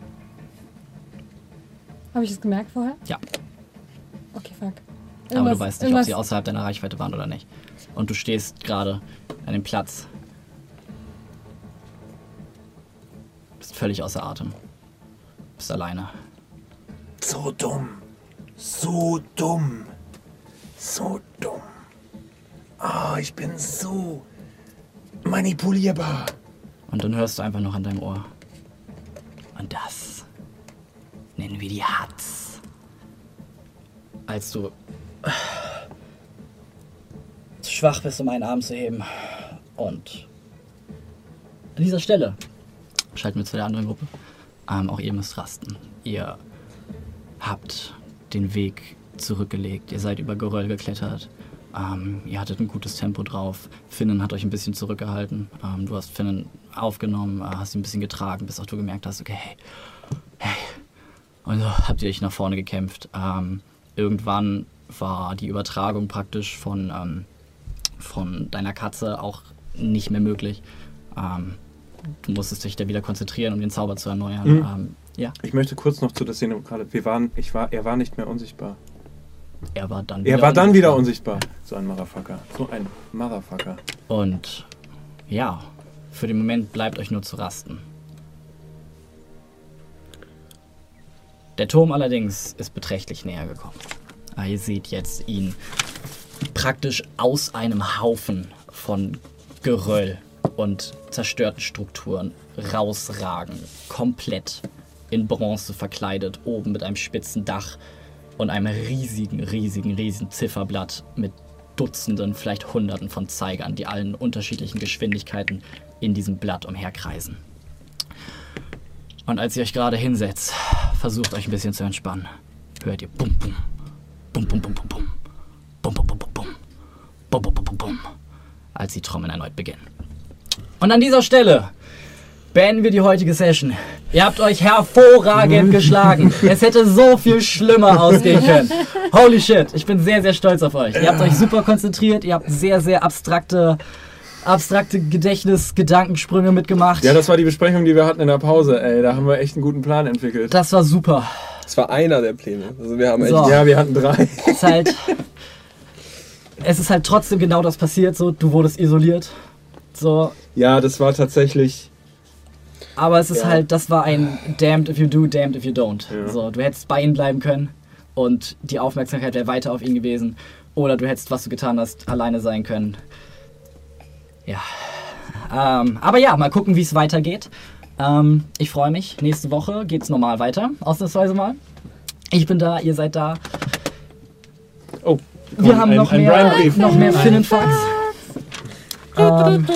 Habe ich es gemerkt vorher? Ja. Okay, fuck. Aber Irgendwas- du weißt nicht, ob sie außerhalb deiner Reichweite waren oder nicht. Und du stehst gerade an dem Platz. Bist völlig außer Atem. Bist alleine. So dumm. So dumm. So dumm. Ah, ich bin so manipulierbar. Und dann hörst du einfach noch an deinem Ohr. Und das nennen wir die Hatz. Als du zu schwach bist, um einen Arm zu heben. Und an dieser Stelle schalten wir zu der anderen Gruppe. Ähm, auch ihr müsst rasten. Ihr habt den Weg zurückgelegt. Ihr seid über Geröll geklettert. Ähm, ihr hattet ein gutes Tempo drauf. Finnen hat euch ein bisschen zurückgehalten. Ähm, du hast Finnen aufgenommen, äh, hast ihn ein bisschen getragen, bis auch du gemerkt hast, okay, hey, hey. Und so habt ihr euch nach vorne gekämpft. Ähm, irgendwann war die Übertragung praktisch von, ähm, von deiner Katze auch nicht mehr möglich. Ähm, du musstest dich da wieder konzentrieren, um den Zauber zu erneuern. Mhm. Ähm, ja, Ich möchte kurz noch zu der Szene gerade. Wir waren, ich war, er war nicht mehr unsichtbar. er war dann Er war dann wieder unsichtbar. So ein Motherfucker. So ein Motherfucker. Und ja, für den Moment bleibt euch nur zu rasten. Der Turm allerdings ist beträchtlich näher gekommen. Ah, Ihr seht jetzt ihn praktisch aus einem Haufen von Geröll und zerstörten Strukturen rausragen. Komplett in Bronze verkleidet, oben mit einem spitzen Dach und einem riesigen, riesigen, riesigen Zifferblatt mit Dutzenden, vielleicht Hunderten von Zeigern, die allen unterschiedlichen Geschwindigkeiten in diesem Blatt umherkreisen. Und als ihr euch gerade hinsetzt, versucht euch ein bisschen zu entspannen, hört ihr bum bum, bum bum bum bum bum, bum bum bum bum bum, bum bum bum bum bum, als die Trommeln erneut beginnen. Und an dieser Stelle beenden wir die heutige Session. Ihr habt euch hervorragend geschlagen. Es hätte so viel schlimmer ausgehen können. Holy shit, ich bin sehr, sehr stolz auf euch. Ihr habt euch super konzentriert, ihr habt sehr, sehr abstrakte abstrakte Gedächtnis, Gedankensprünge mitgemacht. Ja, das war die Besprechung, die wir hatten in der Pause, ey. Da haben wir echt einen guten Plan entwickelt. das war super. Das war einer der Pläne. Also wir haben echt. So. Ja, wir hatten drei. Es ist halt, es ist halt trotzdem genau das passiert. So, du wurdest isoliert. So, Ja, das war tatsächlich. aber es ist Ja. halt, das war ein damned if you do, damned if you don't. Ja. So, du hättest bei ihm bleiben können und die Aufmerksamkeit wäre weiter auf ihn gewesen. Oder du hättest, was du getan hast, alleine sein können. Ja. Ähm, aber ja, mal gucken, wie es weitergeht. Ähm, ich freue mich. Nächste Woche geht's normal weiter. Ausnahmsweise mal. Ich bin da, ihr seid da. Oh, Wir haben ein- noch mehr, noch mehr Finnenfax. Ähm,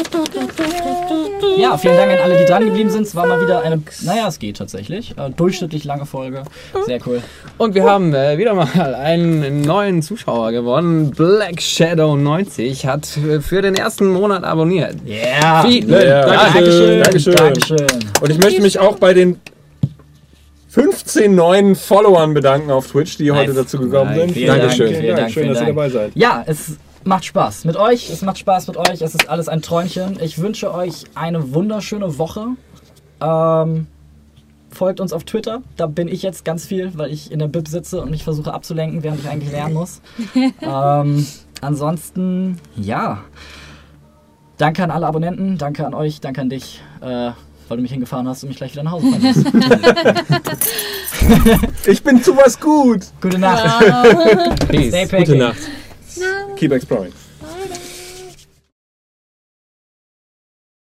ja, vielen Dank an alle, die dran geblieben sind. Es war mal wieder eine, naja, es geht tatsächlich. Äh, durchschnittlich lange Folge. Sehr cool. Und wir haben äh, wieder mal einen neuen Zuschauer gewonnen. Black Shadow 90 hat äh, für den ersten Monat abonniert. Yeah! Vielen Ja, Dankeschön. Dankeschön. Dankeschön. Und ich möchte mich auch bei den 15 neuen Followern bedanken auf Twitch, die heute dazu gekommen Nice. sind. Vielen Dank, Dankeschön. vielen Dank, Schön, vielen dass ihr Dank. dabei seid. Ja, es macht Spaß mit euch. Es macht Spaß mit euch. Es ist alles ein Träumchen. Ich wünsche euch eine wunderschöne Woche. Ähm, folgt uns auf Twitter. Da bin ich jetzt ganz viel, weil ich in der Bib sitze und mich versuche abzulenken, während ich eigentlich lernen muss. ähm, ansonsten, ja. Danke an alle Abonnenten. Danke an euch. Danke an dich, äh, weil du mich hingefahren hast und mich gleich wieder nach Hause fahren. Ich bin zu was gut. Gute Nacht. Peace. Stay Gute packing. Nacht. Keep exploring.